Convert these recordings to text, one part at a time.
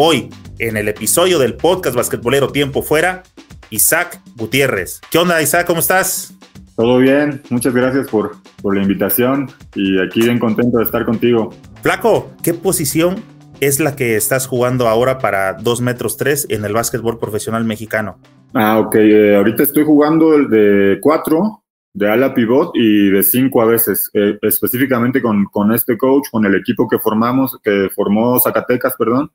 Hoy, en el episodio del podcast basquetbolero Tiempo Fuera, Isaac Gutiérrez. ¿Qué onda, Isaac? ¿Cómo estás? Todo bien, muchas gracias por, por la invitación y aquí bien contento de estar contigo. Flaco, ¿qué posición es la que estás jugando ahora para 2 metros 3 en el básquetbol profesional mexicano? Ah, ok, eh, ahorita estoy jugando el de 4, de ala pivot y de 5 a veces, eh, específicamente con, con este coach, con el equipo que formamos, que formó Zacatecas, perdón.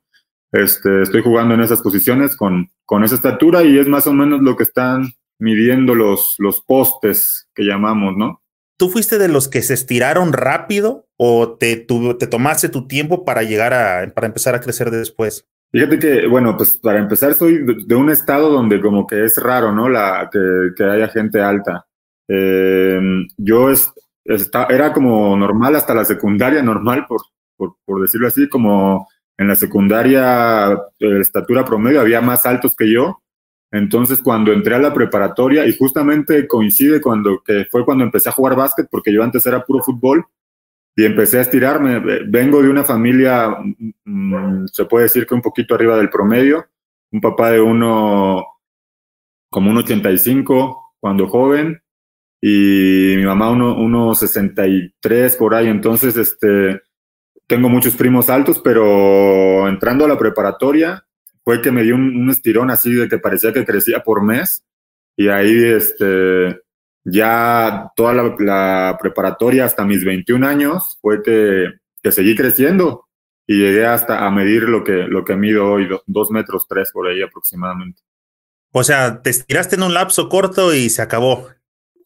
Este, estoy jugando en esas posiciones con, con esa estatura y es más o menos lo que están midiendo los, los postes que llamamos, ¿no? ¿Tú fuiste de los que se estiraron rápido o te, te tomaste tu tiempo para llegar a, para empezar a crecer después? Fíjate que, bueno, pues para empezar soy de, un estado donde como que es raro, ¿no? La, que, que haya gente alta. Eh, yo es, era como normal hasta la secundaria, normal por, por, por decirlo así, como en la secundaria, de estatura promedio, había más altos que yo. Entonces, cuando entré a la preparatoria, y justamente coincide cuando, que fue cuando empecé a jugar básquet, porque yo antes era puro fútbol, y empecé a estirarme. Vengo de una familia, mm, se puede decir que un poquito arriba del promedio, un papá de uno, como un 85 cuando joven, y mi mamá uno, uno 63 por ahí. Entonces, este, tengo muchos primos altos, pero entrando a la preparatoria fue que me dio un, estirón así de que parecía que crecía por mes y ahí este ya toda la, preparatoria hasta mis 21 años fue que, que, seguí creciendo y llegué hasta a medir lo que, lo que mido hoy, dos metros tres por ahí aproximadamente. O sea, te estiraste en un lapso corto y se acabó.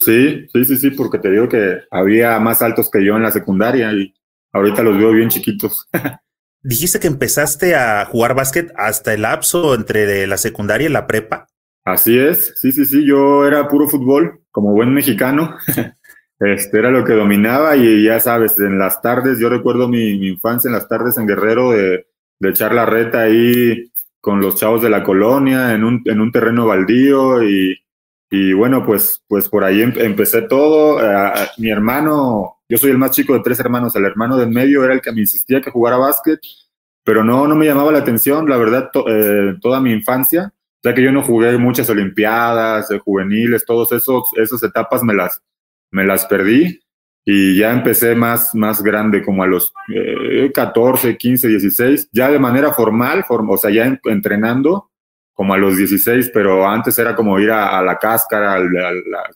Sí, sí, sí, sí, porque te digo que había más altos que yo en la secundaria y Ahorita los veo bien chiquitos. Dijiste que empezaste a jugar básquet hasta el lapso entre la secundaria y la prepa. Así es, sí, sí, sí, yo era puro fútbol, como buen mexicano. Este era lo que dominaba y ya sabes, en las tardes, yo recuerdo mi, infancia en las tardes en Guerrero de, de, echar la reta ahí con los chavos de la colonia en un, en un terreno baldío y, y bueno, pues, pues por ahí em, empecé todo. mi hermano yo soy el más chico de tres hermanos, el hermano del medio era el que me insistía que jugara básquet, pero no, no me llamaba la atención, la verdad, eh, toda mi infancia, ya que yo no jugué muchas olimpiadas, de juveniles, todas esas etapas me las, me las perdí y ya empecé más, más grande, como a los 14, 15, 16, ya de manera formal, o sea, ya entrenando, como a los 16, pero antes era como ir a, la cáscara, a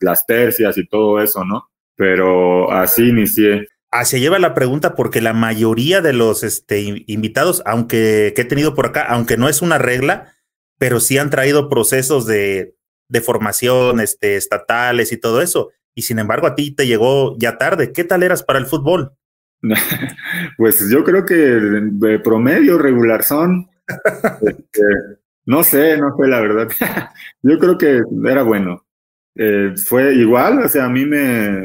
las tercias y todo eso, ¿no? Pero así inicié. Así lleva la pregunta porque la mayoría de los este, invitados, aunque que he tenido por acá, aunque no es una regla, pero sí han traído procesos de, de formación este, estatales y todo eso. Y sin embargo, a ti te llegó ya tarde. ¿Qué tal eras para el fútbol? pues yo creo que de promedio regular son. Este, no sé, no sé la verdad. yo creo que era bueno. Eh, fue igual, o sea, a mí me,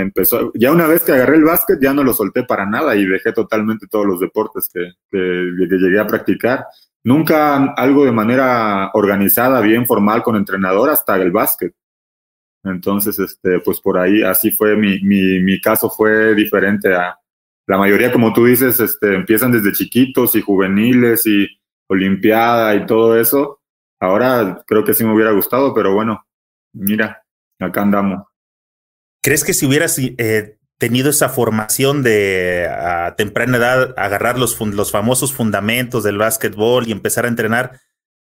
empezó, ya una vez que agarré el básquet ya no lo solté para nada y dejé totalmente todos los deportes que, que, llegué a practicar. Nunca algo de manera organizada, bien formal con entrenador hasta el básquet. Entonces, este, pues por ahí, así fue, mi, mi, mi caso fue diferente a la mayoría, como tú dices, este, empiezan desde chiquitos y juveniles y olimpiada y todo eso. Ahora creo que sí me hubiera gustado, pero bueno, mira, acá andamos. ¿Crees que si hubieras eh, tenido esa formación de a temprana edad, agarrar los, los famosos fundamentos del básquetbol y empezar a entrenar,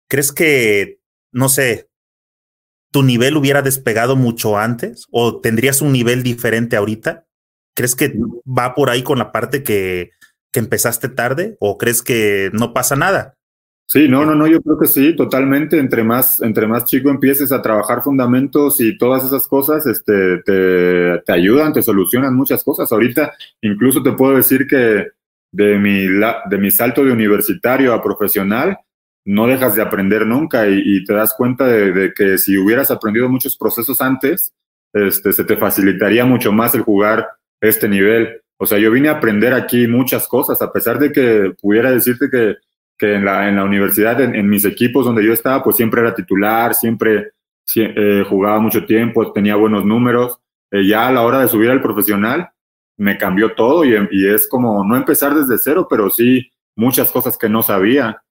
¿crees que, no sé, tu nivel hubiera despegado mucho antes o tendrías un nivel diferente ahorita? ¿Crees que va por ahí con la parte que, que empezaste tarde o crees que no pasa nada? Sí, no, no, no, yo creo que sí, totalmente. Entre más, entre más chico empieces a trabajar fundamentos y todas esas cosas, este, te, te ayudan, te solucionan muchas cosas. Ahorita incluso te puedo decir que de mi, de mi salto de universitario a profesional, no dejas de aprender nunca y, te das cuenta de, que si hubieras aprendido muchos procesos antes, este, se te facilitaría mucho más el jugar este nivel. O sea, yo vine a aprender aquí muchas cosas, a pesar de que pudiera decirte que, que en, la, en la universidad, en, mis equipos donde yo estaba, pues siempre era titular, siempre eh, jugaba mucho tiempo, tenía buenos números. Eh, ya a la hora de subir al profesional, me cambió todo y, y, es como no empezar desde cero, pero sí muchas cosas que no sabía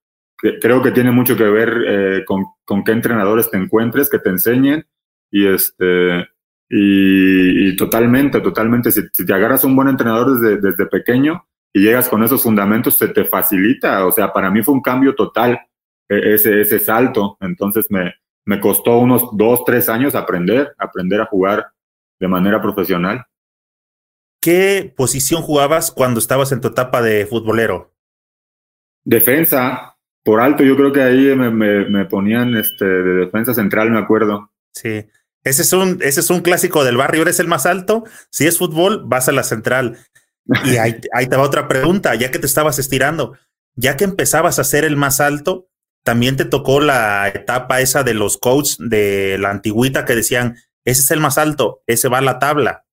creo que tiene mucho que ver eh, con, con, qué entrenadores te encuentres, que te enseñen y este y, totalmente, totalmente, si, te agarras un buen entrenador desde, desde pequeño y llegas con esos fundamentos, se te facilita. O sea, para mí fue un cambio total e, ese, ese salto. Entonces me, me costó unos dos, tres años aprender, aprender a jugar de manera profesional. ¿Qué posición jugabas cuando estabas en tu etapa de futbolero? Defensa, por alto, yo creo que ahí me, me, ponían este, de defensa central, me acuerdo. Sí. Ese es, un, ese es un clásico del barrio. ¿Eres el más alto? Si es fútbol, vas a la central. Y ahí, te va otra pregunta, ya que te estabas estirando. Ya que empezabas a ser el más alto, también te tocó la etapa esa de los coaches de la antigüita que decían, ese es el más alto, ese va a la tabla.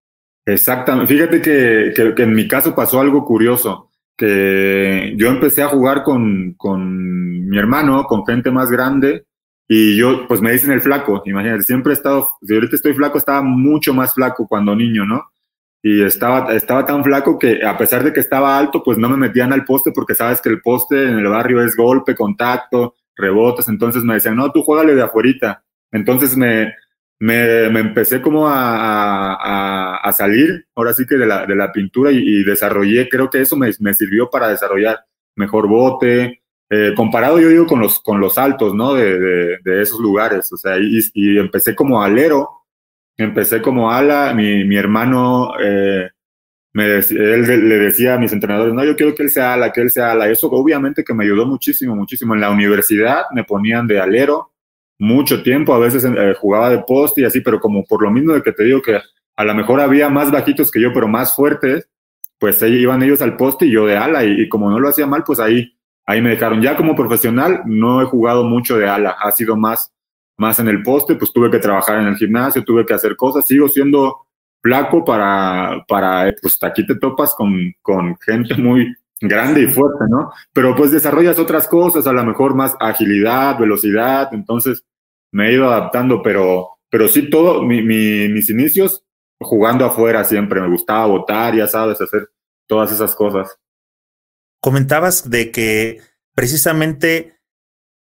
Exactamente. Fíjate que, que en mi caso pasó algo curioso que yo empecé a jugar con, con mi hermano, con gente más grande, y yo, pues me dicen el flaco, imagínate, siempre he estado, si ahorita estoy flaco, estaba mucho más flaco cuando niño, ¿no? Y estaba, estaba tan flaco que a pesar de que estaba alto, pues no me metían al poste porque sabes que el poste en el barrio es golpe, contacto, rebotes, entonces me decían, no, tú juégale de afuerita. Entonces me, me, empecé como a, a, salir, ahora sí que de la, de la pintura y, desarrollé, creo que eso me, me, sirvió para desarrollar mejor bote, eh, comparado yo digo con los, con los altos, ¿no? De, de, esos lugares, o sea, y, empecé como alero, empecé como ala, mi, mi hermano, eh, me él le decía a mis entrenadores, no, yo quiero que él sea ala, que él sea ala, eso obviamente que me ayudó muchísimo, muchísimo. En la universidad me ponían de alero, mucho tiempo, a veces eh, jugaba de poste y así, pero como por lo mismo de que te digo que a lo mejor había más bajitos que yo, pero más fuertes, pues iban ellos al poste y yo de ala, y, como no lo hacía mal, pues ahí, ahí me dejaron. Ya como profesional no he jugado mucho de ala, ha sido más, más en el poste, pues tuve que trabajar en el gimnasio, tuve que hacer cosas, sigo siendo flaco para, para pues aquí te topas con, con gente muy grande y fuerte, ¿no? Pero pues desarrollas otras cosas, a lo mejor más agilidad, velocidad, entonces me he ido adaptando, pero, pero sí todo, mi, mis inicios jugando afuera siempre, me gustaba votar, ya sabes, hacer todas esas cosas. Comentabas de que precisamente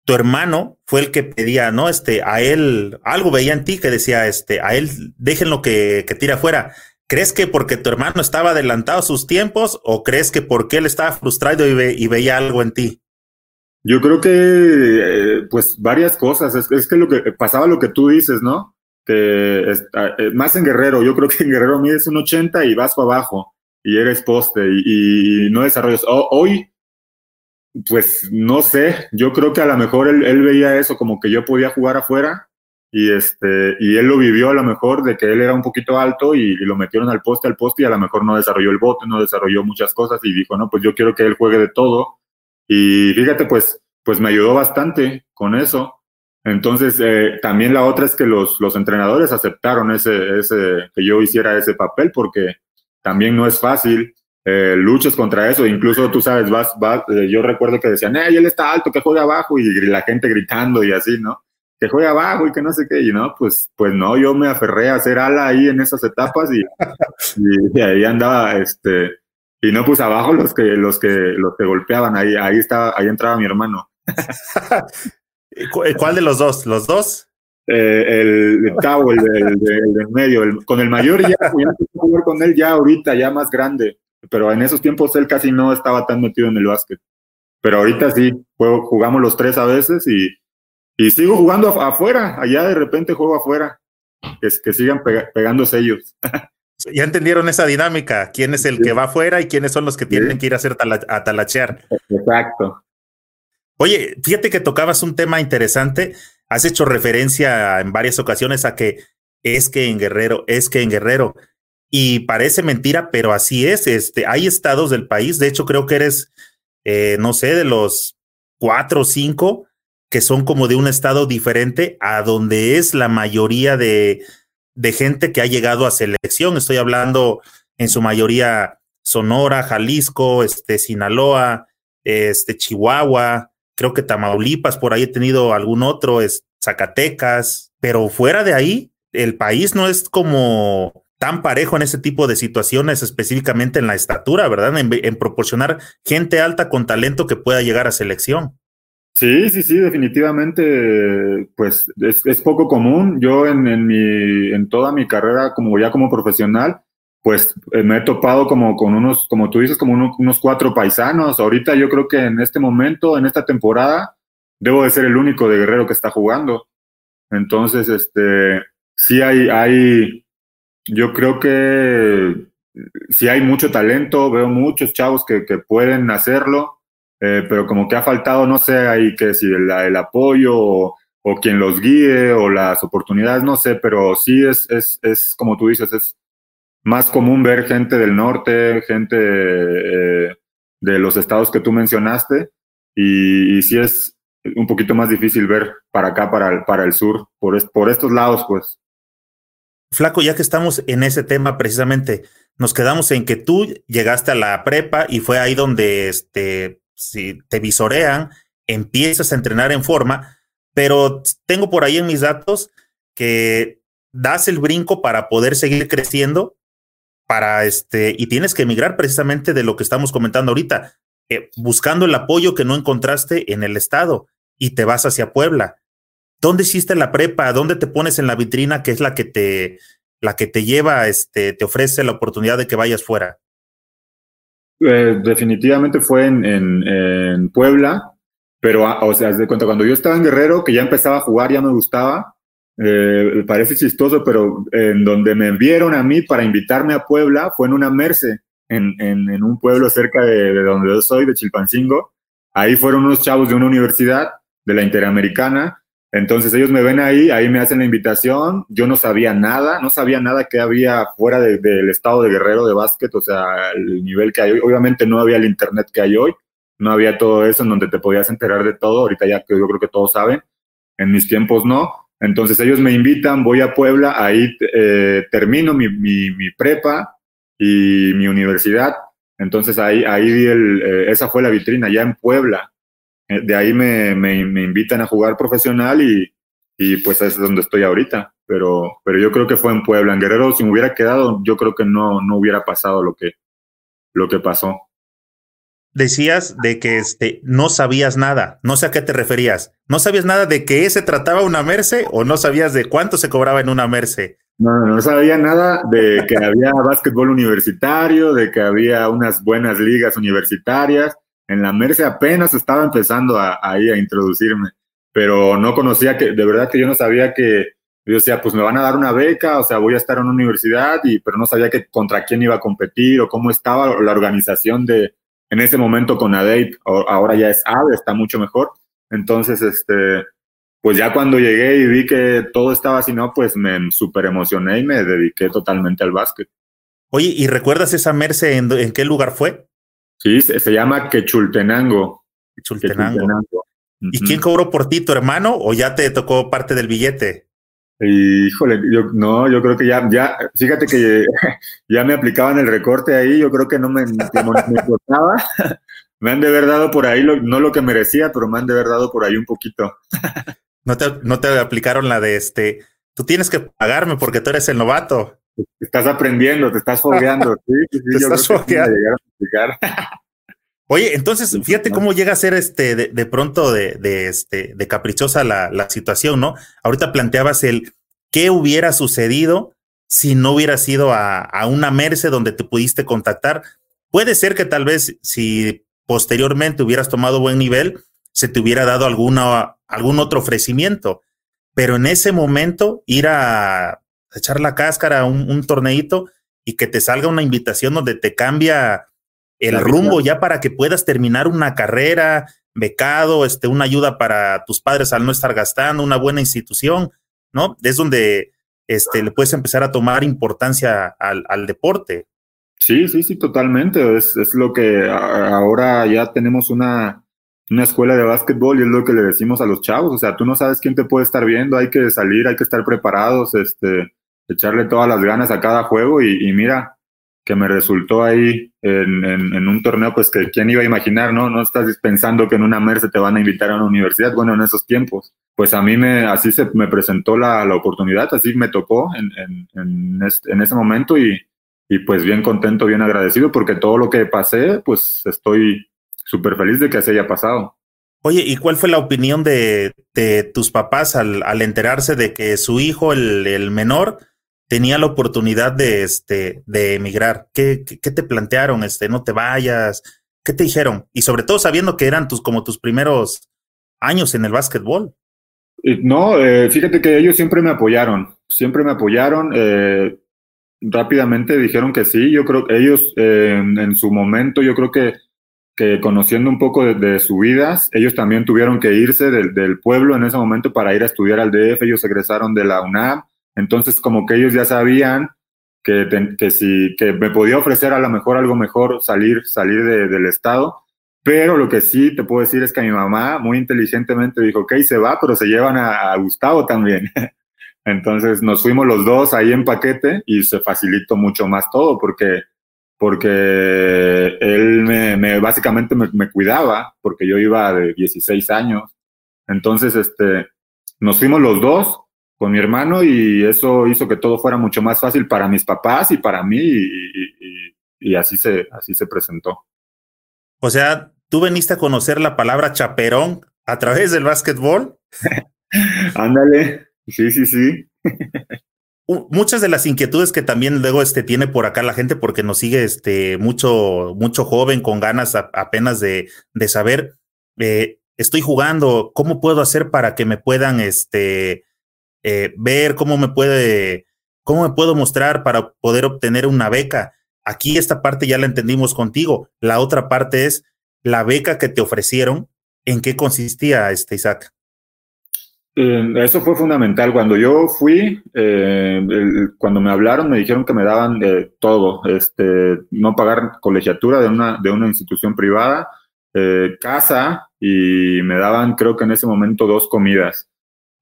tu hermano fue el que pedía, ¿no? Este, a él, algo veía en ti que decía, este, a él déjenlo que, que tire afuera. ¿Crees que porque tu hermano estaba adelantado a sus tiempos o crees que porque él estaba frustrado y, veía algo en ti? Yo creo que, eh, pues, varias cosas. Es, que lo que pasaba lo que tú dices, ¿no? Que ah, eh, más en Guerrero, yo creo que en Guerrero mides un 80 y vas para abajo y eres poste y, no desarrollas. hoy, pues, no sé, yo creo que a lo mejor él, él veía eso como que yo podía jugar afuera y este y él lo vivió a lo mejor de que él era un poquito alto y, lo metieron al poste al poste y a lo mejor no desarrolló el bote no desarrolló muchas cosas y dijo no pues yo quiero que él juegue de todo y fíjate pues pues me ayudó bastante con eso. Entonces eh, también la otra es que los los entrenadores aceptaron ese ese que yo hiciera ese papel porque también no es fácil eh, luchas contra eso, incluso tú sabes, vas, vas, eh, yo recuerdo que decían, eh, él está alto, que juega abajo, y la gente gritando y así, ¿no? que juega abajo y que no sé qué, y no, pues, pues no, yo me aferré a hacer ala ahí en esas etapas y, y, ahí andaba, este, y no, pues abajo los que, los que, los que golpeaban, ahí, ahí estaba, ahí entraba mi hermano. ¿Cuál de los dos? ¿Los dos? Eh, el, el cabo, el, del medio, con el mayor ya, ya jugar con él ya ahorita, ya más grande, pero en esos tiempos él casi no estaba tan metido en el básquet. Pero ahorita sí, jugamos los tres a veces y, y sigo jugando afuera, allá de repente juego afuera, que, que sigan pegándose ellos. ya entendieron esa dinámica, quién es el que va afuera y quiénes son los que tienen que ir a hacer a talachear. Exacto. Oye, fíjate que tocabas un tema interesante, has hecho referencia en varias ocasiones a que es que en Guerrero, es que en Guerrero, y parece mentira, pero así es, este, hay estados del país, de hecho creo que eres, eh, no sé, de los cuatro o cinco que son como de un estado diferente a donde es la mayoría de, de gente que ha llegado a selección. Estoy hablando en su mayoría Sonora, Jalisco, este, Sinaloa, este, Chihuahua, creo que Tamaulipas, por ahí he tenido algún otro, es Zacatecas, pero fuera de ahí, el país no es como tan parejo en ese tipo de situaciones, específicamente en la estatura, ¿verdad? En, proporcionar gente alta con talento que pueda llegar a selección. Sí, sí, sí, definitivamente, pues es, poco común. Yo en, en, mi, en toda mi carrera, como ya como profesional, pues eh, me he topado como con unos, como tú dices, como unos cuatro paisanos. Ahorita yo creo que en este momento, en esta temporada, debo de ser el único de Guerrero que está jugando. Entonces, este, sí hay, hay, yo creo que sí hay mucho talento, veo muchos chavos que, que pueden hacerlo, eh, pero como que ha faltado, no sé, ahí que si el, el apoyo o, quien los guíe o las oportunidades, no sé, pero sí es, es, es como tú dices, es más común ver gente del norte, gente eh, de los estados que tú mencionaste, y, sí es un poquito más difícil ver para acá, para el, para el sur, por, por estos lados, pues. Flaco, ya que estamos en ese tema precisamente, nos quedamos en que tú llegaste a la prepa y fue ahí donde este, si te visorean, empiezas a entrenar en forma, pero tengo por ahí en mis datos que das el brinco para poder seguir creciendo para este, y tienes que emigrar precisamente de lo que estamos comentando ahorita, eh, buscando el apoyo que no encontraste en el estado y te vas hacia Puebla. ¿Dónde hiciste la prepa? ¿Dónde te pones en la vitrina que es la que te, la que te lleva, este, te ofrece la oportunidad de que vayas fuera? Eh, definitivamente fue en, en, Puebla, pero, ah, o sea, de cuenta, cuando yo estaba en Guerrero, que ya empezaba a jugar, ya me gustaba, eh, parece chistoso, pero en donde me enviaron a mí para invitarme a Puebla fue en una Merce, en, en, un pueblo cerca de, donde yo soy, de Chilpancingo. Ahí fueron unos chavos de una universidad, de la Interamericana. Entonces ellos me ven ahí, ahí me hacen la invitación. Yo no sabía nada, no sabía nada que había fuera del estado de Guerrero de básquet, o sea, el nivel que hay hoy. Obviamente no había el internet que hay hoy, no había todo eso en donde te podías enterar de todo. Ahorita ya que yo creo que todos saben. En mis tiempos no. Entonces ellos me invitan, voy a Puebla, ahí eh, termino mi, prepa y mi universidad. Entonces ahí, ahí el, eh, esa fue la vitrina, ya en Puebla. Eh, de ahí me, me, invitan a jugar profesional y, y pues es donde estoy ahorita. Pero, pero yo creo que fue en Puebla. En Guerrero, si me hubiera quedado, yo creo que no, no hubiera pasado lo que, lo que pasó decías de que este, no sabías nada. No sé a qué te referías. ¿No sabías nada de que se trataba una Merce o no sabías de cuánto se cobraba en una Merce? No, no sabía nada de que había básquetbol universitario, de que había unas buenas ligas universitarias. En la Merce apenas estaba empezando a, ahí a introducirme, pero no conocía que, de verdad que yo no sabía que, yo decía, pues me van a dar una beca, o sea, voy a estar en una universidad, y, pero no sabía que contra quién iba a competir o cómo estaba la organización de, en ese momento con ADAPE, ahora ya es AVE, está mucho mejor. Entonces, este, pues ya cuando llegué y vi que todo estaba así, no, pues me súper emocioné y me dediqué totalmente al básquet. Oye, ¿y recuerdas esa Merce en, qué lugar fue? Sí, se, llama Quechultenango. Quechultenango. ¿Y quién cobró por ti, tu hermano, o ya te tocó parte del billete? Híjole, yo no, yo creo que ya, ya, fíjate que ya me aplicaban el recorte ahí, yo creo que no me, me, me han de haber dado por ahí, no lo que merecía, pero me han de haber dado por ahí un poquito. no te, no te aplicaron la de este, tú tienes que pagarme porque tú eres el novato. Estás aprendiendo, te estás fogueando, sí, sí, te estás. Oye, entonces, fíjate cómo llega a ser este de, pronto de, de, este de caprichosa la, la, situación, ¿no? Ahorita planteabas el qué hubiera sucedido si no hubieras ido a, a una Merce donde te pudiste contactar. Puede ser que tal vez si posteriormente hubieras tomado buen nivel, se te hubiera dado alguna, algún otro ofrecimiento. Pero en ese momento, ir a echar la cáscara a un, un torneito y que te salga una invitación donde te cambia el rumbo ya para que puedas terminar una carrera, becado, este, una ayuda para tus padres al no estar gastando, una buena institución, ¿no? Es donde este, le puedes empezar a tomar importancia al, al deporte. Sí, sí, sí, totalmente. Es, es lo que ahora ya tenemos una, una escuela de básquetbol y es lo que le decimos a los chavos, o sea, tú no sabes quién te puede estar viendo, hay que salir, hay que estar preparados, este, echarle todas las ganas a cada juego y, mira que me resultó ahí en, en, un torneo, pues que quién iba a imaginar, ¿no? No estás pensando que en una Merce te van a invitar a una universidad, bueno, en esos tiempos. Pues a mí me, así se me presentó la, la oportunidad, así me tocó en, en, ese momento y, y pues bien contento, bien agradecido, porque todo lo que pasé, pues estoy súper feliz de que se haya pasado. Oye, ¿y cuál fue la opinión de, de tus papás al, al, enterarse de que su hijo, el, el, menor, tenía la oportunidad de, este, de emigrar? ¿Qué, ¿Qué, te plantearon? Este, no te vayas. ¿Qué te dijeron? Y sobre todo sabiendo que eran tus, como tus primeros años en el básquetbol. No, eh, fíjate que ellos siempre me apoyaron, siempre me apoyaron. Eh, rápidamente dijeron que sí. Yo creo que ellos eh, en, su momento, yo creo que, que conociendo un poco de, su vidas, ellos también tuvieron que irse del, pueblo en ese momento para ir a estudiar al DF. Ellos egresaron de la UNAM. Entonces, como que ellos ya sabían que, que, si, que me podía ofrecer a lo mejor algo mejor salir, salir del estado. Pero lo que sí te puedo decir es que mi mamá muy inteligentemente dijo, ok, se va, pero se llevan a, a Gustavo también. Entonces nos fuimos los dos ahí en paquete y se facilitó mucho más todo porque, porque él me, me básicamente me, me, cuidaba porque yo iba de 16 años. Entonces, este, nos fuimos los dos con mi hermano y eso hizo que todo fuera mucho más fácil para mis papás y para mí y, y, y así, se, así se presentó. O sea, tú veniste a conocer la palabra chaperón a través del básquetbol. Ándale. Sí, sí, sí. Muchas de las inquietudes que también luego este, tiene por acá la gente, porque nos sigue este, mucho, mucho joven con ganas apenas de, de saber, eh, estoy jugando, ¿cómo puedo hacer para que me puedan este, eh, ver, cómo me puede, cómo me puedo mostrar para poder obtener una beca? Aquí esta parte ya la entendimos contigo. La otra parte es la beca que te ofrecieron. ¿En qué consistía, este Isaac? eso fue fundamental. Cuando yo fui, eh, cuando me hablaron, me dijeron que me daban todo, este, no pagar colegiatura de una, de una institución privada, eh, casa y me daban, creo que en ese momento, dos comidas.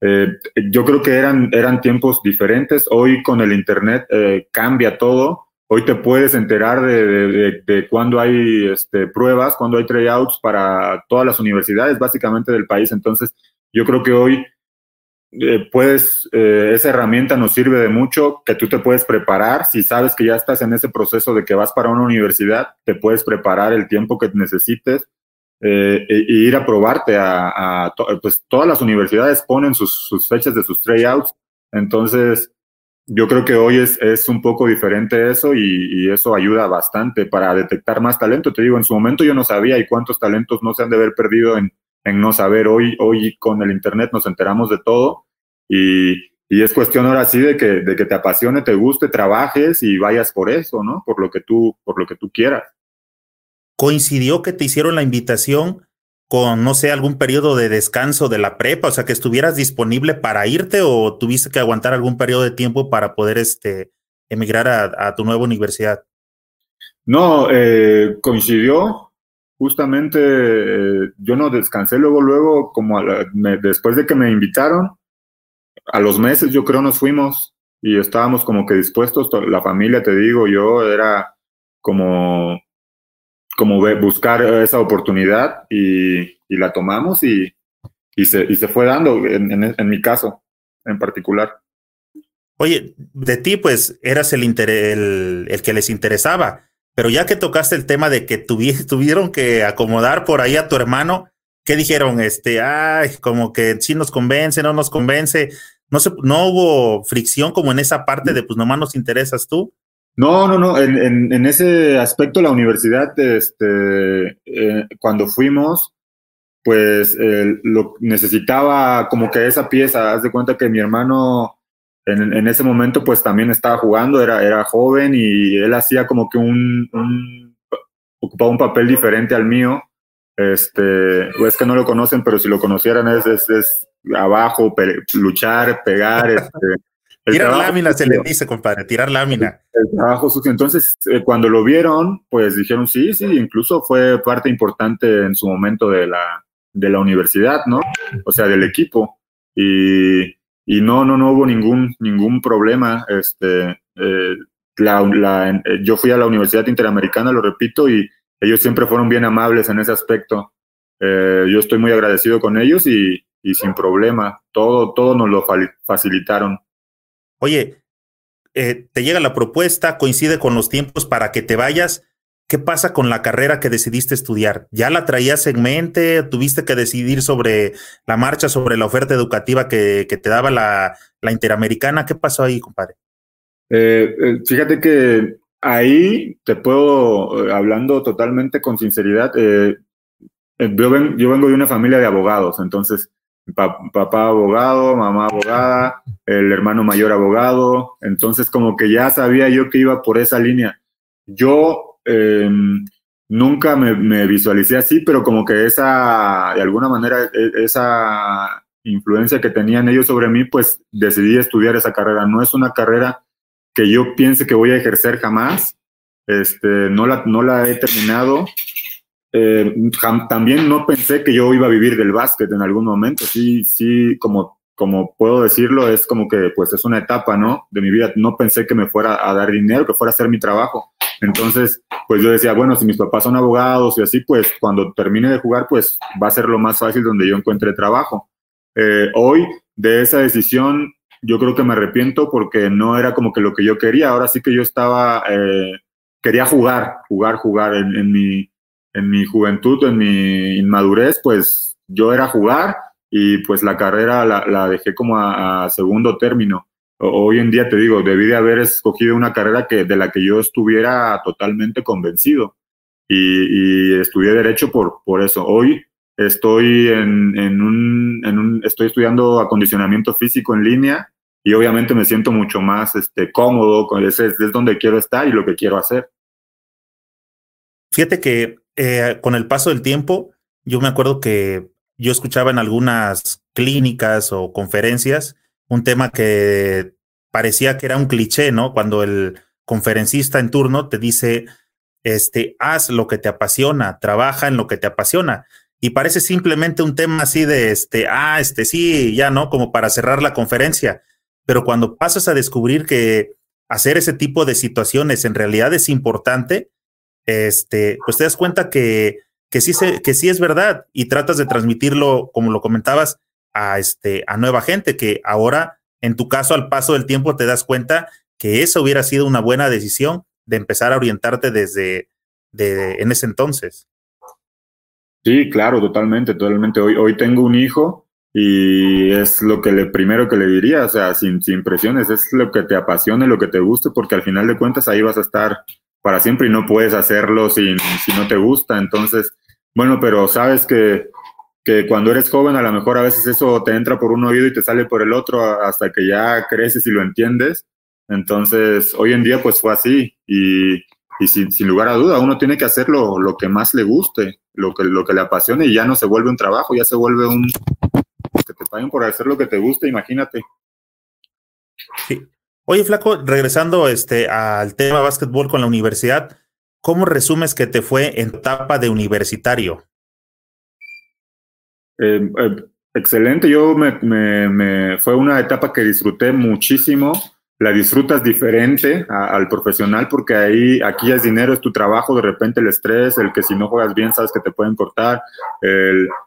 Eh, yo creo que eran, eran tiempos diferentes. Hoy con el Internet cambia todo. Hoy te puedes enterar de, de, de, cuándo hay este, pruebas, cuándo hay tryouts para todas las universidades, básicamente del país. Entonces, yo creo que hoy eh, puedes, eh, esa herramienta nos sirve de mucho, que tú te puedes preparar, si sabes que ya estás en ese proceso de que vas para una universidad, te puedes preparar el tiempo que necesites eh, e, e, ir a probarte a, a pues todas las universidades ponen sus, sus fechas de sus tryouts, entonces yo creo que hoy es, es un poco diferente eso y, y, eso ayuda bastante para detectar más talento. Te digo, en su momento yo no sabía y cuántos talentos no se han de haber perdido en, en no saber. Hoy, hoy con el Internet nos enteramos de todo y, y es cuestión ahora sí de que, de que te apasione, te guste, trabajes y vayas por eso, ¿no? Por lo que tú, por lo que tú quieras. ¿Coincidió que te hicieron la invitación con, no sé, algún periodo de descanso de la prepa? O sea, que estuvieras disponible para irte o tuviste que aguantar algún periodo de tiempo para poder este, emigrar a, tu nueva universidad? No, eh, coincidió justamente eh, yo no descansé luego, luego, como después de que me invitaron, a los meses yo creo nos fuimos y estábamos como que dispuestos, la familia, te digo, yo era como, como buscar esa oportunidad y, la tomamos y, se, fue dando en, mi caso en particular. Oye, de ti pues eras el, que les interesaba pero ya que tocaste el tema de que tuvieron que acomodar por ahí a tu hermano, ¿qué dijeron? Este, ay, como que sí nos convence, no nos convence. No, no hubo fricción como en esa parte de, pues nomás nos interesas tú. No, no, no. En, en, ese aspecto, la universidad, este, eh, cuando fuimos, pues lo necesitaba como que esa pieza. Haz de cuenta que mi hermano en, en, ese momento pues también estaba jugando, era, era joven y él hacía como que un, ocupaba un papel diferente al mío. Este, es que no lo conocen, pero si lo conocieran es, es, es abajo, luchar, pegar. Este, tirar lámina se le dice, compadre, tirar lámina. El, el trabajo sucio. Entonces, eh, cuando lo vieron, pues dijeron sí, sí, incluso fue parte importante en su momento de la, de la universidad, ¿no? O sea, del equipo. Y, y no, no, no hubo ningún, ningún problema. Este, eh, la, eh, yo fui a la Universidad Interamericana, lo repito, y ellos siempre fueron bien amables en ese aspecto. Eh, yo estoy muy agradecido con ellos y, y, sin problema. Todo, todo nos lo facilitaron. Oye, te llega la propuesta, coincide con los tiempos para que te vayas. ¿Qué pasa con la carrera que decidiste estudiar? ¿Ya la traías en mente? ¿Tuviste que decidir sobre la marcha, sobre la oferta educativa que, te daba la, Interamericana? ¿Qué pasó ahí, compadre? Eh, eh, fíjate que ahí te puedo, eh, hablando totalmente con sinceridad, yo, vengo de una familia de abogados, entonces papá abogado, mamá abogada, el hermano mayor abogado, entonces como que ya sabía yo que iba por esa línea. Yo Em, nunca me, visualicé así, pero como que esa, de alguna manera, e, esa influencia que tenían ellos sobre mí, pues decidí estudiar esa carrera. No es una carrera que yo piense que voy a ejercer jamás. Este, no la, no la he terminado. Eh, también no pensé que yo iba a vivir del básquet en algún momento. Sí, sí, como, como puedo decirlo, es como que pues es una etapa, ¿no? De mi vida. No pensé que me fuera a dar dinero, que fuera a hacer mi trabajo. Entonces, pues yo decía, bueno, si mis papás son abogados y así, pues cuando termine de jugar, pues va a ser lo más fácil donde yo encuentre trabajo. Eh, hoy, de esa decisión, yo creo que me arrepiento porque no era como que lo que yo quería. Ahora sí que yo estaba, eh, quería jugar, jugar, jugar. En, mi, en mi juventud, en mi inmadurez, pues yo era jugar y pues la carrera la, dejé como a segundo término hoy en día te digo, debí de haber escogido una carrera que, de la que yo estuviera totalmente convencido y, estudié derecho por, por eso. Hoy estoy en, en, un, en un, estoy estudiando acondicionamiento físico en línea y obviamente me siento mucho más este, cómodo, con ese es, donde quiero estar y lo que quiero hacer. Fíjate que eh, con el paso del tiempo, yo me acuerdo que yo escuchaba en algunas clínicas o conferencias un tema que parecía que era un cliché, ¿no? Cuando el conferencista en turno te dice, este, haz lo que te apasiona, trabaja en lo que te apasiona. Y parece simplemente un tema así de, este, ah, este, sí, ya, ¿no? Como para cerrar la conferencia. Pero cuando pasas a descubrir que hacer ese tipo de situaciones en realidad es importante, este, pues te das cuenta que, que, sí, se, que sí es verdad y tratas de transmitirlo, como lo comentabas, a, este, a nueva gente que ahora, en tu caso, al paso del tiempo te das cuenta que eso hubiera sido una buena decisión de empezar a orientarte desde de, en ese entonces. Sí, claro, totalmente, totalmente. Hoy, hoy tengo un hijo y es lo que le primero que le diría, o sea, sin, sin presiones, es lo que te apasione, lo que te guste, porque al final de cuentas ahí vas a estar para siempre y no puedes hacerlo si no te gusta. Entonces, bueno, pero sabes que que cuando eres joven a lo mejor a veces eso te entra por un oído y te sale por el otro hasta que ya creces y lo entiendes. Entonces, hoy en día pues fue así y, y sin, lugar a duda uno tiene que hacer lo, lo, que más le guste, lo que, lo que le apasione y ya no se vuelve un trabajo, ya se vuelve un... que te paguen por hacer lo que te guste, imagínate. Sí. Oye, Flaco, regresando este, al tema básquetbol con la universidad, ¿cómo resumes que te fue en etapa de universitario? Eh, eh, excelente, yo me, me, fue una etapa que disfruté muchísimo. La disfrutas diferente al profesional porque ahí, aquí es dinero, es tu trabajo, de repente el estrés, el que si no juegas bien sabes que te pueden cortar,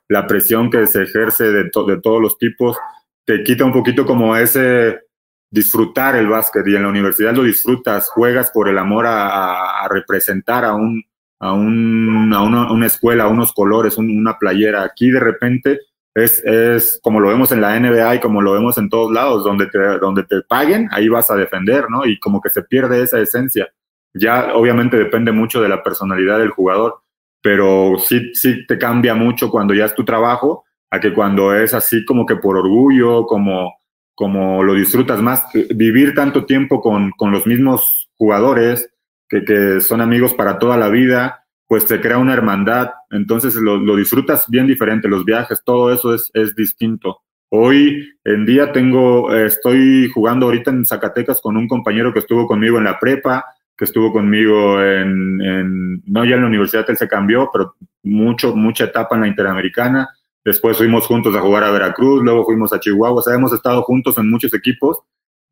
la presión que se ejerce de, de todos los tipos, te quita un poquito como ese disfrutar el básquet y en la universidad lo disfrutas, juegas por el amor a representar a un, a, un, a una, escuela, a unos colores, una playera. Aquí de repente es, es, como lo vemos en la NBA y como lo vemos en todos lados, donde te, donde te paguen, ahí vas a defender, ¿no? Y como que se pierde esa esencia. Ya obviamente depende mucho de la personalidad del jugador, pero sí, sí te cambia mucho cuando ya es tu trabajo a que cuando es así como que por orgullo, como, como lo disfrutas más, vivir tanto tiempo con, con los mismos jugadores, que, que, son amigos para toda la vida, pues se crea una hermandad, entonces lo, lo disfrutas bien diferente, los viajes, todo eso es, es distinto. Hoy en día tengo, estoy jugando ahorita en Zacatecas con un compañero que estuvo conmigo en la prepa, que estuvo conmigo en, en no ya en la universidad, él se cambió, pero mucho, mucha etapa en la Interamericana. Después fuimos juntos a jugar a Veracruz, luego fuimos a Chihuahua, o sea, hemos estado juntos en muchos equipos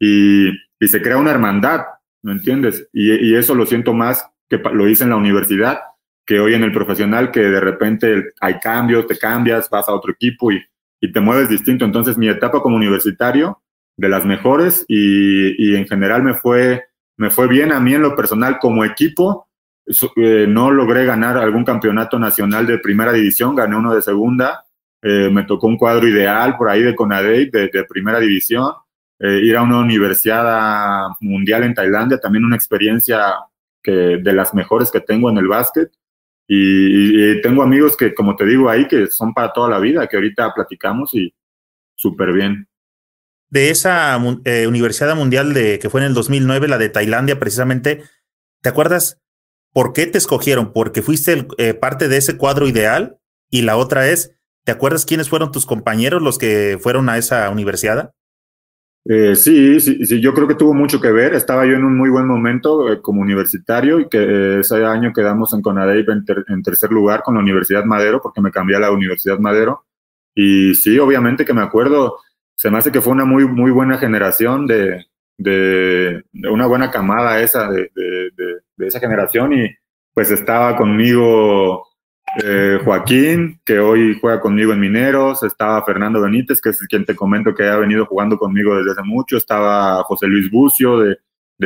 y, se crea una hermandad, ¿me entiendes? Y, eso lo siento más que lo hice en la universidad que hoy en el profesional, que de repente hay cambios, te cambias, vas a otro equipo y, te mueves distinto. Entonces mi etapa como universitario, de las mejores y, y en general me fue, me fue bien a mí en lo personal como equipo. Eh, no logré ganar algún campeonato nacional de primera división, gané uno de segunda, eh, me tocó un cuadro ideal por ahí de Conadey de, de primera división, eh, ir a una universidad mundial en Tailandia, también una experiencia que, de las mejores que tengo en el básquet. Y, tengo amigos que, como te digo ahí, que son para toda la vida, que ahorita platicamos y súper bien. De esa eh, Universidad Mundial de, que fue en el 2009, la de Tailandia precisamente, ¿te acuerdas por qué te escogieron? ¿Porque fuiste parte de ese cuadro ideal? Y la otra es, ¿te acuerdas quiénes fueron tus compañeros los que fueron a esa universidad? Eh, sí, sí, sí, yo creo que tuvo mucho que ver. Estaba yo en un muy buen momento eh, como universitario y que eh, ese año quedamos en Conadey en, ter en, tercer lugar con la Universidad Madero porque me cambié a la Universidad Madero. Y sí, obviamente que me acuerdo, se me hace que fue una muy, muy buena generación de, de, de una buena camada esa de, de esa generación y pues estaba conmigo eh, Joaquín, que hoy juega conmigo en Mineros, estaba Fernando Benítez, que es quien te comento que ha venido jugando conmigo desde hace mucho, estaba José Luis Bucio de,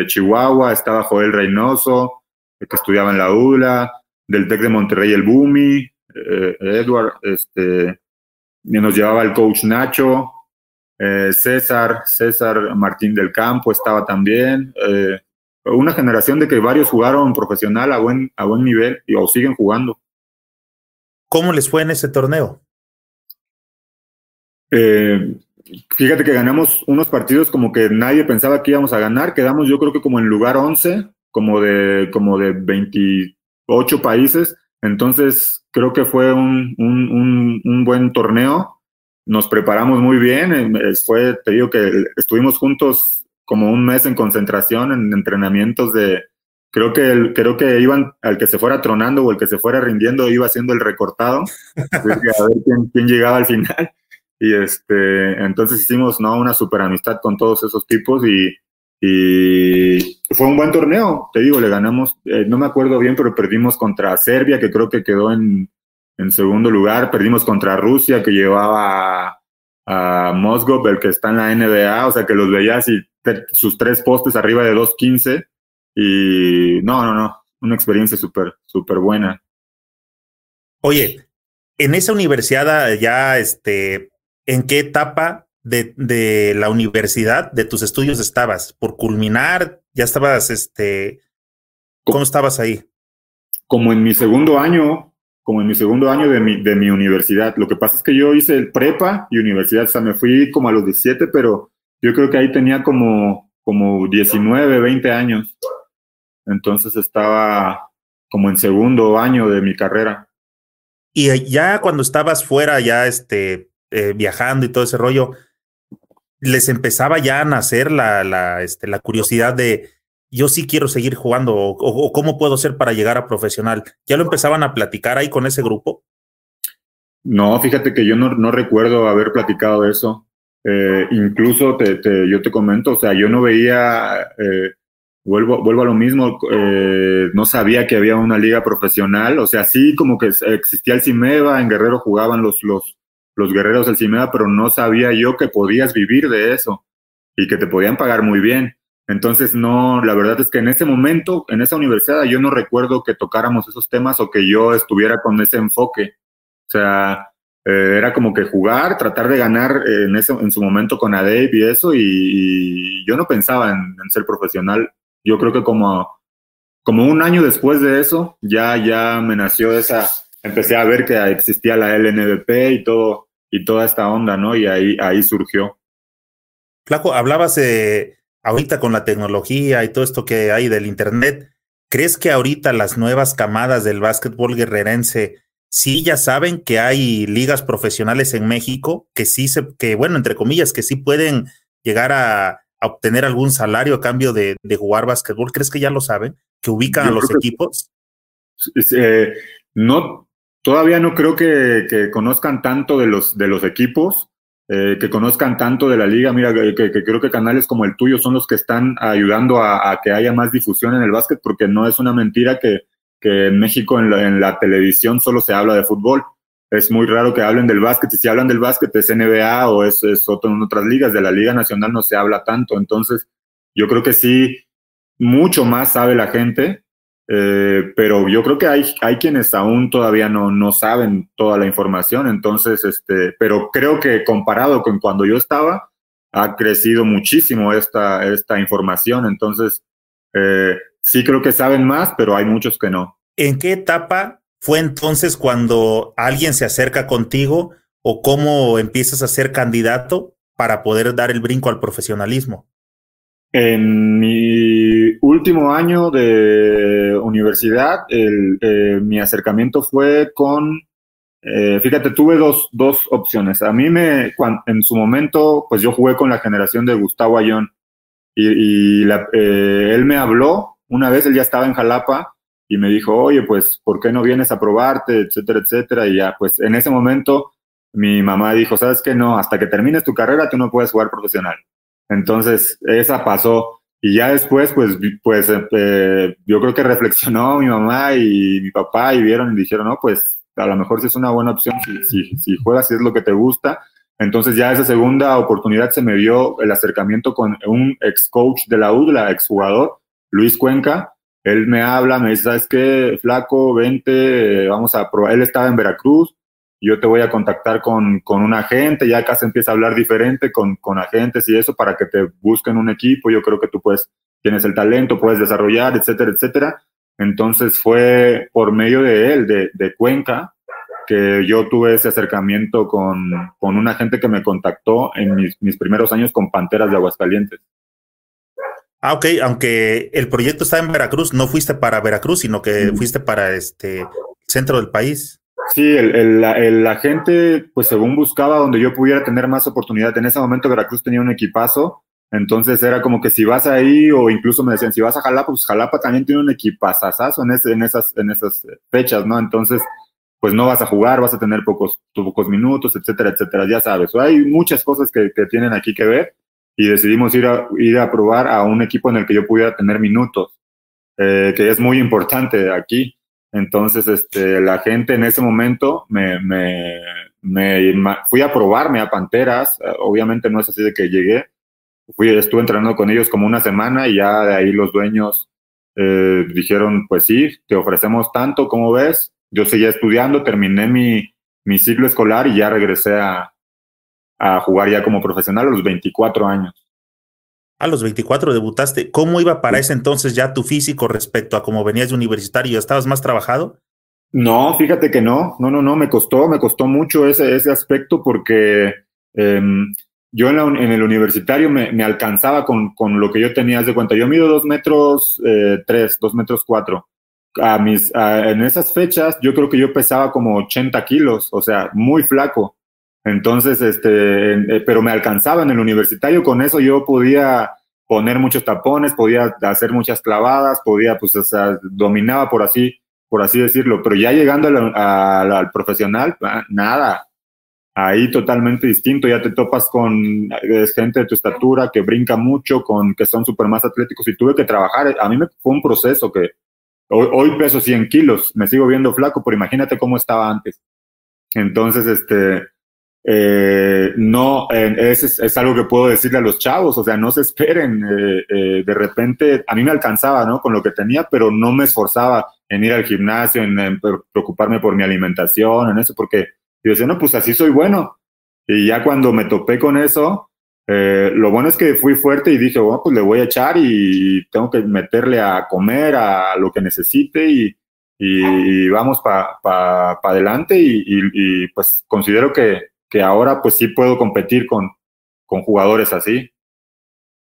Chihuahua, estaba Joel Reynoso, que estudiaba en la ULA, del TEC de Monterrey el Bumi, eh, Edward, este, nos llevaba el coach Nacho, eh, César, César Martín del Campo estaba también, eh, una generación de que varios jugaron profesional a buen, a buen nivel y o siguen jugando. ¿Cómo les fue en ese torneo? Eh, fíjate que ganamos unos partidos como que nadie pensaba que íbamos a ganar. Quedamos yo creo que como en lugar 11, como de, como de 28 países. Entonces creo que fue un, un, un, un buen torneo. Nos preparamos muy bien. Eh, fue, te digo que estuvimos juntos como un mes en concentración, en entrenamientos de, creo que el, creo que iban al que se fuera tronando o el que se fuera rindiendo iba haciendo el recortado. A ver quién, quién, llegaba al final. Y este entonces hicimos no una super amistad con todos esos tipos y, y fue un buen torneo. Te digo le ganamos eh, no me acuerdo bien pero perdimos contra Serbia que creo que quedó en, en segundo lugar. Perdimos contra Rusia que llevaba a, a Mosgov el que está en la NBA o sea que los veías y te, sus tres postes arriba de 215 y no, no, no, una experiencia súper, súper buena. Oye, en esa universidad ya, este, ¿en qué etapa de, de, la universidad, de tus estudios estabas? ¿Por culminar? ¿Ya estabas, este, cómo estabas ahí? Como en mi segundo año, como en mi segundo año de mi, de mi universidad. Lo que pasa es que yo hice el prepa y universidad, o sea, me fui como a los 17, pero yo creo que ahí tenía como, como 19, 20 años. Entonces estaba como en segundo año de mi carrera. Y ya cuando estabas fuera, ya este, eh, viajando y todo ese rollo, les empezaba ya a nacer la, la, este, la curiosidad de yo sí quiero seguir jugando o, cómo puedo ser para llegar a profesional. ¿Ya lo empezaban a platicar ahí con ese grupo? No, fíjate que yo no, no recuerdo haber platicado eso. Eh, incluso te, te, yo te comento, o sea, yo no veía eh, vuelvo, vuelvo a lo mismo, eh, no sabía que había una liga profesional, o sea, sí como que existía el Cimeva, en Guerrero jugaban los, los, los guerreros del Cimeva, pero no sabía yo que podías vivir de eso y que te podían pagar muy bien. Entonces, no, la verdad es que en ese momento, en esa universidad, yo no recuerdo que tocáramos esos temas o que yo estuviera con ese enfoque. O sea, eh, era como que jugar, tratar de ganar en, ese, en su momento con Adave y eso, y, yo no pensaba en, en, ser profesional yo creo que como, como un año después de eso, ya, ya me nació esa, empecé a ver que existía la LNBP y todo, y toda esta onda, ¿no? Y ahí, ahí surgió. Flaco, hablabas de ahorita con la tecnología y todo esto que hay del Internet. ¿Crees que ahorita las nuevas camadas del básquetbol guerrerense sí ya saben que hay ligas profesionales en México que sí se, que bueno, entre comillas, que sí pueden llegar a obtener algún salario a cambio de, de, jugar básquetbol? ¿Crees que ya lo saben? ¿Que ubican Yo a los equipos? Que, eh, no todavía no creo que, conozcan tanto de los, de los equipos, eh, que conozcan tanto de la liga. Mira, que, creo que canales como el tuyo son los que están ayudando a, que haya más difusión en el básquet, porque no es una mentira que, en México en la, televisión solo se habla de fútbol. Es muy raro que hablen del básquet, y si hablan del básquet es NBA o es, es otro en otras ligas, de la Liga Nacional no se habla tanto. Entonces, yo creo que sí, mucho más sabe la gente eh, pero yo creo que hay, hay quienes aún todavía no, no saben toda la información, entonces, este, pero creo que comparado con cuando yo estaba, ha crecido muchísimo esta, esta información, entonces, eh, sí creo que saben más, pero hay muchos que no. ¿En qué etapa fue entonces cuando alguien se acerca contigo o cómo empiezas a ser candidato para poder dar el brinco al profesionalismo? En mi último año de universidad, eh, mi acercamiento fue con, eh, fíjate, tuve dos, dos opciones. A mí me, en su momento, pues yo jugué con la generación de Gustavo Ayón y, y eh, él me habló una vez, él ya estaba en Jalapa y me dijo, oye, pues, ¿por qué no vienes a probarte, etcétera, etcétera? Y ya, pues en ese momento mi mamá dijo, ¿sabes qué? No, hasta que termines tu carrera tú no puedes jugar profesional. Entonces, esa pasó. Y ya después, pues, pues eh, yo creo que reflexionó mi mamá y mi papá y vieron y dijeron, no, pues a lo mejor sí es una buena opción si, si, juegas, si es lo que te gusta. Entonces ya esa segunda oportunidad se me dio el acercamiento con un ex coach de la U, la ex jugador, Luis Cuenca. Él me habla, me dice, ¿sabes qué? Flaco, vente, vamos a probar. Él estaba en Veracruz, yo te voy a contactar con, con un agente, ya acá se empieza a hablar diferente con, con agentes y eso para que te busquen un equipo, yo creo que tú puedes, tienes el talento, puedes desarrollar, etcétera, etcétera. Entonces fue por medio de él, de, de Cuenca, que yo tuve ese acercamiento con, con un agente que me contactó en mis, mis primeros años con Panteras de Aguascalientes. Ah, ok, aunque el proyecto está en Veracruz, no fuiste para Veracruz, sino que fuiste para este centro del país. Sí, el, el, la gente, pues según buscaba donde yo pudiera tener más oportunidad. En ese momento Veracruz tenía un equipazo, entonces era como que si vas ahí, o incluso me decían, si vas a Jalapa, pues Jalapa también tiene un equipazazazo en, ese, en, esas, en esas fechas, ¿no? Entonces, pues no vas a jugar, vas a tener pocos, pocos minutos, etcétera, etcétera, ya sabes. Hay muchas cosas que, que tienen aquí que ver y decidimos ir a, ir a probar a un equipo en el que yo pudiera tener minutos, eh, que es muy importante aquí. Entonces, este, la gente en ese momento me, me, fui a probarme a Panteras. Obviamente no es así de que llegué. Fui, estuve entrenando con ellos como una semana y ya de ahí los dueños eh, dijeron, pues sí, te ofrecemos tanto, como ves. Yo seguía estudiando, terminé mi, mi ciclo escolar y ya regresé a, a jugar ya como profesional a los 24 años. A los 24 debutaste. ¿Cómo iba para ese entonces ya tu físico respecto a cómo venías de universitario? ¿Estabas más trabajado? No, fíjate que no, no, no, no, me costó, me costó mucho ese, ese aspecto porque em, yo en, en, el universitario me, me alcanzaba con, con, lo que yo tenía de cuenta. Yo mido dos metros eh, tres, dos metros cuatro. A mis, en esas fechas yo creo que yo pesaba como 80 kilos, o sea, muy flaco. Entonces, este, eh, pero me alcanzaba en el universitario, con eso yo podía poner muchos tapones, podía hacer muchas clavadas, podía, pues, dominaba por así, por así decirlo, pero ya llegando al, profesional, ah, nada, ahí totalmente distinto, ya te topas con gente de tu estatura que brinca mucho, con que son súper más atléticos y tuve que trabajar, a mí me fue un proceso que hoy peso 100 kilos, me sigo viendo flaco, pero imagínate cómo estaba antes. Entonces, este, eh, no, es, es, algo que puedo decirle a los chavos, o sea, no se esperen, eh, eh, de repente a mí me alcanzaba, ¿no? Con lo que tenía, pero no me esforzaba en ir al gimnasio, en, preocuparme por mi alimentación, en eso, porque yo decía, no, pues así soy bueno. Y ya cuando me topé con eso, lo bueno es que fui fuerte y dije, bueno, pues le voy a echar y tengo que meterle a comer, a lo que necesite y, y, vamos para pa, pa adelante y, y pues considero que, que ahora pues sí puedo competir con, con jugadores así.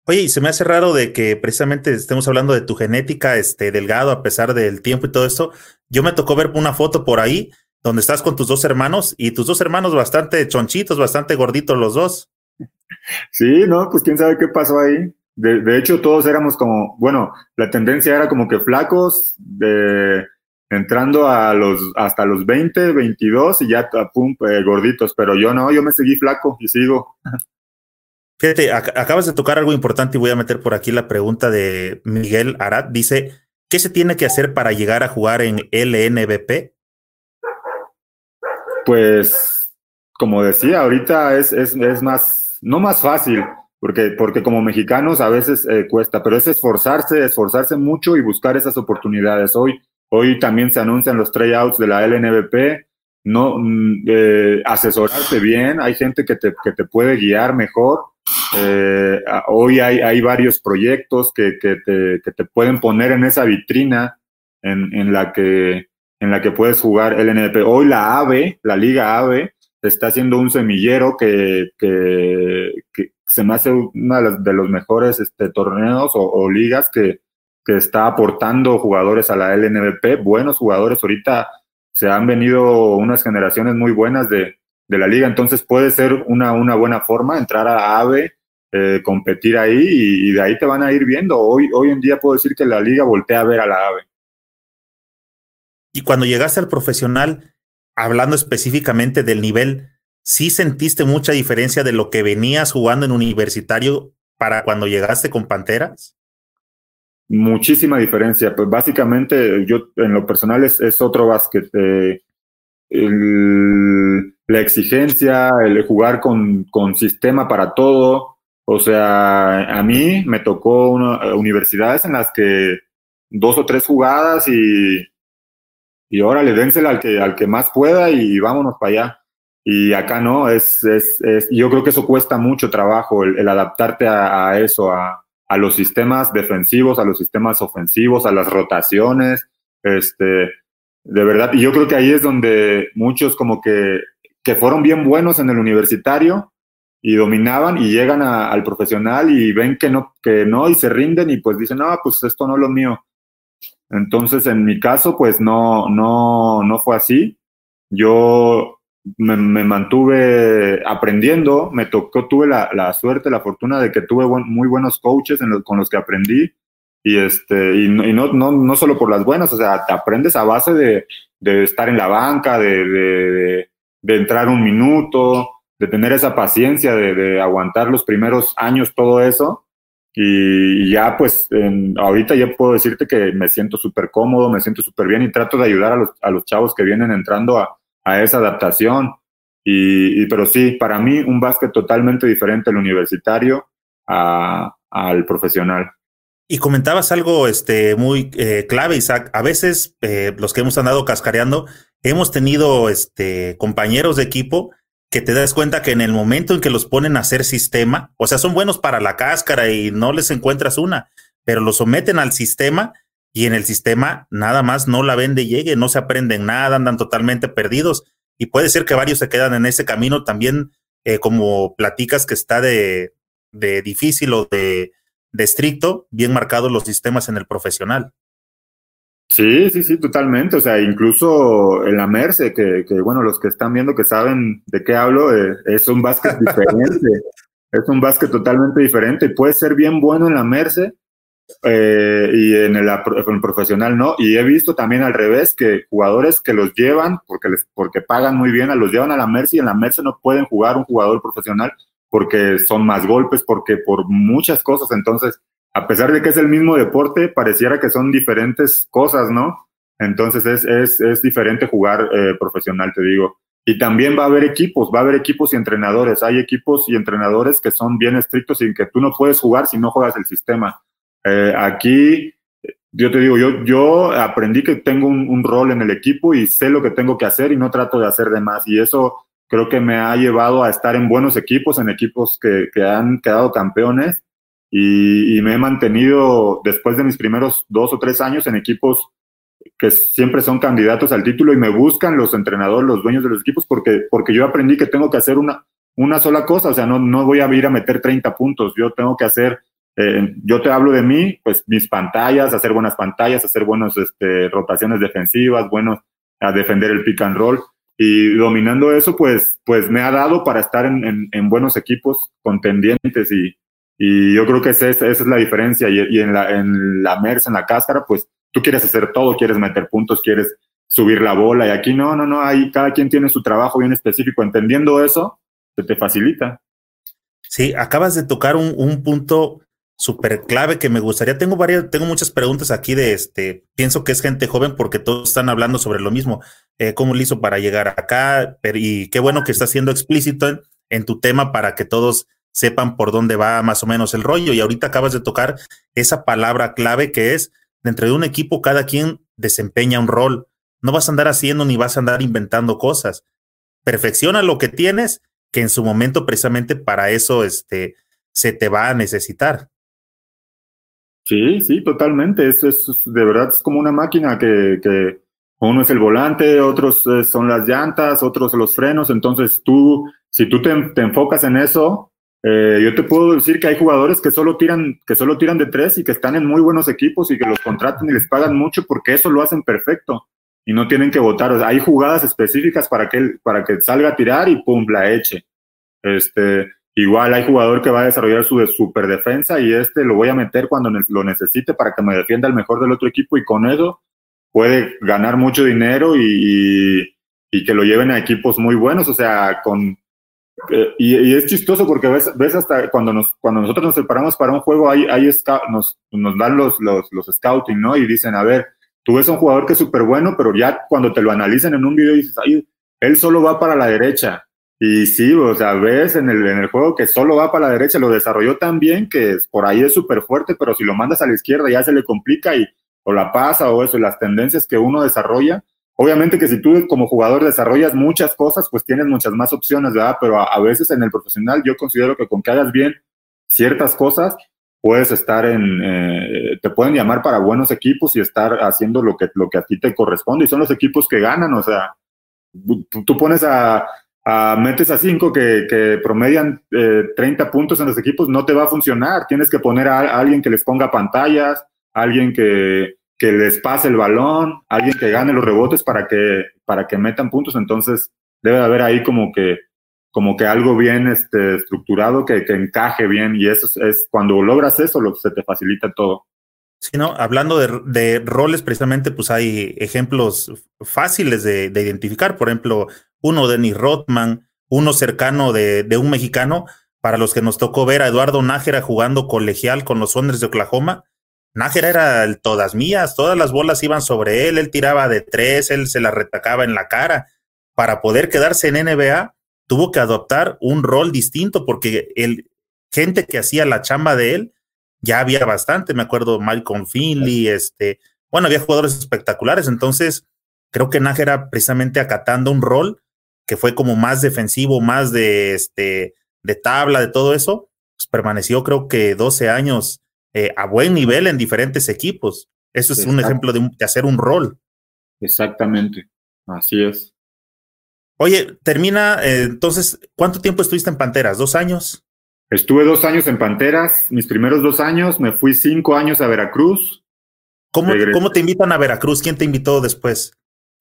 Oye, y se me hace raro de que precisamente estemos hablando de tu genética, este, delgado, a pesar del tiempo y todo esto. Yo me tocó ver una foto por ahí donde estás con tus dos hermanos y tus dos hermanos bastante chonchitos, bastante gorditos los dos. Sí, no, pues quién sabe qué pasó ahí. De, de hecho, todos éramos como, bueno, la tendencia era como que flacos, de entrando a los, hasta los 20, 22 y ya, pum, eh, gorditos, pero yo no, yo me seguí flaco y sigo. Fíjate, acabas de tocar algo importante y voy a meter por aquí la pregunta de Miguel Arad. Dice, ¿qué se tiene que hacer para llegar a jugar en LNBP? Pues, como decía, ahorita es, es, es más, no más fácil, porque, porque como mexicanos a veces eh, cuesta, pero es esforzarse, esforzarse mucho y buscar esas oportunidades. Hoy, hoy también se anuncian los tryouts de la LNBP, no mm, eh, asesorarte bien, hay gente que te, que te puede guiar mejor. Eh, hoy hay, hay, varios proyectos que, que, te, que, te, pueden poner en esa vitrina en, en, la que, en la que puedes jugar el NDP. Hoy la AVE, la Liga AVE, está haciendo un semillero que, que, se me hace uno de los, mejores este, torneos o ligas que, que está aportando jugadores a la LNBP, buenos jugadores. Ahorita se han venido unas generaciones muy buenas de, de la liga, entonces puede ser una, una buena forma entrar a AVE, eh, competir ahí y, de ahí te van a ir viendo. Hoy, hoy en día puedo decir que la liga voltea a ver a la AVE. Y cuando llegaste al profesional, hablando específicamente del nivel, ¿sí sentiste mucha diferencia de lo que venías jugando en universitario para cuando llegaste con Panteras? Muchísima diferencia. Pues básicamente yo en lo personal es, es otro básquet. Eh, la exigencia, el jugar con, con, sistema para todo. O sea, a mí me tocó una, universidades en las que dos o tres jugadas y, y órale, dénsela al que, al que más pueda y vámonos para allá. Y acá no, es, es, es yo creo que eso cuesta mucho trabajo, el, el adaptarte a, a eso, a, a, los sistemas defensivos, a los sistemas ofensivos, a las rotaciones, este, de verdad, y yo creo que ahí es donde muchos como que, que fueron bien buenos en el universitario y dominaban y llegan al profesional y ven que no, que no y se rinden y pues dicen, no, pues esto no es lo mío. Entonces, en mi caso, pues no, no, no fue así. Yo me, mantuve aprendiendo, me tocó, tuve la, la, suerte, la fortuna de que tuve muy buenos coaches con los que aprendí y, este, y, no, no, no solo por las buenas, o sea, te aprendes a base de, de estar en la banca, de, de, entrar un minuto, de tener esa paciencia, de, de aguantar los primeros años todo eso. Y, ya, pues, en, ahorita ya puedo decirte que me siento súper cómodo, me siento súper bien y trato de ayudar a los, a los chavos que vienen entrando a, a esa adaptación. Y, pero sí, para mí un básquet totalmente diferente al universitario al profesional. Y comentabas algo este, muy eh, clave, Isaac. A veces eh, los que hemos andado cascareando, hemos tenido este, compañeros de equipo que te das cuenta que en el momento en que los ponen a hacer sistema, o sea, son buenos para la cáscara y no les encuentras una, pero los someten al sistema y en el sistema nada más no la ven de llegue, no se aprenden nada, andan totalmente perdidos. Y puede ser que varios se quedan en ese camino también, eh, como platicas que está de, de difícil o de de estricto, bien marcados los sistemas en el profesional. Sí, sí, sí, totalmente. O sea, incluso en la Merce, que, que bueno, los que están viendo que saben de qué hablo, eh, es un básquet diferente. es un básquet totalmente diferente. Puede ser bien bueno en la Merce eh, y en el, en profesional no. Y he visto también al revés que jugadores que los llevan, porque, les, porque pagan muy bien, los llevan a la Merce y en la Merce no pueden jugar un jugador profesional porque son más golpes, porque por muchas cosas. Entonces, a pesar de que es el mismo deporte, pareciera que son diferentes cosas, ¿no? Entonces es, es, es diferente jugar eh, profesional, te digo. Y también va a haber equipos, va a haber equipos y entrenadores. Hay equipos y entrenadores que son bien estrictos y que tú no puedes jugar si no juegas el sistema. Eh, aquí, yo te digo, yo, yo aprendí que tengo un, un, rol en el equipo y sé lo que tengo que hacer y no trato de hacer de más. Y eso creo que me ha llevado a estar en buenos equipos, en equipos que, que han quedado campeones. Y, y, me he mantenido después de mis primeros dos o tres años en equipos que siempre son candidatos al título y me buscan los entrenadores, los dueños de los equipos, porque, porque yo aprendí que tengo que hacer una, una sola cosa, o sea, no, no voy a ir a meter 30 puntos, yo tengo que hacer, eh, yo te hablo de mí, pues mis pantallas, hacer buenas pantallas, hacer buenas este, rotaciones defensivas, buenos a defender el pick and roll y dominando eso, pues, pues me ha dado para estar en, en, buenos equipos contendientes y, y yo creo que esa, esa es la diferencia. Y, y, en, la, en la MERS, en la cáscara, pues tú quieres hacer todo, quieres meter puntos, quieres subir la bola y aquí no, no, no, ahí cada quien tiene su trabajo bien específico. Entendiendo eso, se te facilita. Sí, acabas de tocar un punto súper clave que me gustaría. Tengo varias, tengo muchas preguntas aquí de este. Pienso que es gente joven porque todos están hablando sobre lo mismo. Eh, ¿Cómo lo hizo para llegar acá? Pero, y qué bueno que está siendo explícito en, tu tema para que todos sepan por dónde va más o menos el rollo. Y ahorita acabas de tocar esa palabra clave que es dentro de un equipo cada quien desempeña un rol. No vas a andar haciendo ni vas a andar inventando cosas. Perfecciona lo que tienes, que en su momento precisamente para eso este, se te va a necesitar. Sí, sí, totalmente. Eso es, de verdad, es como una máquina que, que uno es el volante, otros eh, son las llantas, otros los frenos. Entonces tú, si tú te, enfocas en eso, eh, yo te puedo decir que hay jugadores que solo tiran, que solo tiran de tres y que están en muy buenos equipos y que los contratan y les pagan mucho porque eso lo hacen perfecto y no tienen que votar. hay jugadas específicas para que, para que salga a tirar y pum, la eche. Este, Igual hay jugador que va a desarrollar su super defensa y este lo voy a meter cuando lo necesite para que me defienda el mejor del otro equipo y con eso puede ganar mucho dinero y, que lo lleven a equipos muy buenos. O sea, con eh, y, es chistoso porque ves, ves hasta cuando nos cuando nosotros nos separamos para un juego, hay, hay nos, nos dan los, los, los scouting, ¿no? Y dicen, a ver, tú ves un jugador que es súper bueno, pero ya cuando te lo analizan en un video dices, ay, él solo va para la derecha y sí, o sea, ves en el, en el juego que solo va para la derecha, lo desarrolló tan bien que por ahí es súper fuerte, pero si lo mandas a la izquierda ya se le complica y o la pasa o eso, las tendencias que uno desarrolla. Obviamente que si tú como jugador desarrollas muchas cosas, pues tienes muchas más opciones, ¿verdad? Pero a, veces en el profesional yo considero que con que hagas bien ciertas cosas, puedes estar en, eh, te pueden llamar para buenos equipos y estar haciendo lo que, lo que a ti te corresponde. Y son los equipos que ganan, o sea, tú pones a, metes a cinco que, que promedian 30 eh, puntos en los equipos, no te va a funcionar. Tienes que poner a, alguien que les ponga pantallas, alguien que, que, les pase el balón, alguien que gane los rebotes para que, para que metan puntos. Entonces, debe de haber ahí como que, como que algo bien este, estructurado que, que encaje bien. Y eso es, cuando logras eso, lo, se te facilita todo. Sí, no, hablando de, roles, precisamente, pues hay ejemplos fáciles de, de identificar. Por ejemplo, uno Dennis Rothman, uno cercano de, de, un mexicano, para los que nos tocó ver a Eduardo Nájera jugando colegial con los Thunder de Oklahoma. Nájera era el todas mías, todas las bolas iban sobre él, él tiraba de tres, él se las retacaba en la cara. Para poder quedarse en NBA, tuvo que adoptar un rol distinto porque el gente que hacía la chamba de él ya había bastante. Me acuerdo Malcolm Finley, este, bueno, había jugadores espectaculares. Entonces, creo que Nájera precisamente acatando un rol que fue como más defensivo, más de, este, de tabla, de todo eso, pues permaneció creo que 12 años eh, a buen nivel en diferentes equipos. Eso es un ejemplo de, hacer un rol. Exactamente, así es. Oye, termina, eh, entonces, ¿cuánto tiempo estuviste en Panteras? ¿Dos años? Estuve dos años en Panteras, mis primeros dos años, me fui cinco años a Veracruz. ¿Cómo, ¿cómo te invitan a Veracruz? ¿Quién te invitó después?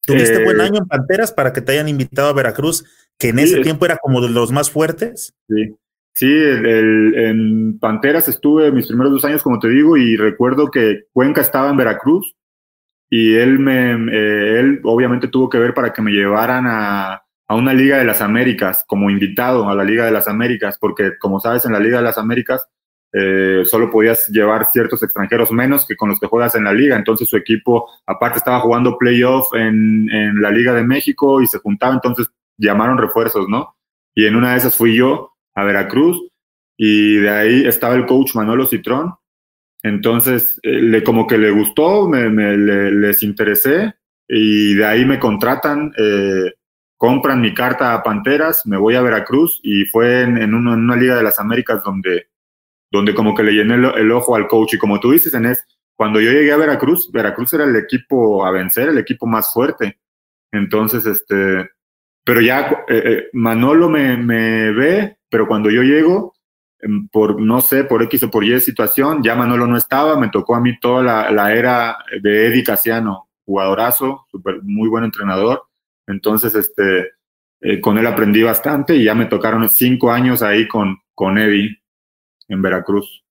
¿Tuviste buen eh, año en Panteras para que te hayan invitado a Veracruz, que en ese tiempo era como de los más fuertes? Sí, sí, en Panteras estuve mis primeros dos años, como te digo, y recuerdo que Cuenca estaba en Veracruz y él me, eh, él obviamente tuvo que ver para que me llevaran a, a una Liga de las Américas como invitado a la Liga de las Américas, porque como sabes, en la Liga de las Américas eh, solo podías llevar ciertos extranjeros menos que con los que juegas en la liga. Entonces su equipo, aparte estaba jugando playoff en, en la Liga de México y se juntaba, entonces llamaron refuerzos, ¿no? Y en una de esas fui yo a Veracruz y de ahí estaba el coach Manolo Citrón. Entonces, eh, le, como que le gustó, me, me les interesé y de ahí me contratan, eh, compran mi carta a Panteras, me voy a Veracruz y fue en, una Liga de las Américas donde donde como que le llené el, ojo al coach. Y como tú dices, Enes, cuando yo llegué a Veracruz, Veracruz era el equipo a vencer, el equipo más fuerte. Entonces, este, pero ya eh, eh, Manolo me, ve, pero cuando yo llego, em, por no sé, por X o por Y situación, ya Manolo no estaba, me tocó a mí toda la, la era de Eddie Casiano, jugadorazo, super, muy buen entrenador. Entonces, este, eh, con él aprendí bastante y ya me tocaron cinco años ahí con, con Eddie en Veracruz.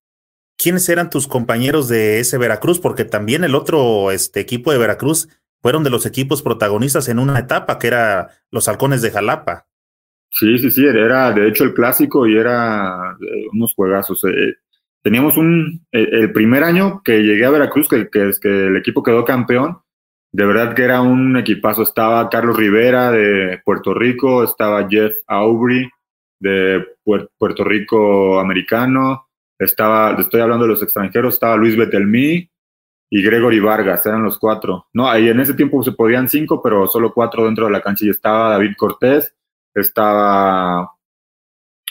¿quiénes eran tus compañeros de ese Veracruz? Porque también el otro este, equipo de Veracruz fueron de los equipos protagonistas en una etapa que era los halcones de Jalapa. Sí, sí, sí, era de hecho el clásico y era eh, unos juegazos. Eh, teníamos un, el primer año que llegué a Veracruz, que, que, que el equipo quedó campeón, de verdad que era un equipazo. Estaba Carlos Rivera de Puerto Rico, estaba Jeff Aubrey de Puerto Rico americano, estaba, estoy hablando de los extranjeros, estaba Luis Betelmí y Gregory Vargas, eran los cuatro. No, ahí en ese tiempo se podían cinco, pero solo cuatro dentro de la cancha y estaba David Cortés, estaba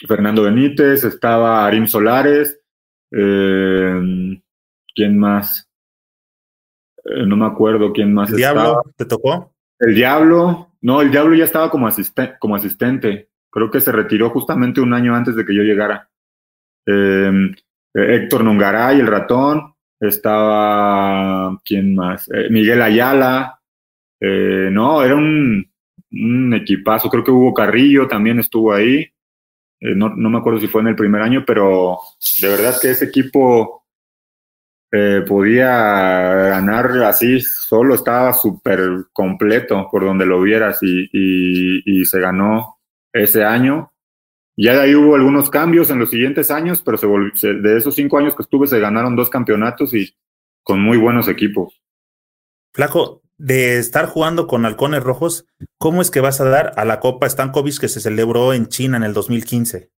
Fernando Benítez, estaba Arim Solares, eh, ¿quién más? Eh, no me acuerdo quién más. ¿El Diablo te tocó? El Diablo, no, el Diablo ya estaba como, como asistente. Creo que se retiró justamente un año antes de que yo llegara. Em, eh, Héctor Nungaray, el ratón. Estaba, ¿quién más? Miguel Ayala. no, era un, un equipazo. Creo que Hugo Carrillo también estuvo ahí. Eh, no, no, me acuerdo si fue en el primer año, pero de verdad que ese equipo eh, podía ganar así, solo estaba súper completo por donde lo vieras y, se ganó ese año. Ya de ahí hubo algunos cambios en los siguientes años, pero se de esos cinco años que estuve se ganaron dos campeonatos y con muy buenos equipos. Flaco, de estar jugando con halcones rojos, ¿cómo es que vas a dar a la Copa Stankovic que se celebró en China en el 2015?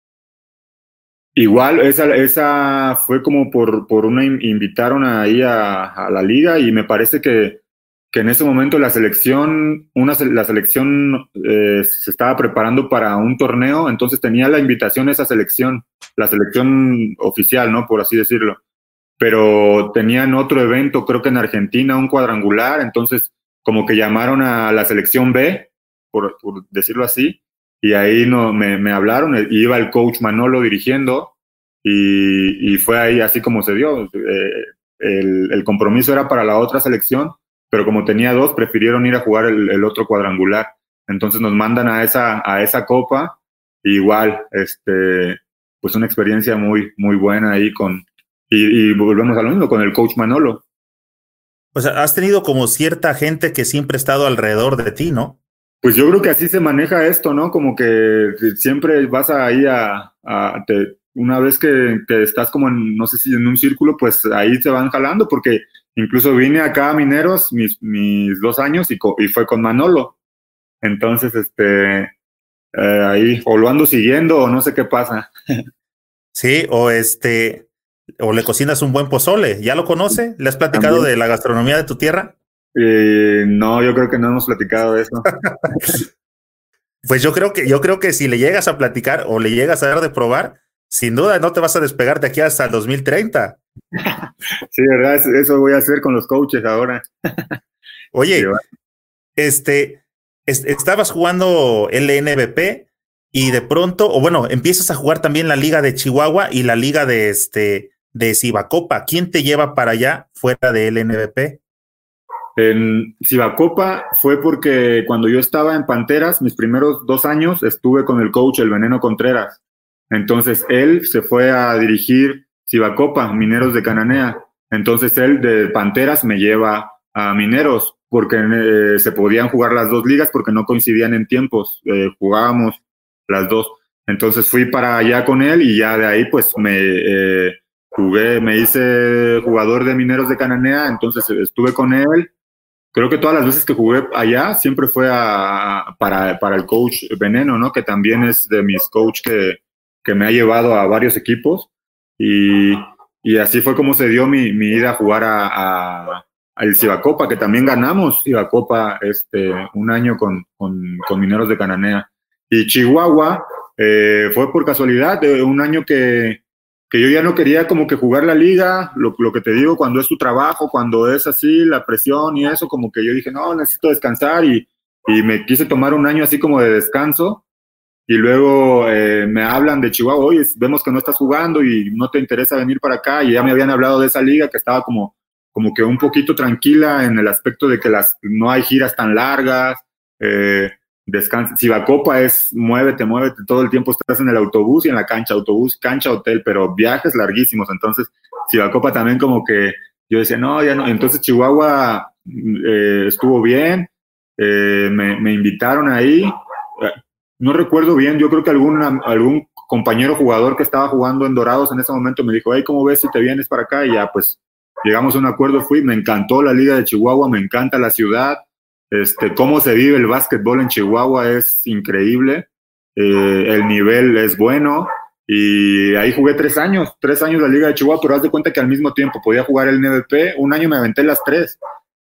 Igual, esa, esa fue como por, por una, invitaron ahí a, a la liga y me parece que, que en ese momento la selección, una, la selección eh, se estaba preparando para un torneo, entonces tenía la invitación esa selección, la selección oficial, ¿no? Por así decirlo pero tenían otro evento, creo que en Argentina, un cuadrangular, entonces como que llamaron a la selección B, por, decirlo así, y ahí no, me, me hablaron, e, iba el coach Manolo dirigiendo, y, y fue ahí así como se dio. Eh, el, el, compromiso era para la otra selección, pero como tenía dos, prefirieron ir a jugar el, otro cuadrangular. Entonces nos mandan a esa, a esa copa, igual, este, pues una experiencia muy, muy buena ahí con, y, volvemos a lo mismo con el coach Manolo. Sea, has tenido como cierta gente que siempre ha estado alrededor de ti, ¿no? Pues yo creo que así se maneja esto, ¿no? Como que siempre vas ahí a, a una vez que, que, estás como en, no sé si en un círculo, pues ahí te van jalando, porque incluso vine acá a Mineros mis, mis dos años y, y fue con Manolo. Entonces, este, eh, ahí, o lo ando siguiendo o no sé qué pasa. Sí, o este, o le cocinas un buen pozole. ¿Ya lo conoce? ¿Le has platicado de la gastronomía de tu tierra? Eh, no, yo creo que no hemos platicado de eso. pues yo creo que yo creo que si le llegas a platicar o le llegas a dar de probar, sin duda no te vas a despegar de aquí hasta el 2030. sí, verdad, eso voy a hacer con los coaches ahora. Oye, este, estabas jugando LNBP y de pronto, o bueno, empiezas a jugar también la liga de Chihuahua y la liga de este de Cibacopa. ¿Quién te lleva para allá fuera del NBP? En Cibacopa fue porque cuando yo estaba en Panteras, mis primeros dos años, estuve con el coach El Veneno Contreras. Entonces él se fue a dirigir Cibacopa, Mineros de Cananea. Entonces él de Panteras me lleva a Mineros porque eh, se podían jugar las dos ligas porque no coincidían en tiempos. Eh, jugábamos las dos. Entonces fui para allá con él y ya de ahí pues me eh, jugué, me hice jugador de Mineros de Cananea, entonces estuve con él. Creo que todas las veces que jugué allá siempre fue a, para, para el coach Veneno, ¿no? Que también es de mis coach que, que me ha llevado a varios equipos. Y, y así fue como se dio mi, mi ida a jugar a, a, al Cibacopa, que también ganamos Cibacopa este, un año con, con, con Mineros de Cananea. Y Chihuahua eh, fue por casualidad de un año que, que yo ya no quería como que jugar la liga, lo, lo, que te digo, cuando es tu trabajo, cuando es así, la presión y eso, como que yo dije, no, necesito descansar y, y me quise tomar un año así como de descanso. Y luego eh, me hablan de Chihuahua, oye, vemos que no estás jugando y no te interesa venir para acá. Y ya me habían hablado de esa liga que estaba como, como que un poquito tranquila en el aspecto de que las, no hay giras tan largas. Eh, descansa. Cibacopa es muévete, muévete, todo el tiempo estás en el autobús y en la cancha, autobús, cancha, hotel, pero viajes larguísimos. Entonces, Cibacopa también como que yo decía, no, ya no. Entonces, Chihuahua eh, estuvo bien, eh, me, invitaron ahí. Eh, no recuerdo bien, yo creo que algún, algún compañero jugador que estaba jugando en Dorados en ese momento me dijo, hey, ¿cómo ves si te vienes para acá? Y ya, pues, llegamos a un acuerdo, fui, me encantó la Liga de Chihuahua, me encanta la ciudad este, cómo se vive el básquetbol en Chihuahua es increíble. Eh, el nivel es bueno. Y ahí jugué tres años, tres años la Liga de Chihuahua, pero haz de cuenta que al mismo tiempo podía jugar el NBP. Un año me aventé las tres.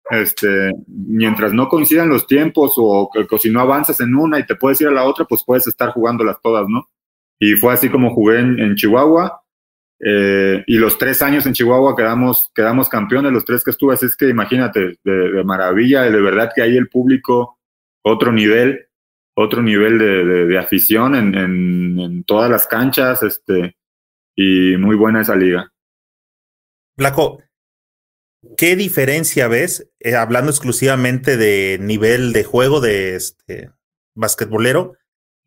Este, mientras no coincidan los tiempos o, o si no avanzas en una y te puedes ir a la otra, pues puedes estar jugándolas todas, ¿no? Y fue así como jugué en Chihuahua. Eh, y los tres años en Chihuahua quedamos, quedamos campeones, los tres que estuve, así es que imagínate, de, maravilla, de verdad que ahí el público, otro nivel, otro nivel de, afición en, todas las canchas, este, y muy buena esa liga. Blanco, ¿qué diferencia ves, eh, hablando exclusivamente de nivel de juego de este basquetbolero,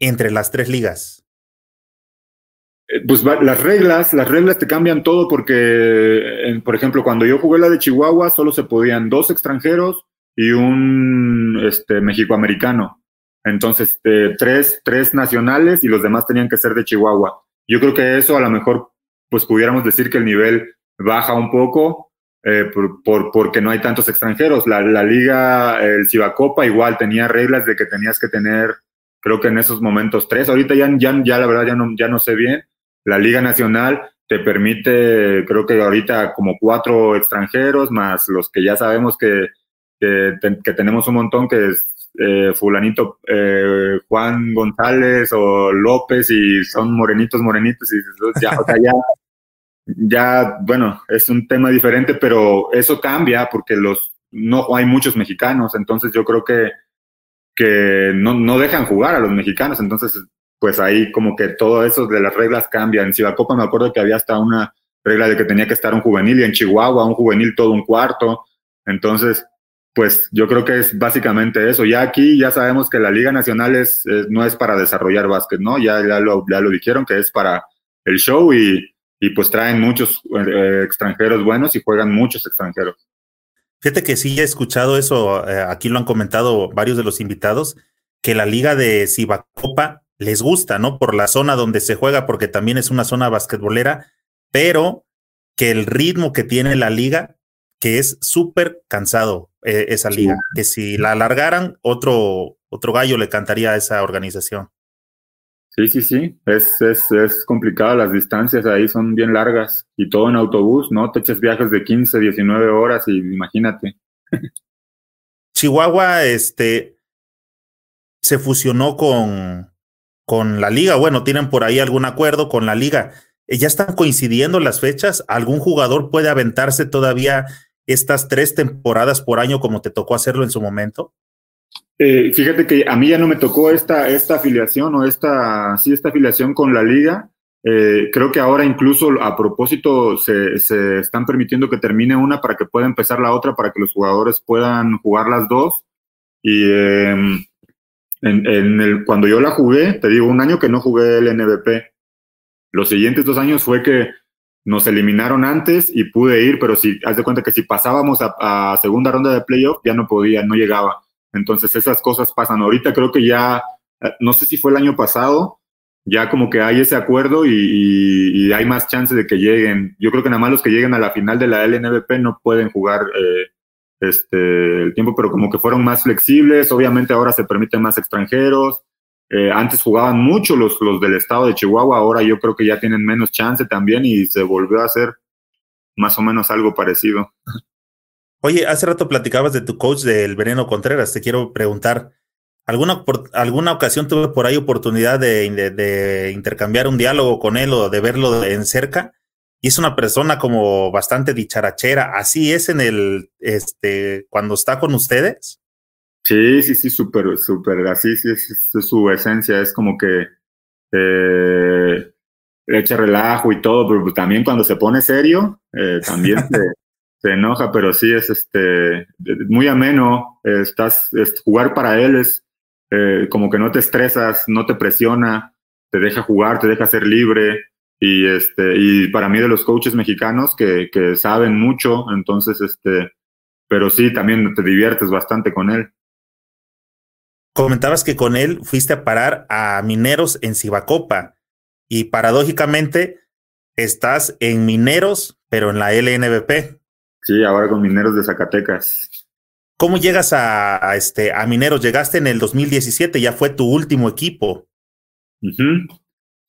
entre las tres ligas? Eh, pues las reglas, las reglas te cambian todo porque, por ejemplo, cuando yo jugué la de Chihuahua, solo se podían dos extranjeros y un este, mexicoamericano. Entonces, eh, tres, tres nacionales y los demás tenían que ser de Chihuahua. Yo creo que eso a lo mejor, pues pudiéramos decir que el nivel baja un poco eh, por, porque no hay tantos extranjeros. La, la liga, el Cibacopa igual tenía reglas de que tenías que tener, creo que en esos momentos tres. Ahorita ya, ya, ya la verdad ya no, ya no sé bien, la Liga Nacional te permite, creo que ahorita como cuatro extranjeros, más los que ya sabemos que, que, tenemos un montón, que es eh, fulanito eh, Juan González o López y son morenitos, morenitos, y ya, o ya, ya, bueno, es un tema diferente, pero eso cambia porque los no hay muchos mexicanos, entonces yo creo que, que no, no dejan jugar a los mexicanos, entonces pues ahí como que todo eso de las reglas cambian. En Cibacopa me acuerdo que había hasta una regla de que tenía que estar un juvenil y en Chihuahua un juvenil todo un cuarto. Entonces, pues yo creo que es básicamente eso. Ya aquí ya sabemos que la Liga Nacional es, no es para desarrollar básquet, ¿no? Ya, ya, lo, ya lo dijeron que es para el show y, y pues traen muchos eh, extranjeros buenos y juegan muchos extranjeros. Fíjate que sí he escuchado eso, eh, aquí lo han comentado varios de los invitados, que la liga de Cibacopa les gusta, ¿no? Por la zona donde se juega, porque también es una zona basquetbolera, pero que el ritmo que tiene la liga, que es súper cansado eh, esa liga, que si la alargaran, otro, otro gallo le cantaría a esa organización. Sí, sí, sí, es, es, es complicado, las distancias ahí son bien largas y todo en autobús, ¿no? Te echas viajes de 15, 19 horas y imagínate. Chihuahua, este, se fusionó con, con la liga. Bueno, tienen por ahí algún acuerdo con la liga. Eh, ¿Ya están coincidiendo las fechas? ¿Algún jugador puede aventarse todavía estas tres temporadas por año como te tocó hacerlo en su momento? Eh, fíjate que a mí ya no me tocó esta, esta afiliación o esta, sí, esta afiliación con la liga. Eh, creo que ahora incluso a propósito se, se, están permitiendo que termine una para que pueda empezar la otra, para que los jugadores puedan jugar las dos. Y em, en, en el, cuando yo la jugué, te digo, un año que no jugué el NBP. Los siguientes dos años fue que nos eliminaron antes y pude ir, pero si haz de cuenta que si pasábamos a, segunda ronda de playoff ya no podía, no llegaba. Entonces esas cosas pasan. Ahorita creo que ya, eh, no sé si fue el año pasado, ya como que hay ese acuerdo y, hay más chance de que lleguen. Yo creo que nada más los que lleguen a la final de la LNBP no pueden jugar eh, este, el tiempo, pero como que fueron más flexibles. Obviamente ahora se permiten más extranjeros. Eh, antes jugaban mucho los, los del estado de Chihuahua, ahora yo creo que ya tienen menos chance también y se volvió a hacer más o menos algo parecido. Oye, hace rato platicabas de tu coach del Veneno Contreras. Te quiero preguntar, ¿alguna, por, alguna ocasión tuve por ahí oportunidad de, de, de, intercambiar un diálogo con él o de verlo en cerca? Y es una persona como bastante dicharachera. ¿Así es en el, este, cuando está con ustedes? Sí, sí, sí, súper, súper, así sí, es, su esencia, es como que eh, echa relajo y todo, pero también cuando se pone serio, eh, también se, enoja, pero sí es este, muy ameno, estás, jugar para él es, eh, como que no te estresas, no te presiona, te deja jugar, te deja ser libre. Y, este, y para mí de los coaches mexicanos que, que saben mucho, entonces, este, pero sí, también te diviertes bastante con él. Comentabas que con él fuiste a parar a Mineros en Cibacopa y paradójicamente estás en Mineros, pero en la LNBP. Sí, ahora con Mineros de Zacatecas. ¿Cómo llegas a, este, a Mineros? Llegaste en el 2017, ya fue tu último equipo.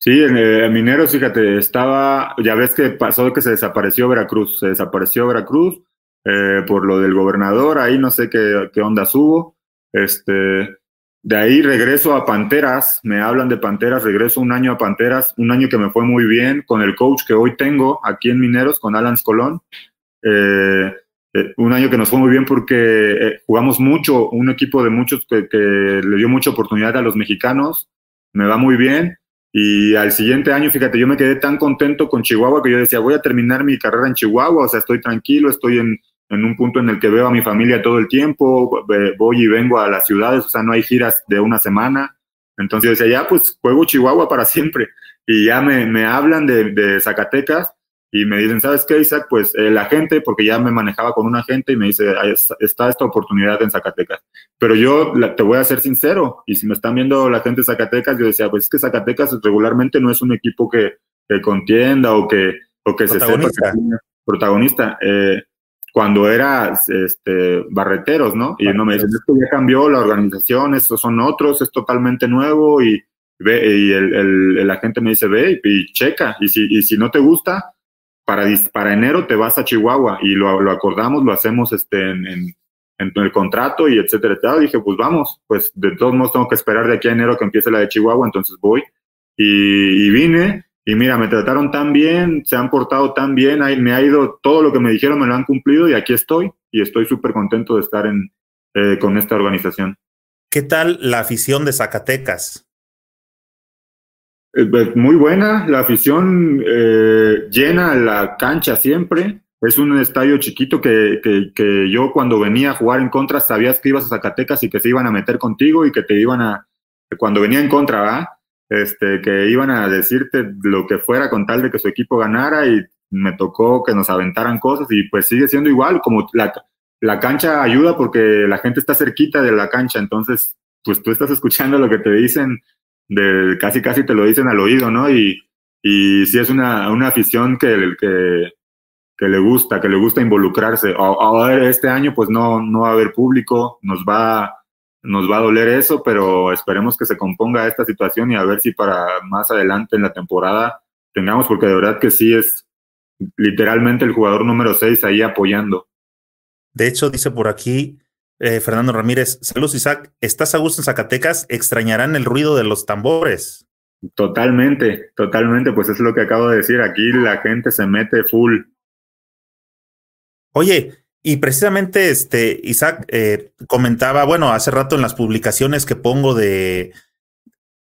Sí, en, Mineros, fíjate, estaba, ya ves que pasó que se desapareció Veracruz, se desapareció Veracruz eh, por lo del gobernador, ahí no sé qué, qué ondas hubo. Este, de ahí regreso a Panteras, me hablan de Panteras, regreso un año a Panteras, un año que me fue muy bien con el coach que hoy tengo aquí en Mineros, con Alan Colón. Eh, eh, un año que nos fue muy bien porque jugamos mucho, un equipo de muchos que, le dio mucha oportunidad a los mexicanos, me va muy bien. Y al siguiente año, fíjate, yo me quedé tan contento con Chihuahua que yo decía, voy a terminar mi carrera en Chihuahua, o sea, estoy tranquilo, estoy en, en un punto en el que veo a mi familia todo el tiempo, voy y vengo a las ciudades, o sea, no hay giras de una semana. Entonces yo decía, ya, pues juego Chihuahua para siempre. Y ya me, me hablan de, de Zacatecas y me dicen, ¿sabes qué, Isaac? Pues el agente, porque ya me manejaba con un agente y me dice, está esta oportunidad en Zacatecas. Pero yo te voy a ser sincero, y si me están viendo la gente de Zacatecas, yo decía, pues es que Zacatecas regularmente no es un equipo que, que contienda o que, o que se sepa protagonista. Eh, cuando era este, barreteros, ¿no? Y no me dicen, esto ya cambió la organización, estos son otros, es totalmente nuevo y, ve, y el, el, el agente me dice, ve y, checa, y si, y si no te gusta, para, para enero te vas a Chihuahua y lo, lo acordamos, lo hacemos este, en, en, el contrato y etcétera, etcétera. Dije, pues vamos, pues de todos modos tengo que esperar de aquí a enero que empiece la de Chihuahua, entonces voy. Y, vine y mira, me trataron tan bien, se han portado tan bien, me ha ido todo lo que me dijeron, me lo han cumplido y aquí estoy y estoy súper contento de estar en, eh, con esta organización. ¿Qué tal la afición de Zacatecas? Eh, pues, muy buena, la afición eh, llena la cancha siempre. Es un estadio chiquito que, que, yo cuando venía a jugar en contra sabías que ibas a Zacatecas y que se iban a meter contigo y que te iban a, cuando venía en contra, ¿va? Este, que iban a decirte lo que fuera con tal de que su equipo ganara y me tocó que nos aventaran cosas y pues sigue siendo igual, como la, la cancha ayuda porque la gente está cerquita de la cancha, entonces pues tú estás escuchando lo que te dicen de casi casi te lo dicen al oído, ¿no? Y, y sí es una, una afición que, que, que le gusta, que le gusta involucrarse. Ahora este año pues no, no va a haber público, nos va, nos va a doler eso, pero esperemos que se componga esta situación y a ver si para más adelante en la temporada tengamos, porque de verdad que sí es literalmente el jugador número 6 ahí apoyando. De hecho, dice por aquí eh, Fernando Ramírez, saludos Isaac, ¿estás a gusto en Zacatecas? Extrañarán el ruido de los tambores. Totalmente, totalmente, pues es lo que acabo de decir, aquí la gente se mete full. Oye, y precisamente este Isaac eh, comentaba, bueno, hace rato en las publicaciones que pongo de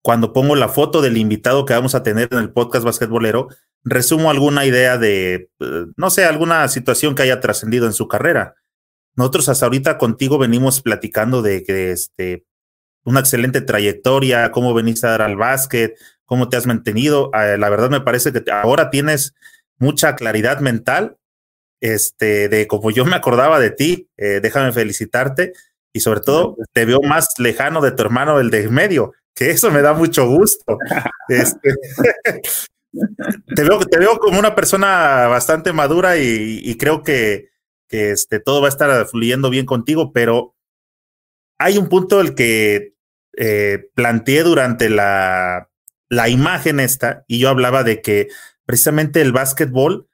cuando pongo la foto del invitado que vamos a tener en el podcast basquetbolero, resumo alguna idea de, eh, no sé, alguna situación que haya trascendido en su carrera. Nosotros hasta ahorita contigo venimos platicando de que este, una excelente trayectoria, cómo veniste a dar al básquet, cómo te has mantenido. Eh, la verdad me parece que ahora tienes mucha claridad mental, este, de como yo me acordaba de ti. Eh, déjame felicitarte y sobre todo te veo más lejano de tu hermano, el de medio, que eso me da mucho gusto. Este, te, veo, te veo como una persona bastante madura y creo que que este, todo va a estar fluyendo bien contigo, pero hay un punto el que eh, planteé durante la, la imagen esta, y yo hablaba de que precisamente el básquetbol,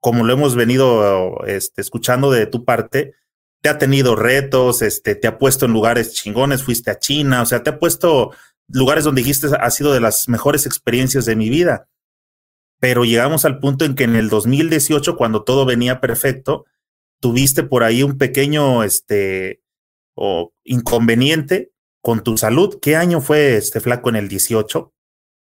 como lo hemos venido este, escuchando de tu parte, te ha tenido retos, este, te ha puesto en lugares chingones, fuiste a China, o sea, te ha puesto lugares donde dijiste ha sido de las mejores experiencias de mi vida. Pero llegamos al punto en que en el 2018, cuando todo venía perfecto, tuviste por ahí un pequeño este, o inconveniente con tu salud. ¿Qué año fue este flaco en el 18?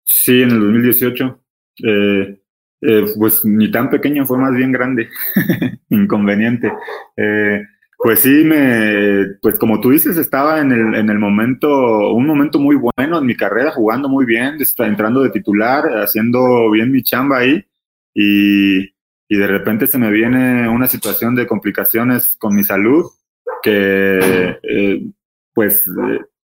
Sí, en el 2018. Eh, eh, pues ni tan pequeño, fue más bien grande, inconveniente. Eh, Pues sí, me, pues como tú dices, estaba en el, en el momento, un momento muy bueno en mi carrera, jugando muy bien, entrando de titular, haciendo bien mi chamba ahí, y, y de repente se me viene una situación de complicaciones con mi salud, que eh, pues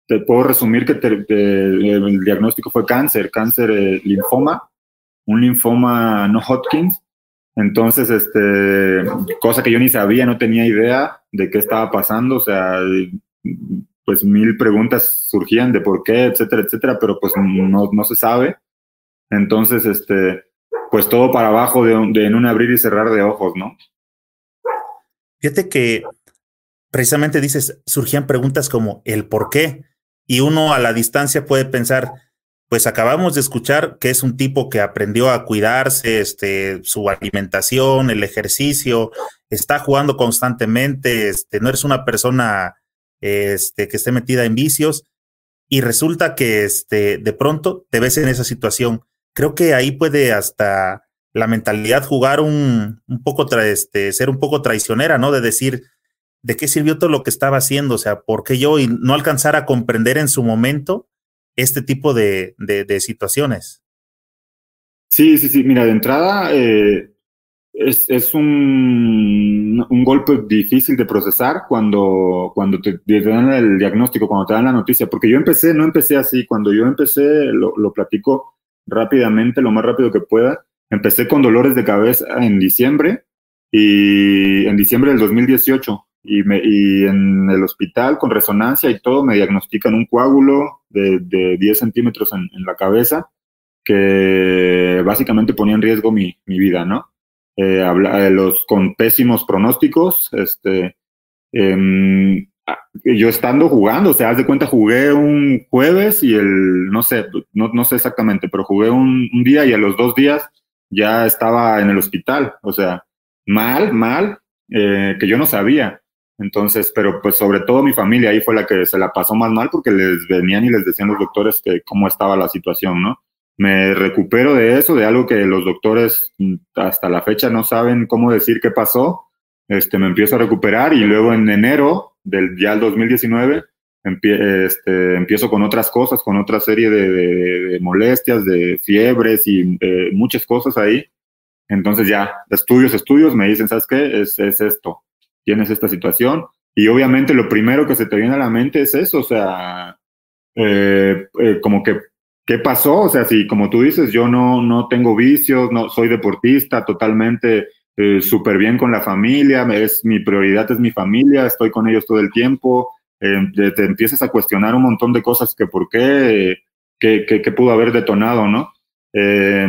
te puedo resumir que el diagnóstico fue cáncer, cáncer eh, linfoma, un linfoma no Hodgkin, entonces, este, cosa que yo ni sabía, no tenía idea de qué estaba pasando, o sea, pues mil preguntas surgían de por qué, etcétera, etcétera, pero pues no, no se sabe. Entonces, este, pues todo para abajo de, de en un abrir y cerrar de ojos, ¿no? Fíjate que precisamente dices, surgían preguntas como el por qué, y uno a la distancia puede pensar, pues acabamos de escuchar que es un tipo que aprendió a cuidarse, este, su alimentación, el ejercicio, está jugando constantemente, este, no eres una persona este, que esté metida en vicios y resulta que este, de pronto te ves en esa situación. Creo que ahí puede hasta la mentalidad jugar un, un poco, este, ser un poco traicionera, ¿no? De decir, ¿de qué sirvió todo lo que estaba haciendo? O sea, ¿por qué yo y no alcanzar a comprender en su momento este tipo de, de, situaciones. Sí, sí, sí. Mira, de entrada eh, es, es un, un, golpe difícil de procesar cuando, cuando te, dan el diagnóstico, cuando te dan la noticia. Porque yo empecé, no empecé así. Cuando yo empecé, lo, lo platico rápidamente, lo más rápido que pueda. Empecé con dolores de cabeza en diciembre y en diciembre del 2018 y, me, y en el hospital con resonancia y todo me diagnostican un coágulo de, de 10 centímetros en, la cabeza que básicamente ponía en riesgo mi, mi vida, ¿no? Eh, habla, eh, los con pésimos pronósticos, este, eh, yo estando jugando, o sea, haz de cuenta, jugué un jueves y el, no sé, no, no sé exactamente, pero jugué un, un día y a los dos días ya estaba en el hospital, o sea, mal, mal, eh, que yo no sabía. Entonces, pero pues sobre todo mi familia ahí fue la que se la pasó más mal porque les venían y les decían los doctores que cómo estaba la situación, ¿no? Me recupero de eso, de algo que los doctores mm, hasta la fecha no saben cómo decir qué pasó. Este, me empiezo a recuperar y luego en enero del ya el 2019 este, empiezo con otras cosas, con otra serie de, molestias, de fiebres y eh, muchas cosas ahí. Entonces ya, estudios, estudios, me dicen, ¿sabes qué? Es, es esto tienes esta situación. Y obviamente lo primero que se te viene a la mente es eso, o sea, eh, eh, como que, ¿qué pasó? O sea, si como tú dices, yo no, no tengo vicios, no soy deportista, totalmente eh, súper bien con la familia, es, mi prioridad es mi familia, estoy con ellos todo el tiempo, te, te, empiezas a cuestionar un montón de cosas que por qué, que, que, pudo haber detonado, ¿no? Eh,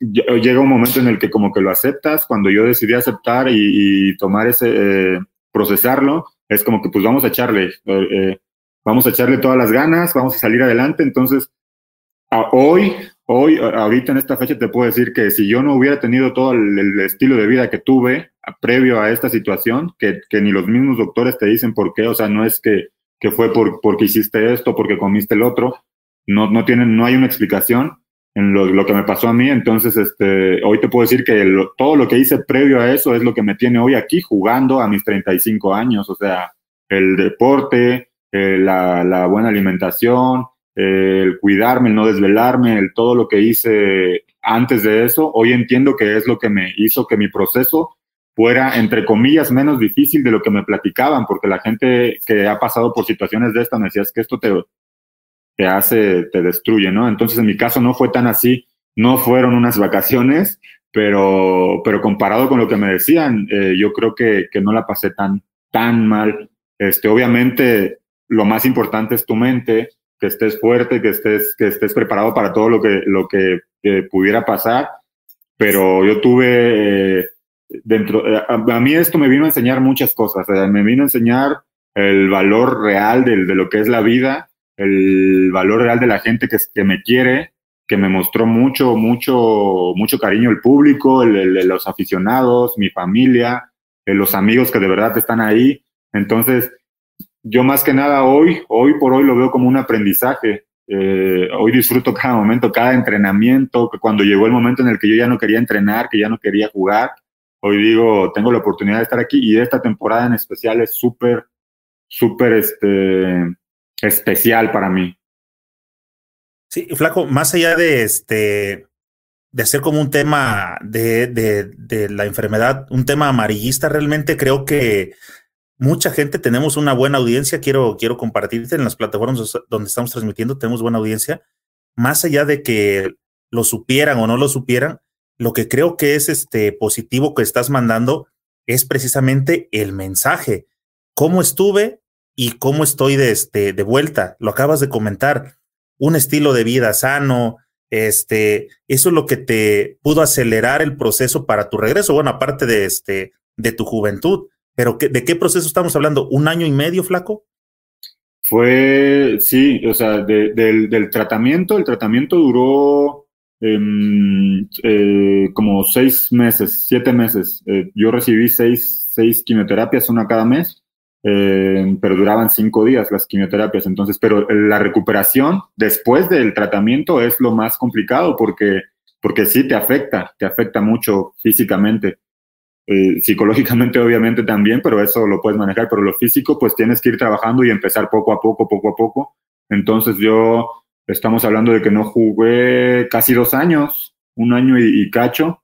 llega un momento en el que como que lo aceptas, cuando yo decidí aceptar y, y tomar ese, eh, procesarlo, es como que pues vamos a echarle, eh, eh, vamos a echarle todas las ganas, vamos a salir adelante, entonces a hoy, hoy, ahorita en esta fecha te puedo decir que si yo no hubiera tenido todo el, estilo de vida que tuve previo a esta situación, que, que, ni los mismos doctores te dicen por qué, o sea, no es que, que fue por, porque hiciste esto, porque comiste el otro, no, no tienen, no hay una explicación, en lo, lo, que me pasó a mí. Entonces, este, hoy te puedo decir que todo lo que hice previo a eso es lo que me tiene hoy aquí jugando a mis 35 años. O sea, el deporte, eh, la, buena alimentación, el cuidarme, el no desvelarme, el todo lo que hice antes de eso. Hoy entiendo que es lo que me hizo que mi proceso fuera, entre comillas, menos difícil de lo que me platicaban, porque la gente que ha pasado por situaciones de esta me decía, es que esto te, te hace, te destruye, ¿no? Entonces en mi caso no fue tan así, no fueron unas vacaciones, pero, pero comparado con lo que me decían, eh, yo creo que, que, no la pasé tan, tan mal. Este, obviamente lo más importante es tu mente, que estés fuerte, que estés, que estés preparado para todo lo que, lo que, pudiera pasar, pero yo tuve eh, dentro, eh, a, mí esto me vino a enseñar muchas cosas, me vino a enseñar el valor real de, de lo que es la vida, el valor real de la gente que, que me quiere, que me mostró mucho, mucho, mucho cariño el público, los aficionados, mi familia, eh, los amigos que de verdad están ahí. Entonces, yo más que nada hoy, hoy por hoy lo veo como un aprendizaje. Eh, hoy disfruto cada momento, cada entrenamiento, que cuando llegó el momento en el que yo ya no quería entrenar, que ya no quería jugar, hoy digo, tengo la oportunidad de estar aquí y esta temporada en especial es súper, súper este, especial para mí. Sí, Flaco, más allá de este de hacer como un tema de, de, de, la enfermedad, un tema amarillista, realmente creo que mucha gente tenemos una buena audiencia. Quiero, quiero compartirte en las plataformas donde estamos transmitiendo, tenemos buena audiencia. Más allá de que lo supieran o no lo supieran, lo que creo que es este positivo que estás mandando es precisamente el mensaje. ¿Cómo estuve y cómo estoy de, este, de vuelta? Lo acabas de comentar un estilo de vida sano, este, eso es lo que te pudo acelerar el proceso para tu regreso, bueno, aparte de este, de tu juventud, pero ¿de qué proceso estamos hablando? ¿Un año y medio, flaco? Fue, sí, o sea, del, tratamiento, el tratamiento duró em, eh, como seis meses, siete meses. Eh, yo recibí seis, seis quimioterapias, una cada mes eh, pero duraban cinco días las quimioterapias. Entonces, pero la recuperación después del tratamiento es lo más complicado porque, porque sí te afecta, te afecta mucho físicamente. Eh, psicológicamente obviamente también, pero eso lo puedes manejar, pero lo físico pues tienes que ir trabajando y empezar poco a poco, poco a poco. Entonces yo, estamos hablando de que no jugué casi dos años, un año y cacho,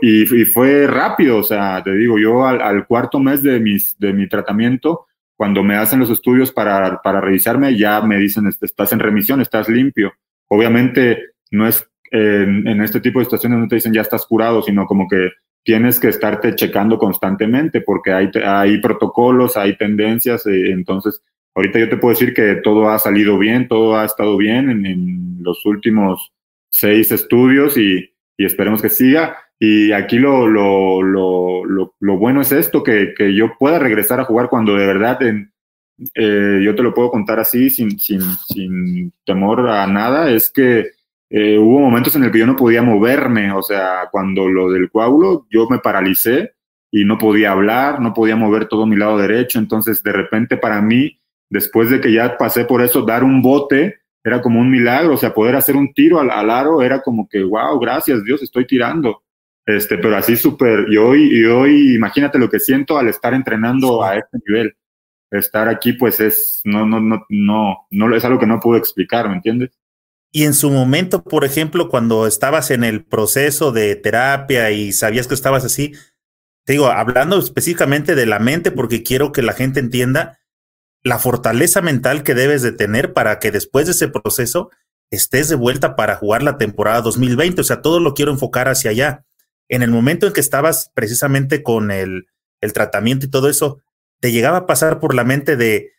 y, fue rápido, o sea, te digo, yo al, cuarto mes de, mis, de mi tratamiento, cuando me hacen los estudios para, para revisarme, ya me dicen, estás en remisión, estás limpio. Obviamente no es en, este tipo de situaciones no te dicen ya estás curado, sino como que tienes que estarte checando constantemente porque hay, hay protocolos, hay tendencias, eh, entonces ahorita yo te puedo decir que todo ha salido bien, todo ha estado bien en, en los últimos seis estudios y, y esperemos que siga. Y aquí lo, lo, lo, lo, bueno es esto, que, que, yo pueda regresar a jugar cuando de verdad en, eh, yo te lo puedo contar así sin, sin, sin temor a nada, es que eh, hubo momentos en el que yo no podía moverme, o sea, cuando lo del coágulo, yo me paralicé y no podía hablar, no podía mover todo mi lado derecho, entonces de repente para mí, después de que ya pasé por eso, dar un bote era como un milagro, o sea, poder hacer un tiro al, al aro era como que, wow, gracias Dios, estoy tirando. Este, pero así súper, y hoy, y hoy imagínate lo que siento al estar entrenando a este nivel. Estar aquí, pues es, no, no, no, no, no, es algo que no puedo explicar, ¿me entiendes? Y en su momento, por ejemplo, cuando estabas en el proceso de terapia y sabías que estabas así, te digo, hablando específicamente de la mente, porque quiero que la gente entienda la fortaleza mental que debes de tener para que después de ese proceso estés de vuelta para jugar la temporada 2020. O sea, todo lo quiero enfocar hacia allá en el momento en que estabas precisamente con el, el tratamiento y todo eso, ¿te llegaba a pasar por la mente de,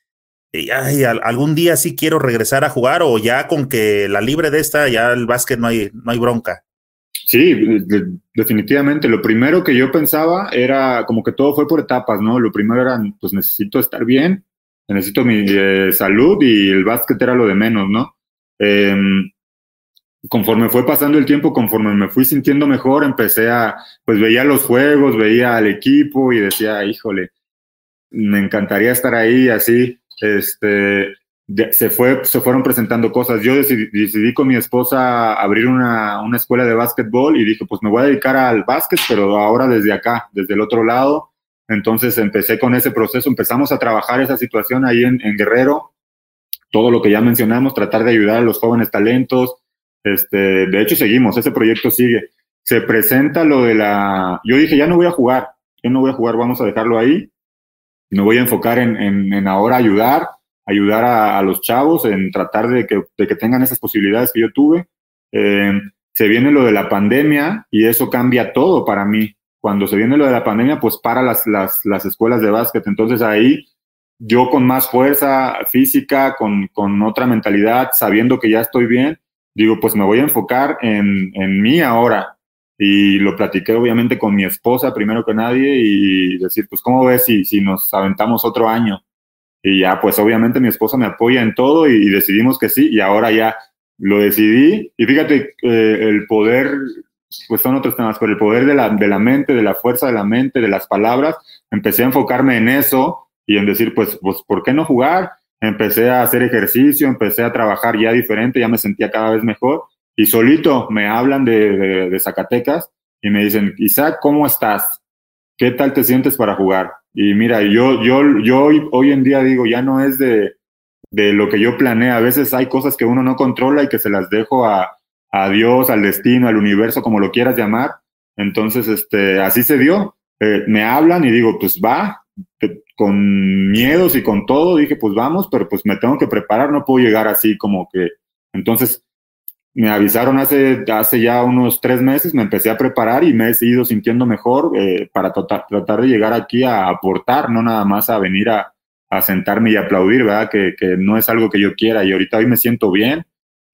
ay, algún día sí quiero regresar a jugar o ya con que la libre de esta, ya el básquet no hay, no hay bronca? Sí, definitivamente. Lo primero que yo pensaba era como que todo fue por etapas, ¿no? Lo primero era, pues necesito estar bien, necesito mi eh, salud y el básquet era lo de menos, ¿no? Eh, conforme fue pasando el tiempo, conforme me fui sintiendo mejor, empecé a, pues veía los juegos, veía al equipo y decía, híjole, me encantaría estar ahí, así, este, se, fue, se fueron presentando cosas. Yo decidí, con mi esposa abrir una, una, escuela de básquetbol y dije, pues me voy a dedicar al básquet, pero ahora desde acá, desde el otro lado. Entonces empecé con ese proceso, empezamos a trabajar esa situación ahí en, en Guerrero, todo lo que ya mencionamos, tratar de ayudar a los jóvenes talentos, este, de hecho, seguimos, ese proyecto sigue. Se presenta lo de la... Yo dije, ya no voy a jugar, ya no voy a jugar, vamos a dejarlo ahí. Me voy a enfocar en, en, ahora ayudar, ayudar a, los chavos, en tratar de que, de que, tengan esas posibilidades que yo tuve. Eh, se viene lo de la pandemia y eso cambia todo para mí. Cuando se viene lo de la pandemia, pues para las, las, las escuelas de básquet. Entonces ahí yo con más fuerza física, con, con otra mentalidad, sabiendo que ya estoy bien, digo, pues me voy a enfocar en, en mí ahora. Y lo platiqué obviamente con mi esposa primero que nadie y decir, pues, ¿cómo ves si, si nos aventamos otro año? Y ya, pues obviamente mi esposa me apoya en todo y, decidimos que sí y ahora ya lo decidí. Y fíjate, eh, el poder, pues son otros temas, pero el poder de la, de la mente, de la fuerza de la mente, de las palabras, empecé a enfocarme en eso y en decir, pues, pues, ¿por qué no jugar? empecé a hacer ejercicio, empecé a trabajar ya diferente, ya me sentía cada vez mejor y solito me hablan de, Zacatecas y me dicen, Isaac, ¿cómo estás? ¿qué tal te sientes para jugar? Y mira, yo, yo, yo hoy, hoy en día digo, ya no es de, de lo que yo planeé. A veces hay cosas que uno no controla y que se las dejo a, a Dios, al destino, al universo, como lo quieras llamar. Entonces, este, así se dio. Eh, me hablan y digo, pues va, con miedos y con todo, dije, pues vamos, pero pues me tengo que preparar, no puedo llegar así como que. Entonces, me avisaron hace, hace ya unos tres meses, me empecé a preparar y me he ido sintiendo mejor eh, para tratar, tratar de llegar aquí a aportar, no nada más a venir a, a sentarme y aplaudir, ¿verdad? Que, que, no es algo que yo quiera y ahorita hoy me siento bien.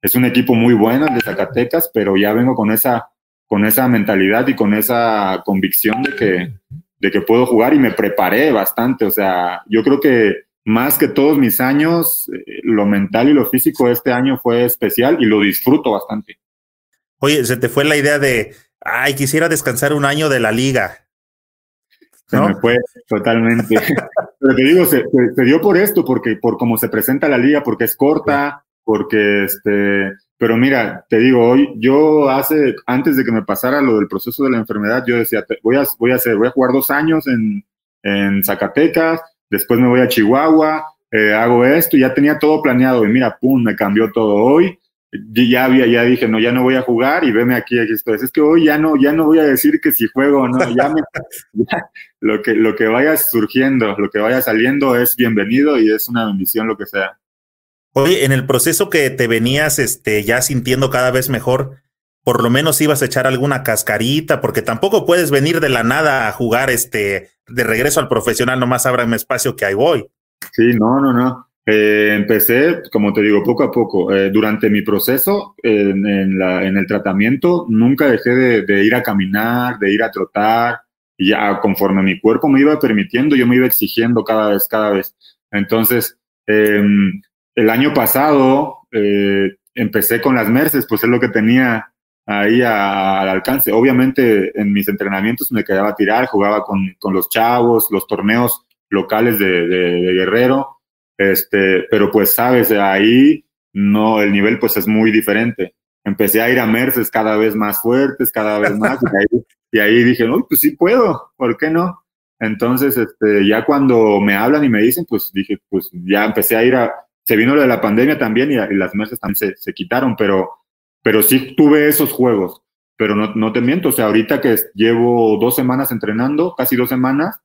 Es un equipo muy bueno el de Zacatecas, pero ya vengo con esa, con esa mentalidad y con esa convicción de que, de que puedo jugar y me preparé bastante. O sea, yo creo que más que todos mis años, eh, lo mental y lo físico este año fue especial y lo disfruto bastante. Oye, se te fue la idea de, ay, quisiera descansar un año de la liga. Se me fue totalmente. Pero te digo, se, se, dio por esto, porque por cómo se presenta la liga, porque es corta, porque este, pero mira, te digo, hoy yo hace, antes de que me pasara lo del proceso de la enfermedad, yo decía, voy a, voy a hacer, voy a jugar dos años en, en Zacatecas, después me voy a Chihuahua, eh, hago esto, ya tenía todo planeado y mira, pum, me cambió todo hoy. Ya había, ya dije, no, ya no voy a jugar y veme aquí, aquí estoy. Es que hoy ya no, ya no voy a decir que si juego o no, ya, me, lo que, lo que vaya surgiendo, lo que vaya saliendo es bienvenido y es una bendición lo que sea. Oye, en el proceso que te venías este, ya sintiendo cada vez mejor, por lo menos ibas a echar alguna cascarita, porque tampoco puedes venir de la nada a jugar este, de regreso al profesional, nomás ábrame espacio que ahí voy. Sí, no, no, no. Eh, empecé, como te digo, poco a poco. Eh, durante mi proceso en, el tratamiento, nunca dejé de, de, ir a caminar, de ir a trotar. Y ya conforme mi cuerpo me iba permitiendo, yo me iba exigiendo cada vez, cada vez. Entonces, eh, el año pasado eh, empecé con las Merces, pues es lo que tenía ahí al alcance. Obviamente en mis entrenamientos me quedaba a tirar, jugaba con, con los chavos, los torneos locales de, Guerrero, este, pero pues sabes, ahí no, el nivel pues es muy diferente. Empecé a ir a Merces cada vez más fuertes, cada vez más, y ahí, dije, no, pues sí puedo, ¿por qué no? Entonces, este, ya cuando me hablan y me dicen, pues dije, pues ya empecé a ir a, se vino lo de la pandemia también y, las mesas también se, se, quitaron, pero, pero sí tuve esos juegos. Pero no, no te miento, o sea, ahorita que llevo dos semanas entrenando, casi dos semanas,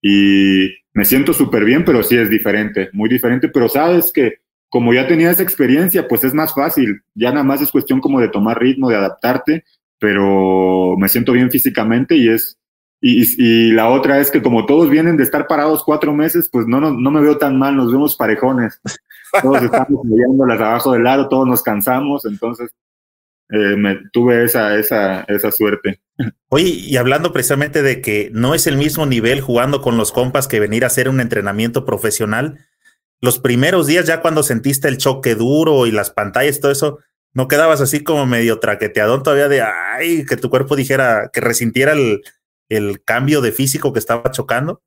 y me siento súper bien, pero sí es diferente, muy diferente, pero sabes que como ya tenía esa experiencia, pues es más fácil, ya nada más es cuestión como de tomar ritmo, de adaptarte, pero me siento bien físicamente y es, y, y, la otra es que como todos vienen de estar parados cuatro meses, pues no, no, no me veo tan mal, nos vemos parejones todos estamos las abajo del lado, todos nos cansamos, entonces eh, me, tuve esa, esa, esa suerte. Oye, y hablando precisamente de que no es el mismo nivel jugando con los compas que venir a hacer un entrenamiento profesional, los primeros días ya cuando sentiste el choque duro y las pantallas, todo eso, ¿no quedabas así como medio traqueteadón todavía de, ay, que tu cuerpo dijera, que resintiera el, el cambio de físico que estaba chocando?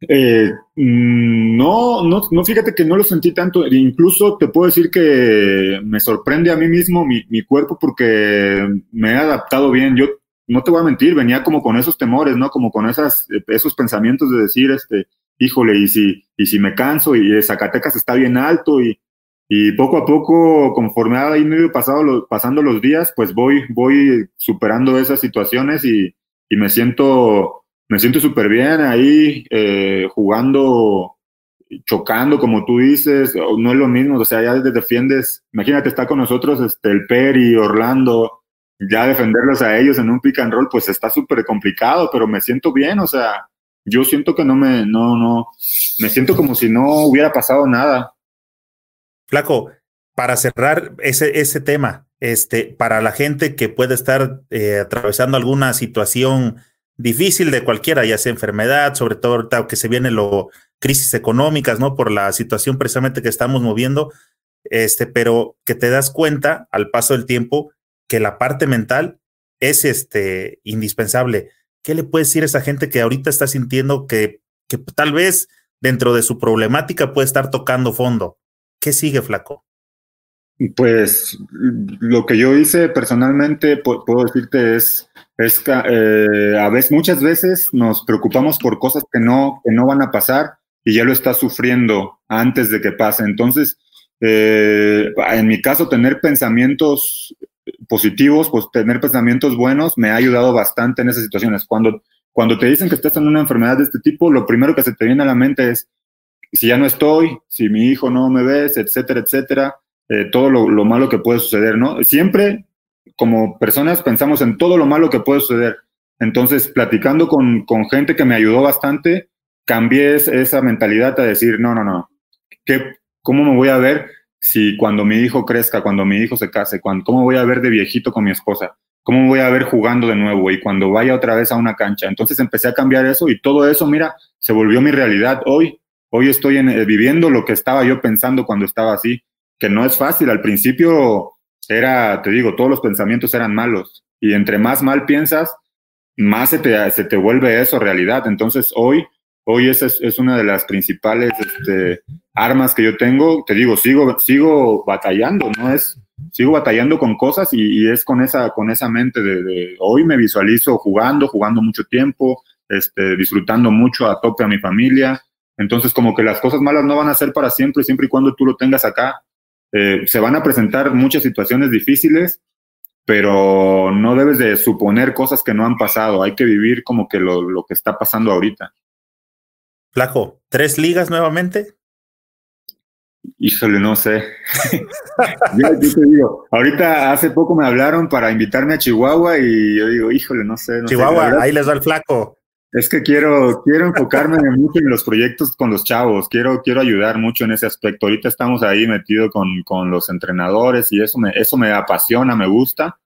Eh, mm, no, no, no, fíjate que no lo sentí tanto. Incluso te puedo decir que me sorprende a mí mismo mi, cuerpo porque me he adaptado bien. Yo no te voy a mentir, venía como con esos temores, ¿no? Como con esas, esos pensamientos de decir, este, híjole, y si, y si me canso y Zacatecas está bien alto y, y poco a poco, conforme ha ido pasado pasando los días, pues voy, voy superando esas situaciones y, y me siento me siento súper bien ahí eh, jugando, chocando, como tú dices, no es lo mismo, o sea, ya defiendes, imagínate, está con nosotros este, el Peri, Orlando, ya defenderlos a ellos en un pick and roll, pues está súper complicado, pero me siento bien, o sea, yo siento que no me, no, no, me siento como si no hubiera pasado nada. Flaco, para cerrar ese, ese tema, este, para la gente que puede estar eh, atravesando alguna situación difícil de cualquiera, ya sea enfermedad, sobre todo que se vienen lo crisis económicas, ¿no? Por la situación precisamente que estamos moviendo, este, pero que te das cuenta al paso del tiempo que la parte mental es este indispensable. ¿Qué le puedes decir a esa gente que ahorita está sintiendo que, que tal vez dentro de su problemática puede estar tocando fondo? ¿Qué sigue, flaco? Pues lo que yo hice personalmente, puedo decirte, es, es eh, a veces, muchas veces nos preocupamos por cosas que no, que no van a pasar y ya lo estás sufriendo antes de que pase. Entonces, eh, en mi caso, tener pensamientos positivos, pues tener pensamientos buenos me ha ayudado bastante en esas situaciones. Cuando, cuando te dicen que estás en una enfermedad de este tipo, lo primero que se te viene a la mente es, si ya no estoy, si mi hijo no me ves, etcétera, etcétera eh, todo lo, malo que puede suceder, ¿no? Siempre como personas pensamos en todo lo malo que puede suceder. Entonces, platicando con, con gente que me ayudó bastante, cambié esa mentalidad a decir, no, no, no, ¿qué, ¿cómo me voy a ver si cuando mi hijo crezca, cuando mi hijo se case, cuando, cómo voy a ver de viejito con mi esposa? ¿Cómo voy a ver jugando de nuevo y cuando vaya otra vez a una cancha? Entonces empecé a cambiar eso y todo eso, mira, se volvió mi realidad hoy. Hoy estoy en, viviendo lo que estaba yo pensando cuando estaba así que no es fácil. Al principio era, te digo, todos los pensamientos eran malos y entre más mal piensas, más se te, se te vuelve eso realidad. Entonces hoy, hoy esa es, una de las principales este, armas que yo tengo. Te digo, sigo, sigo batallando, ¿no? Es, sigo batallando con cosas y, es con esa, con esa mente de, de, hoy me visualizo jugando, jugando mucho tiempo, este, disfrutando mucho a tope a mi familia. Entonces, como que las cosas malas no van a ser para siempre, siempre y cuando tú lo tengas acá. Eh, se van a presentar muchas situaciones difíciles, pero no debes de suponer cosas que no han pasado. Hay que vivir como que lo, lo que está pasando ahorita. Flaco, ¿tres ligas nuevamente? Híjole, no sé. yo, te digo, ahorita hace poco me hablaron para invitarme a Chihuahua y yo digo, híjole, no sé. Chihuahua, ahí les va el flaco. Es que quiero, quiero enfocarme mucho en los proyectos con los chavos, quiero, quiero ayudar mucho en ese aspecto. Ahorita estamos ahí metidos con, con los entrenadores y eso me, eso me apasiona, me gusta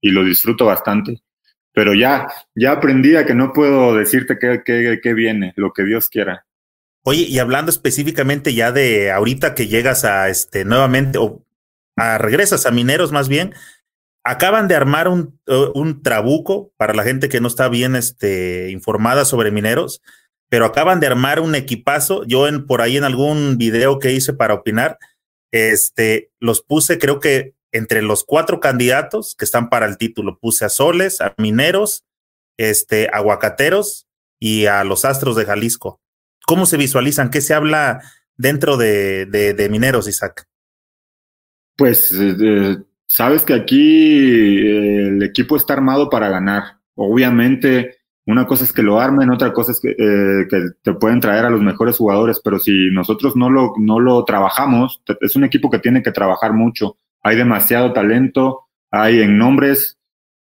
y lo disfruto bastante. Pero ya, ya aprendí a que no puedo decirte qué, qué, qué viene, lo que Dios quiera. Oye, y hablando específicamente ya de ahorita que llegas a este nuevamente o a regresas a Mineros más bien, acaban de armar un, uh, un, trabuco para la gente que no está bien este, informada sobre mineros, pero acaban de armar un equipazo. Yo en, por ahí en algún video que hice para opinar, este, los puse creo que entre los cuatro candidatos que están para el título, puse a Soles, a Mineros, este, Aguacateros y a los Astros de Jalisco. ¿Cómo se visualizan? ¿Qué se habla dentro de, de, Mineros, Isaac? Pues eh, sabes que aquí eh, el equipo está armado para ganar. Obviamente, una cosa es que lo armen, otra cosa es que, eh, te pueden traer a los mejores jugadores, pero si nosotros no lo, no lo trabajamos, es un equipo que tiene que trabajar mucho. Hay demasiado talento, hay en nombres,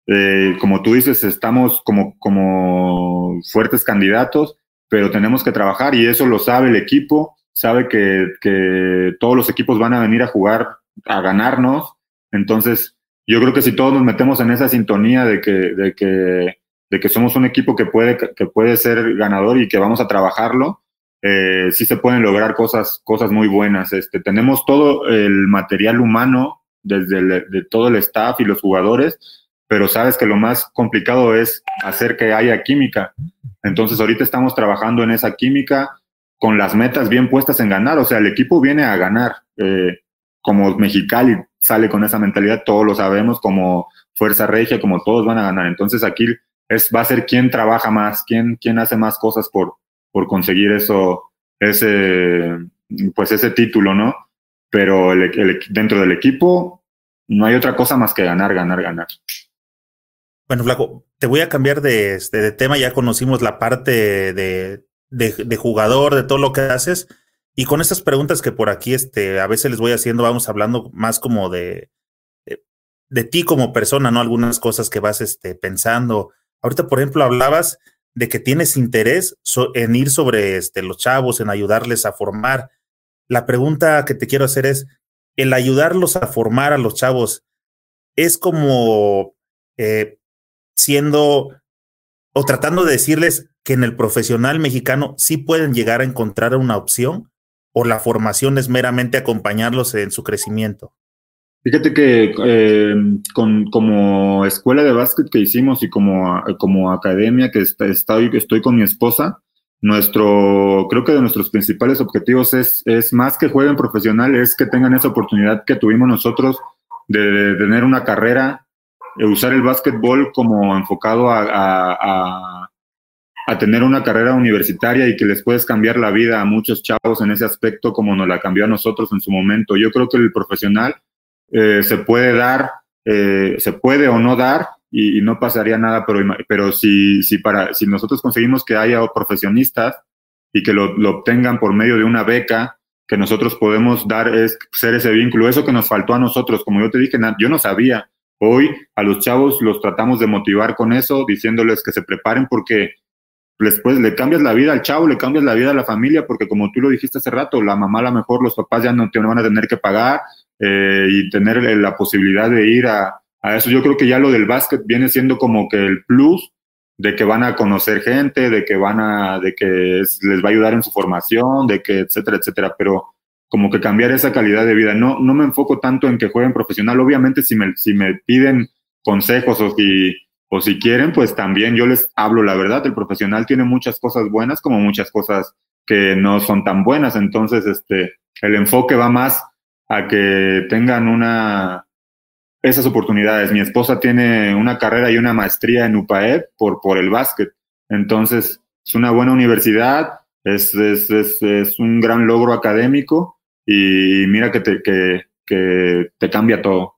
eh, como tú dices, estamos como, como fuertes candidatos, pero tenemos que trabajar y eso lo sabe el equipo, sabe que, que todos los equipos van a venir a jugar, a ganarnos entonces, yo creo que si todos nos metemos en esa sintonía de que, de que, de que somos un equipo que puede, que puede ser ganador y que vamos a trabajarlo, eh, sí se pueden lograr cosas, cosas muy buenas. Este, tenemos todo el material humano, desde todo el staff y los jugadores, pero sabes que lo más complicado es hacer que haya química. Entonces, ahorita estamos trabajando en esa química con las metas bien puestas en ganar. O sea, el equipo viene a ganar. Eh, como Mexicali sale con esa mentalidad, todos lo sabemos, como Fuerza Regia, como todos van a ganar. Entonces aquí es, va a ser quién trabaja más, quién, quién hace más cosas por, por conseguir eso, ese, pues ese título, ¿no? Pero dentro del equipo no hay otra cosa más que ganar, ganar, ganar. Bueno, Flaco, te voy a cambiar de, este, de tema. Ya conocimos la parte de, de, de, jugador, de todo lo que haces. Y con estas preguntas que por aquí este, a veces les voy haciendo, vamos hablando más como de, de, ti como persona, ¿no? Algunas cosas que vas este, pensando. Ahorita, por ejemplo, hablabas de que tienes interés en ir sobre este, los chavos, en ayudarles a formar. La pregunta que te quiero hacer es, el ayudarlos a formar a los chavos, es como eh, siendo o tratando de decirles que en el profesional mexicano sí pueden llegar a encontrar una opción o la formación es meramente acompañarlos en su crecimiento? Fíjate que eh, con, como escuela de básquet que hicimos y como, como academia que está, estoy, estoy con mi esposa, nuestro, creo que de nuestros principales objetivos es, es más que jueguen profesional, es que tengan esa oportunidad que tuvimos nosotros de, tener una carrera, de usar el básquetbol como enfocado a, tener una carrera universitaria y que les puedes cambiar la vida a muchos chavos en ese aspecto como nos la cambió a nosotros en su momento. Yo creo que el profesional eh, se puede dar, eh, se puede o no dar y, no pasaría nada, pero, pero si, si, para, si nosotros conseguimos que haya profesionistas y que lo, lo obtengan por medio de una beca, que nosotros podemos dar es ser ese vínculo, eso que nos faltó a nosotros, como yo te dije, yo no sabía. Hoy a los chavos los tratamos de motivar con eso, diciéndoles que se preparen porque después le cambias la vida al chavo, le cambias la vida a la familia, porque como tú lo dijiste hace rato, la mamá a lo mejor los papás ya no te van a tener que pagar eh, y tener la posibilidad de ir a, a eso. Yo creo que ya lo del básquet viene siendo como que el plus de que van a conocer gente, de que van a, de que les va a ayudar en su formación, de que, etcétera, etcétera, pero como que cambiar esa calidad de vida. No, no me enfoco tanto en que jueguen profesional. Obviamente, si me, si me piden consejos o si, o si quieren, pues también yo les hablo la verdad. El profesional tiene muchas cosas buenas como muchas cosas que no son tan buenas. Entonces, este, el enfoque va más a que tengan una, esas oportunidades. Mi esposa tiene una carrera y una maestría en UPAEP por, por el básquet. Entonces, es una buena universidad, es, es, es, es un gran logro académico y mira que te, que, que te cambia todo.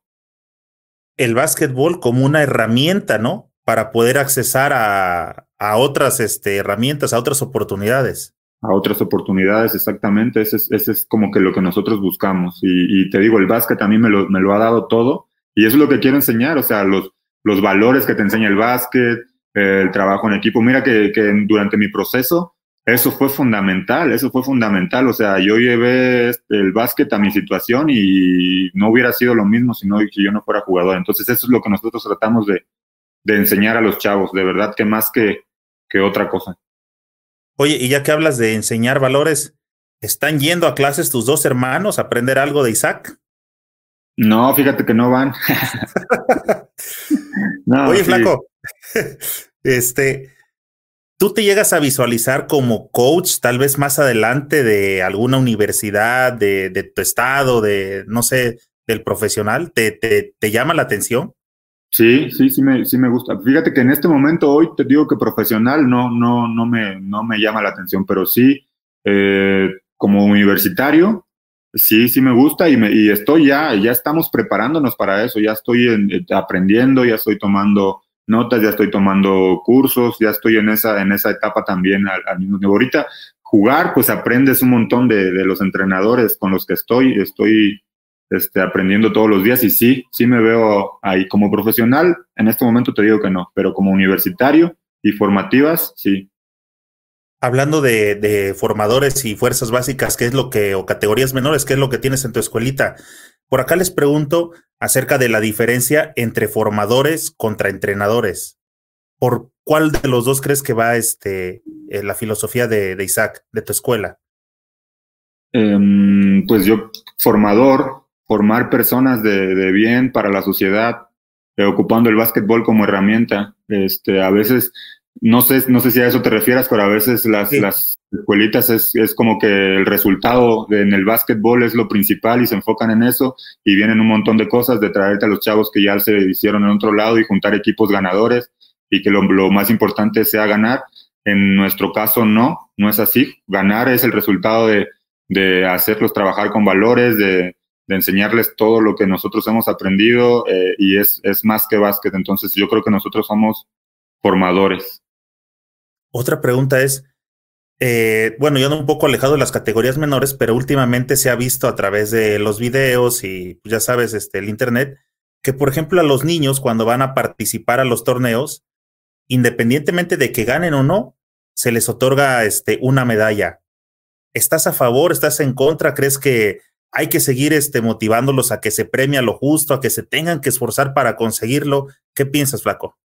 El básquetbol como una herramienta, ¿no? Para poder accesar a, a otras este, herramientas, a otras oportunidades. A otras oportunidades, exactamente. Ese es, ese es como que lo que nosotros buscamos. Y, te digo, el básquet a mí me lo, me lo ha dado todo y eso es lo que quiero enseñar, o sea, los, los valores que te enseña el básquet, el trabajo en equipo. Mira que, que durante mi proceso, eso fue fundamental, eso fue fundamental. O sea, yo llevé este, el básquet a mi situación y no hubiera sido lo mismo si, no, si yo no fuera jugador. Entonces, eso es lo que nosotros tratamos de, de enseñar a los chavos, de verdad que más que, que otra cosa. Oye, y ya que hablas de enseñar valores, ¿están yendo a clases tus dos hermanos a aprender algo de Isaac? No, fíjate que no van. Oye, flaco, este, ¿tú te llegas a visualizar como coach tal vez más adelante de alguna universidad, de, de tu estado, de, no sé, del profesional? ¿Te, te, te llama la atención? Sí, sí, sí me, sí me gusta. Fíjate que en este momento hoy te digo que profesional no, no, no me, no me llama la atención, pero sí eh, como universitario Sí, sí me gusta y, me, y estoy ya, ya estamos preparándonos para eso, ya estoy aprendiendo, ya estoy tomando notas, ya estoy tomando cursos, ya estoy en esa, en esa etapa también al, mismo tiempo. Ahorita jugar, pues aprendes un montón de, de, los entrenadores con los que estoy, estoy este, aprendiendo todos los días y sí, sí me veo ahí como profesional, en este momento te digo que no, pero como universitario y formativas, sí, hablando de, formadores y fuerzas básicas, ¿qué es lo que, o categorías menores, qué es lo que tienes en tu escuelita? Por acá les pregunto acerca de la diferencia entre formadores contra entrenadores. ¿Por cuál de los dos crees que va este, eh, la filosofía de, Isaac, de tu escuela? Em, pues yo, formador, formar personas de, bien para la sociedad, eh, ocupando el básquetbol como herramienta. Este, a veces no sé, no sé si a eso te refieras, pero a veces las, las escuelitas es, es, como que el resultado de, en el básquetbol es lo principal y se enfocan en eso y vienen un montón de cosas de traerte a los chavos que ya se hicieron en otro lado y juntar equipos ganadores y que lo, más importante sea ganar. En nuestro caso no, no es así. Ganar es el resultado de, de hacerlos trabajar con valores, de, de enseñarles todo lo que nosotros hemos aprendido eh, y es, es más que básquet. Entonces yo creo que nosotros somos formadores. Otra pregunta es, eh, bueno, yo ando un poco alejado de las categorías menores, pero últimamente se ha visto a través de los videos y ya sabes, este, el internet, que por ejemplo a los niños cuando van a participar a los torneos, independientemente de que ganen o no, se les otorga este, una medalla. ¿Estás a favor? ¿Estás en contra? ¿Crees que hay que seguir este, motivándolos a que se premie a lo justo, a que se tengan que esforzar para conseguirlo? ¿Qué piensas, Flaco?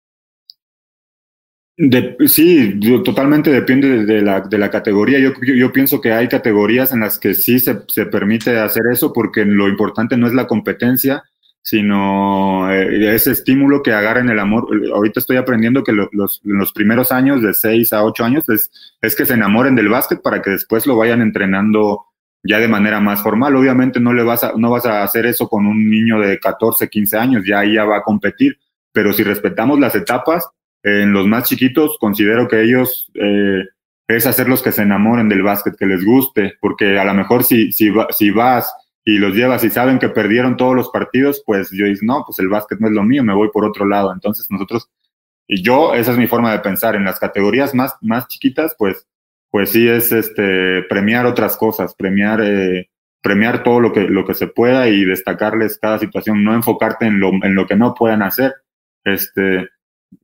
Sí, totalmente depende de la, de la categoría. Yo, yo, pienso que hay categorías en las que sí se, se, permite hacer eso porque lo importante no es la competencia, sino eh, ese estímulo que agarren el amor. Ahorita estoy aprendiendo que los, los primeros años, de 6 a 8 años, es, es que se enamoren del básquet para que después lo vayan entrenando ya de manera más formal. Obviamente no le vas a, no vas a hacer eso con un niño de 14, 15 años, ya ahí ya va a competir, pero si respetamos las etapas, en los más chiquitos considero que ellos eh, es hacerlos que se enamoren del básquet, que les guste, porque a lo mejor si, si, si vas y los llevas y saben que perdieron todos los partidos, pues yo digo, no, pues el básquet no es lo mío, me voy por otro lado. Entonces nosotros, y yo, esa es mi forma de pensar, en las categorías más, más chiquitas, pues, pues sí es este, premiar otras cosas, premiar, eh, premiar todo lo que, lo que se pueda y destacarles cada situación, no enfocarte en lo, en lo que no puedan hacer. Este,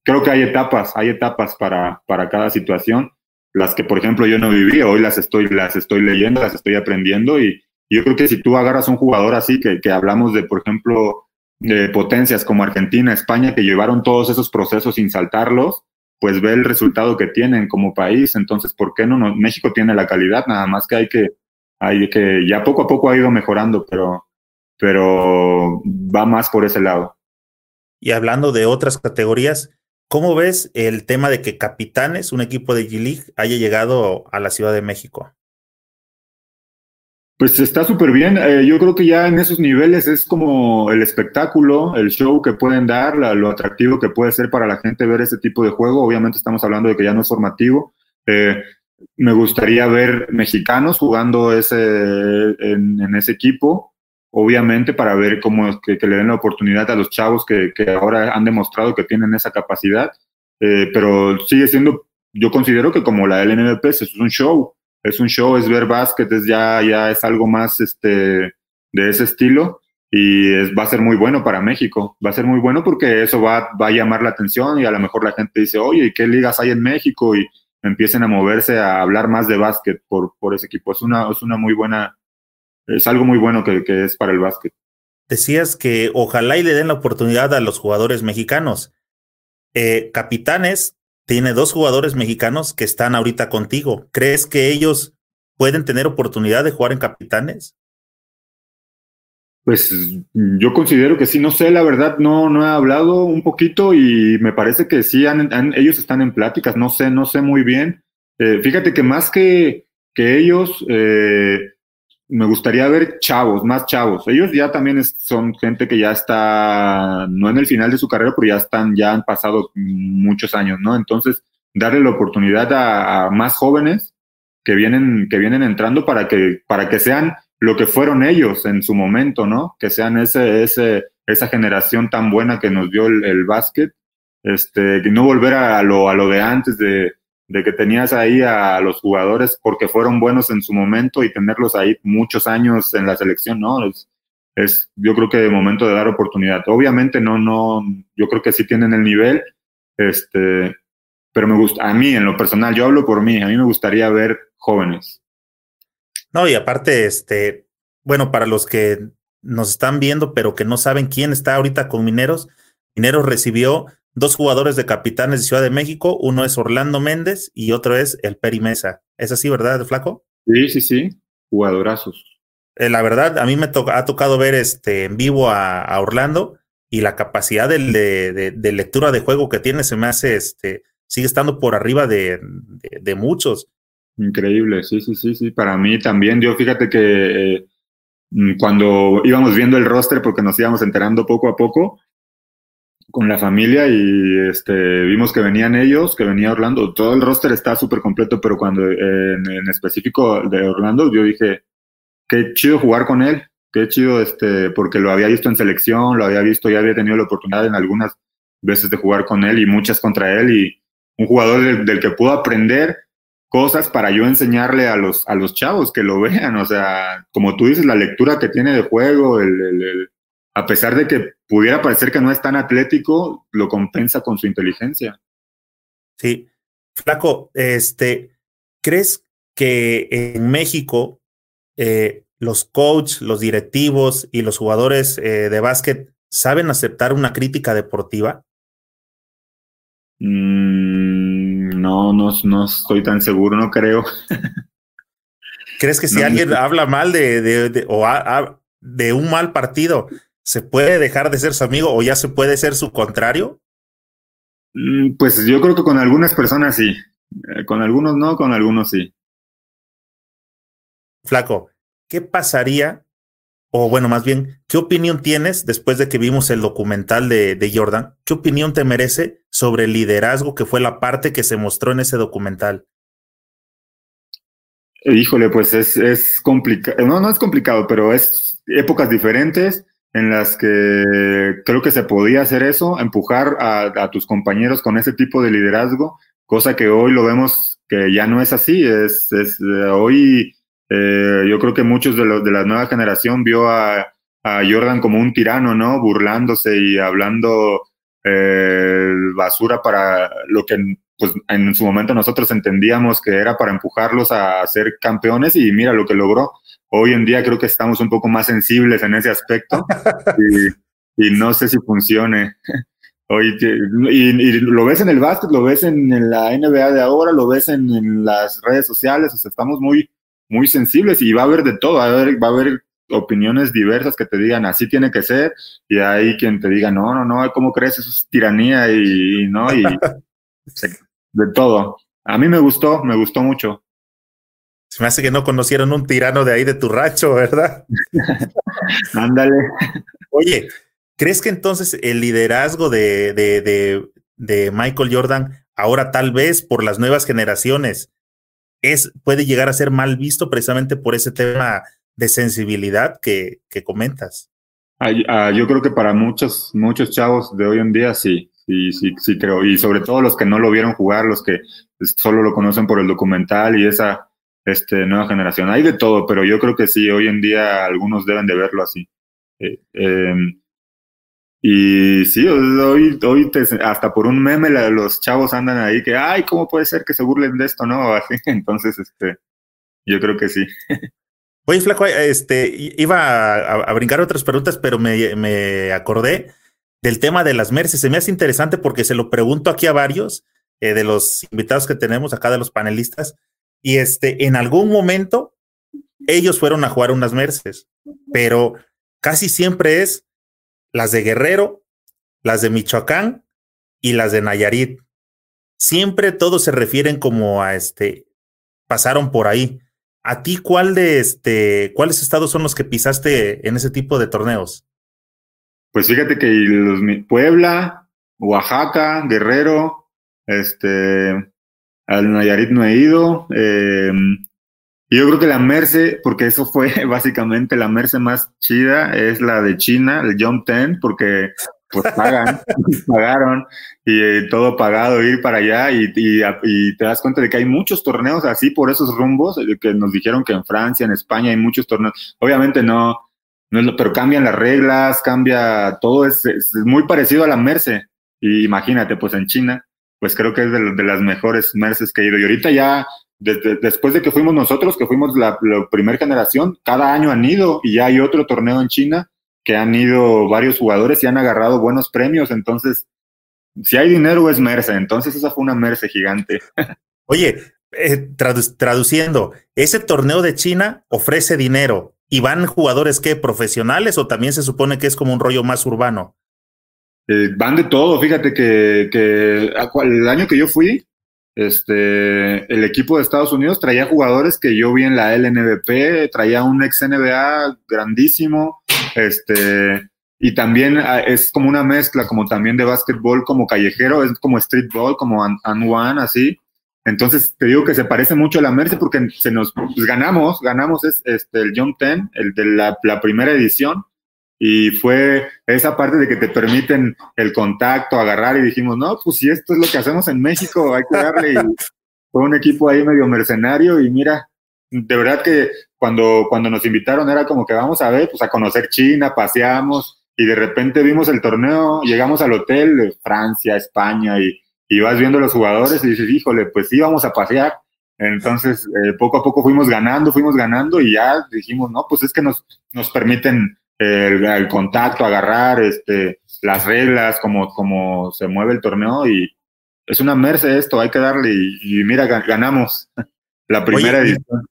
creo que hay etapas, hay etapas para, para cada situación, las que, por ejemplo, yo no viví, hoy las estoy, las estoy leyendo, las estoy aprendiendo y, yo creo que si tú agarras un jugador así, que, que hablamos de, por ejemplo, de potencias como Argentina, España, que llevaron todos esos procesos sin saltarlos, pues ve el resultado que tienen como país. Entonces, ¿por qué no? México tiene la calidad, nada más que hay que, hay que, ya poco a poco ha ido mejorando, pero, pero va más por ese lado. Y hablando de otras categorías, ¿cómo ves el tema de que Capitanes, un equipo de G-League, haya llegado a la Ciudad de México? Pues está súper bien. Eh, yo creo que ya en esos niveles es como el espectáculo, el show que pueden dar, lo atractivo que puede ser para la gente ver ese tipo de juego. Obviamente estamos hablando de que ya no es formativo. Eh, me gustaría ver mexicanos jugando ese, en, ese equipo, obviamente para ver cómo que, que, le den la oportunidad a los chavos que, que ahora han demostrado que tienen esa capacidad. Eh, pero sigue siendo, yo considero que como la LNVP es un show es un show, es ver básquet, es ya, ya es algo más este, de ese estilo y es, va a ser muy bueno para México. Va a ser muy bueno porque eso va, va a llamar la atención y a lo mejor la gente dice, oye, ¿y qué ligas hay en México? Y empiecen a moverse a hablar más de básquet por, por ese equipo. Es una, es una muy buena, es algo muy bueno que, que es para el básquet. Decías que ojalá y le den la oportunidad a los jugadores mexicanos. Eh, capitanes tiene dos jugadores mexicanos que están ahorita contigo. ¿Crees que ellos pueden tener oportunidad de jugar en capitanes? Pues yo considero que sí, no sé, la verdad no, no he hablado un poquito y me parece que sí, ellos están en pláticas, no sé, no sé muy bien. Eh, fíjate que más que, que ellos, eh, me gustaría ver chavos, más chavos. Ellos ya también son gente que ya está, no en el final de su carrera, pero ya están, ya han pasado muchos años, ¿no? Entonces, darle la oportunidad a, más jóvenes que vienen, que vienen entrando para que, para que sean lo que fueron ellos en su momento, ¿no? Que sean ese, ese, esa generación tan buena que nos dio el, el básquet, este, no volver a lo, a lo de antes de, de que tenías ahí a los jugadores porque fueron buenos en su momento y tenerlos ahí muchos años en la selección, ¿no? Es, es yo creo que de momento de dar oportunidad. Obviamente no, no, yo creo que sí tienen el nivel, este, pero me gusta, a mí en lo personal, yo hablo por mí, a mí me gustaría ver jóvenes. No, y aparte, este, bueno, para los que nos están viendo, pero que no saben quién está ahorita con Mineros, Mineros recibió dos jugadores de capitanes de Ciudad de México, uno es Orlando Méndez y otro es el Peri Mesa. ¿Es así, verdad, Flaco? Sí, sí, sí, jugadorazos. Eh, la verdad, a mí me ha tocado ver este, en vivo a, Orlando y la capacidad de, de, lectura de juego que tiene se me hace, este, sigue estando por arriba de, de, muchos. Increíble, sí, sí, sí, sí. Para mí también, yo fíjate que eh, cuando íbamos viendo el roster, porque nos íbamos enterando poco a poco, con la familia y este, vimos que venían ellos, que venía Orlando. Todo el roster está súper completo, pero cuando en, específico de Orlando, yo dije, qué chido jugar con él, qué chido, este, porque lo había visto en selección, lo había visto, ya había tenido la oportunidad en algunas veces de jugar con él y muchas contra él y un jugador del, que puedo aprender cosas para yo enseñarle a los, a los chavos que lo vean, o sea, como tú dices, la lectura que tiene de juego, el a pesar de que pudiera parecer que no es tan atlético, lo compensa con su inteligencia. Sí. Flaco, este, ¿crees que en México eh, los coaches, los directivos y los jugadores eh, de básquet saben aceptar una crítica deportiva? Mm, no, no, no estoy tan seguro, no creo. ¿Crees que si alguien habla mal de, de, o de un mal partido, ¿Se puede dejar de ser su amigo o ya se puede ser su contrario? Mm, pues yo creo que con algunas personas sí. Eh, con algunos no, con algunos sí. Flaco, ¿qué pasaría? O bueno, más bien, ¿qué opinión tienes después de que vimos el documental de, de Jordan? ¿Qué opinión te merece sobre el liderazgo que fue la parte que se mostró en ese documental? Híjole, pues es, es complicado, no, no es complicado, pero es épocas diferentes en las que creo que se podía hacer eso, empujar a, tus compañeros con ese tipo de liderazgo, cosa que hoy lo vemos que ya no es así. Es, hoy eh, yo creo que muchos de los de la nueva generación vio a, a Jordan como un tirano, ¿no? Burlándose y hablando eh, basura para lo que pues en su momento nosotros entendíamos que era para empujarlos a ser campeones y mira lo que logró. Hoy en día creo que estamos un poco más sensibles en ese aspecto y, no sé si funcione. Hoy, y, lo ves en el básquet, lo ves en, la NBA de ahora, lo ves en, las redes sociales, o sea, estamos muy, muy sensibles y va a haber de todo, va a haber, va a haber opiniones diversas que te digan así tiene que ser y hay quien te diga no, no, no, ¿cómo crees? Eso es tiranía y, no, y de todo. A mí me gustó, me gustó mucho. Se me hace que no conocieron un tirano de ahí de tu rancho, ¿verdad? Ándale. Oye, ¿crees que entonces el liderazgo de, de, de, de, Michael Jordan, ahora tal vez por las nuevas generaciones, es, puede llegar a ser mal visto precisamente por ese tema de sensibilidad que, que comentas? Ah, yo creo que para muchos, muchos chavos de hoy en día sí, sí, sí, sí creo. Y sobre todo los que no lo vieron jugar, los que solo lo conocen por el documental y esa este, nueva generación. Hay de todo, pero yo creo que sí, hoy en día algunos deben de verlo así. Eh, em, y sí, hoy, hoy hasta por un meme los chavos andan ahí que, ay, ¿cómo puede ser que se burlen de esto, no? Así, entonces, este, yo creo que sí. Oye, Flaco, este, iba a, brincar otras preguntas, pero me, me acordé del tema de las Merces. Se me hace interesante porque se lo pregunto aquí a varios eh, de los invitados que tenemos acá, de los panelistas, y este, en algún momento ellos fueron a jugar unas Merces, pero casi siempre es las de Guerrero, las de Michoacán y las de Nayarit. Siempre todos se refieren como a este, pasaron por ahí. ¿A ti cuál de este, cuáles estados son los que pisaste en ese tipo de torneos? Pues fíjate que los, Puebla, Oaxaca, Guerrero, este, al Nayarit no he ido. Eh, y yo creo que la Merce, porque eso fue básicamente la Merce más chida, es la de China, el Jump Ten, porque pues pagan, pagaron y eh, todo pagado ir para allá y, y, te das cuenta de que hay muchos torneos así por esos rumbos eh, que nos dijeron que en Francia, en España hay muchos torneos. Obviamente no, pero cambian las reglas, cambia todo, es, muy parecido a la Merce. Y imagínate, pues en China, pues creo que es de, las mejores Merces que he ido. Y ahorita ya, después de que fuimos nosotros, que fuimos la, primera generación, cada año han ido y ya hay otro torneo en China que han ido varios jugadores y han agarrado buenos premios. Entonces, si hay dinero es Merce. Entonces esa fue una Merce gigante. Oye, eh, traduciendo, ese torneo de China ofrece dinero, ¿Y van jugadores que profesionales o también se supone que es como un rollo más urbano? Eh, van de todo, fíjate que, el año que yo fui, este, el equipo de Estados Unidos traía jugadores que yo vi en la LNBP, traía un ex NBA grandísimo, este, y también ah, es como una mezcla, como también de básquetbol, como callejero, es como streetball, como and one, así. Entonces, te digo que se parece mucho a la Merce porque se nos pues, ganamos, ganamos es, este, el Jump Ten, el de la, primera edición, y fue esa parte de que te permiten el contacto, agarrar, y dijimos, no, pues si esto es lo que hacemos en México, hay que darle. Y fue un equipo ahí medio mercenario, y mira, de verdad que cuando, cuando nos invitaron era como que vamos a ver, pues a conocer China, paseamos, y de repente vimos el torneo, llegamos al hotel de Francia, España, y y vas viendo a los jugadores y dices, híjole, pues sí, vamos a pasear. Entonces, eh, poco a poco fuimos ganando, fuimos ganando y ya dijimos, no, pues es que nos, nos permiten el, contacto, agarrar este, las reglas, como, como se mueve el torneo y es una merce esto, hay que darle y, mira, ganamos la primera edición.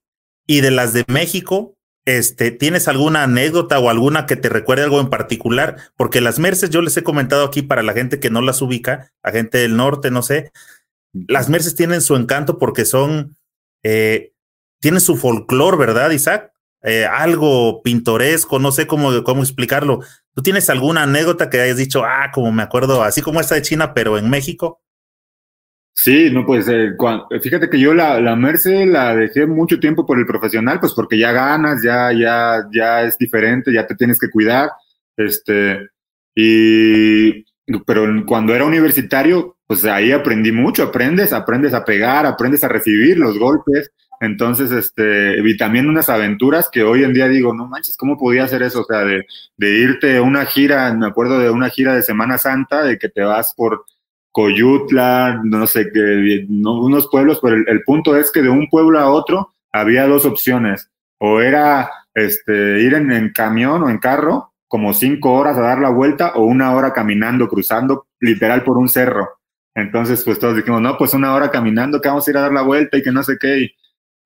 Y de las de México, este, ¿tienes alguna anécdota o alguna que te recuerde algo en particular? Porque las Merces, yo les he comentado aquí para la gente que no las ubica, la gente del norte, no sé, las Merces tienen su encanto porque son, eh, tienen su folclore, ¿verdad, Isaac? Eh, algo pintoresco, no sé cómo, cómo explicarlo. ¿Tú tienes alguna anécdota que hayas dicho, ah, como me acuerdo, así como esta de China, pero en México? Sí, no, pues eh, fíjate que yo la, la Merce la dejé mucho tiempo por el profesional, pues porque ya ganas, ya, ya, ya es diferente, ya te tienes que cuidar, este, y, pero cuando era universitario, pues ahí aprendí mucho, aprendes, aprendes a pegar, aprendes a recibir los golpes, entonces, este, vi también unas aventuras que hoy en día digo, no manches, ¿cómo podía hacer eso? O sea, de, de irte a una gira, me acuerdo de una gira de Semana Santa, de que te vas por Coyutla, no sé, qué, unos pueblos, pero el, punto es que de un pueblo a otro había dos opciones. O era este, ir en, en, camión o en carro, como cinco horas a dar la vuelta, o una hora caminando, cruzando literal por un cerro. Entonces, pues todos dijimos, no, pues una hora caminando, que vamos a ir a dar la vuelta y que no sé qué. Y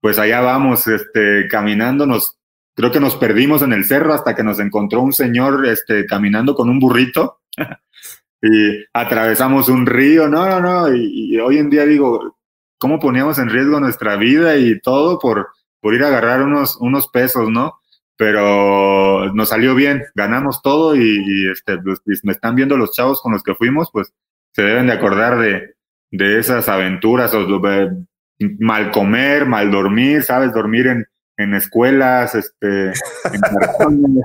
pues allá vamos, este, caminando, nos, creo que nos perdimos en el cerro hasta que nos encontró un señor, este, caminando con un burrito. y atravesamos un río, no, no, no, y, hoy en día digo, ¿cómo poníamos en riesgo nuestra vida y todo por, por ir a agarrar unos, unos pesos, ¿no? Pero nos salió bien, ganamos todo y, este, pues, me están viendo los chavos con los que fuimos, pues se deben de acordar de, de esas aventuras, o mal comer, mal dormir, ¿sabes? Dormir en, en escuelas, este, en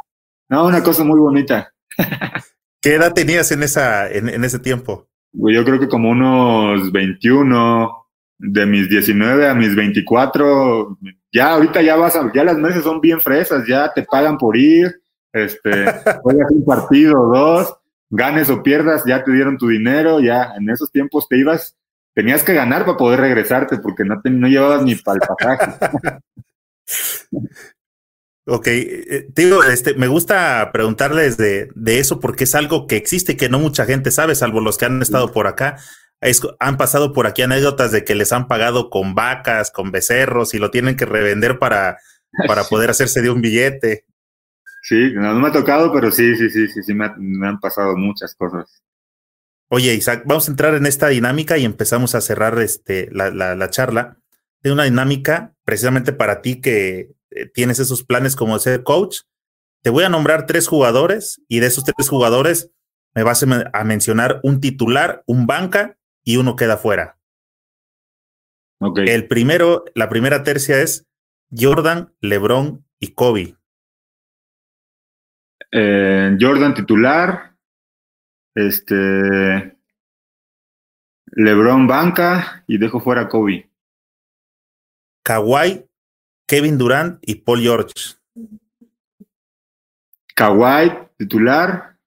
no, una cosa muy bonita. ¿Qué edad tenías en, esa, en, en ese tiempo? Pues yo creo que como unos 21, de mis 19 a mis 24, ya ahorita ya vas a, ya las meses son bien fresas, ya te pagan por ir, este, juegas un partido, dos, ganes o pierdas, ya te dieron tu dinero, ya en esos tiempos te ibas, tenías que ganar para poder regresarte porque no, te, no llevabas ni para el pasaje. Ok, eh, digo, este, me gusta preguntarles de, de, eso porque es algo que existe y que no mucha gente sabe, salvo los que han estado por acá. han pasado por aquí anécdotas de que les han pagado con vacas, con becerros y lo tienen que revender para, para poder hacerse de un billete. Sí, no, me ha tocado, pero sí, sí, sí, sí, sí, me, han pasado muchas cosas. Oye, Isaac, vamos a entrar en esta dinámica y empezamos a cerrar este, la, la, la charla de una dinámica precisamente para ti que tienes esos planes como ser coach, te voy a nombrar tres jugadores y de esos tres jugadores me vas a mencionar un titular, un banca y uno queda fuera. Okay. El primero, la primera tercia es Jordan, LeBron y Kobe. Eh, Jordan titular, este LeBron banca y dejo fuera Kobe. Kawhi, Kevin Durant y Paul George. Kawhi, titular,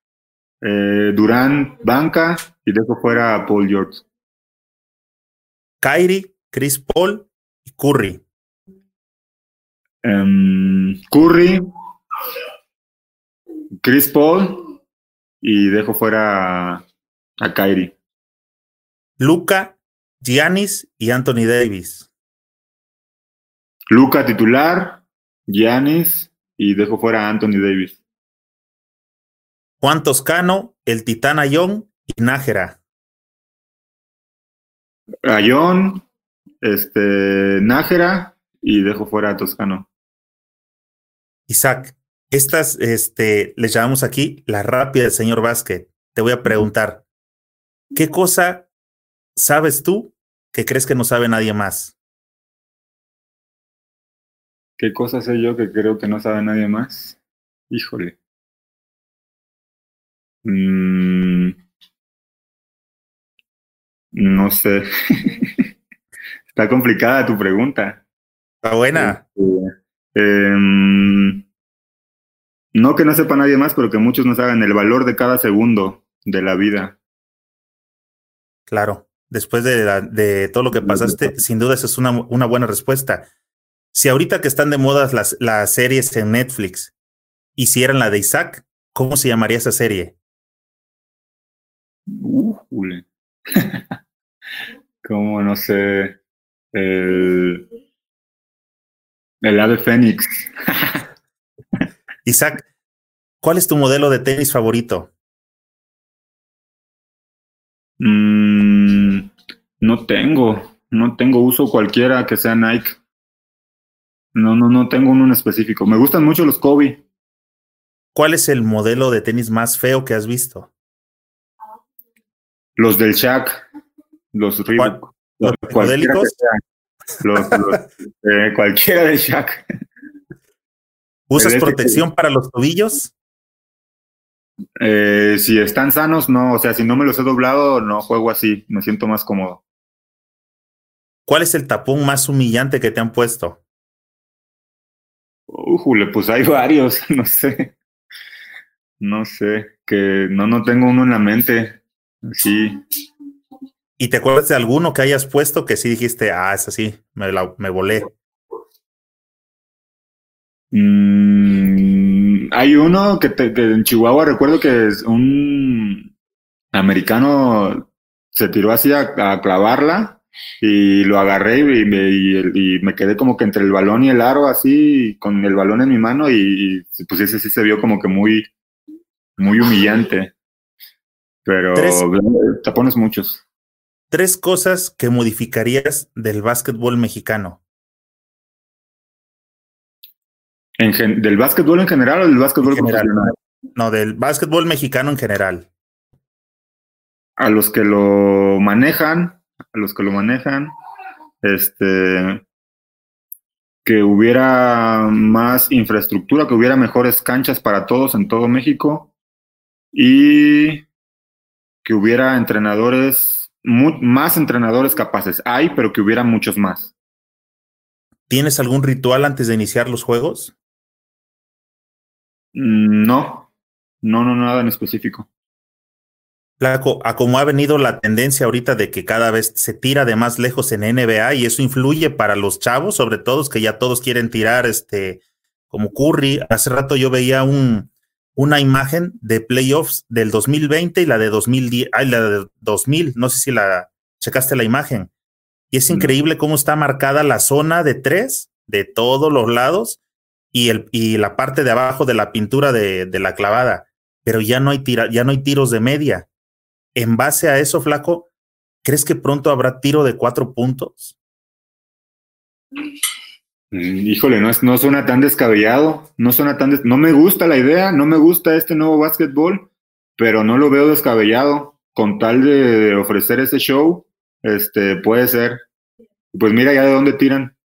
eh, Durant, banca y dejo fuera a Paul George. Kyrie, Chris Paul y Curry. Um, Curry, Chris Paul y dejo fuera a, a Kyrie. Luca, Giannis y Anthony Davis. Luca titular, Giannis y dejo fuera a Anthony Davis. Juan Toscano, el Titán Ayón y Nájera. Ayón, este, Nájera y dejo fuera a Toscano. Isaac, estas este, les llamamos aquí la rápida del señor Vázquez. Te voy a preguntar, ¿qué cosa sabes tú que crees que no sabe nadie más? ¿Qué cosa sé yo que creo que no sabe nadie más? Híjole. Mm, no sé. Está complicada tu pregunta. Está buena. Este, em, no que no sepa nadie más, pero que muchos no saben el valor de cada segundo de la vida. Claro. Después de, de todo lo que pasaste, sin duda esa es una, una buena respuesta. Si ahorita que están de moda las, las series en Netflix hicieran la de Isaac, ¿cómo se llamaría esa serie? Uh, Como no sé. El, el ave fénix. Isaac, ¿cuál es tu modelo de tenis favorito? Mm, no tengo, no tengo uso cualquiera que sea Nike. No, no, no tengo uno en específico. Me gustan mucho los Kobe. ¿Cuál es el modelo de tenis más feo que has visto? Los del Shaq, los Reebok. ¿Los? Los, los eh, cualquiera del Shaq. ¿Usas protección para los tobillos? Eh, si están sanos, no. O sea, si no me los he doblado, no juego así. Me siento más cómodo. ¿Cuál es el tapón más humillante que te han puesto? Ujule, pues hay varios, no sé. No sé, que no, no tengo uno en la mente. Sí. ¿Y te acuerdas de alguno que hayas puesto que sí dijiste, ah, es así, me, la, me volé? Mm, hay uno que, te, que en Chihuahua recuerdo que es un americano se tiró así a, a clavarla y lo agarré y me, y, me, quedé como que entre el balón y el aro así con el balón en mi mano y, pues ese sí se vio como que muy muy humillante. Pero te pones muchos. Tres cosas que modificarías del básquetbol mexicano. En del básquetbol en general o del básquetbol en general. no del básquetbol mexicano en general. A los que lo manejan a los que lo manejan, este, que hubiera más infraestructura, que hubiera mejores canchas para todos en todo México y que hubiera entrenadores, más entrenadores capaces. Hay, pero que hubiera muchos más. ¿Tienes algún ritual antes de iniciar los juegos? Mm, no, no, no, nada en específico. Flaco, a como ha venido la tendencia ahorita de que cada vez se tira de más lejos en NBA y eso influye para los chavos, sobre todo que ya todos quieren tirar este como Curry. Hace rato yo veía un, una imagen de playoffs del 2020 y la de 2010, ay, la de 2000, no sé si la checaste la imagen. Y es increíble cómo está marcada la zona de tres de todos los lados y, el, y la parte de abajo de la pintura de, de la clavada, pero ya no hay tira, ya no hay tiros de media en base a eso, Flaco, ¿crees que pronto habrá tiro de cuatro puntos? Mm, híjole, no, no suena tan descabellado, no suena tan no me gusta la idea, no me gusta este nuevo básquetbol, pero no lo veo descabellado. Con tal de ofrecer ese show, este puede ser. Pues mira ya de dónde tiran.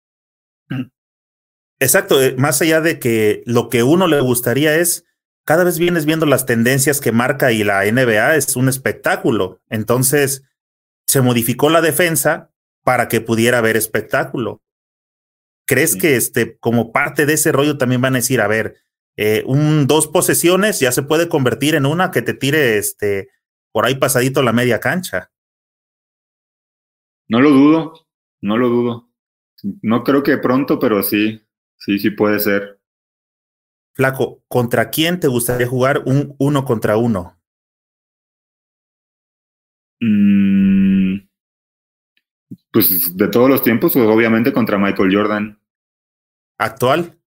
Exacto, eh, más allá de que lo que uno le gustaría es cada vez vienes viendo las tendencias que marca y la NBA es un espectáculo. Entonces, se modificó la defensa para que pudiera haber espectáculo. ¿Crees que este, como parte de ese rollo también van a decir, a ver, eh, un dos posesiones ya se puede convertir en una que te tire este por ahí pasadito la media cancha? No lo dudo, no lo dudo. No creo que pronto, pero sí, sí, sí puede ser. Flaco, ¿contra quién te gustaría jugar un uno contra uno? Mm, pues de todos los tiempos, pues, obviamente contra Michael Jordan. ¿Actual?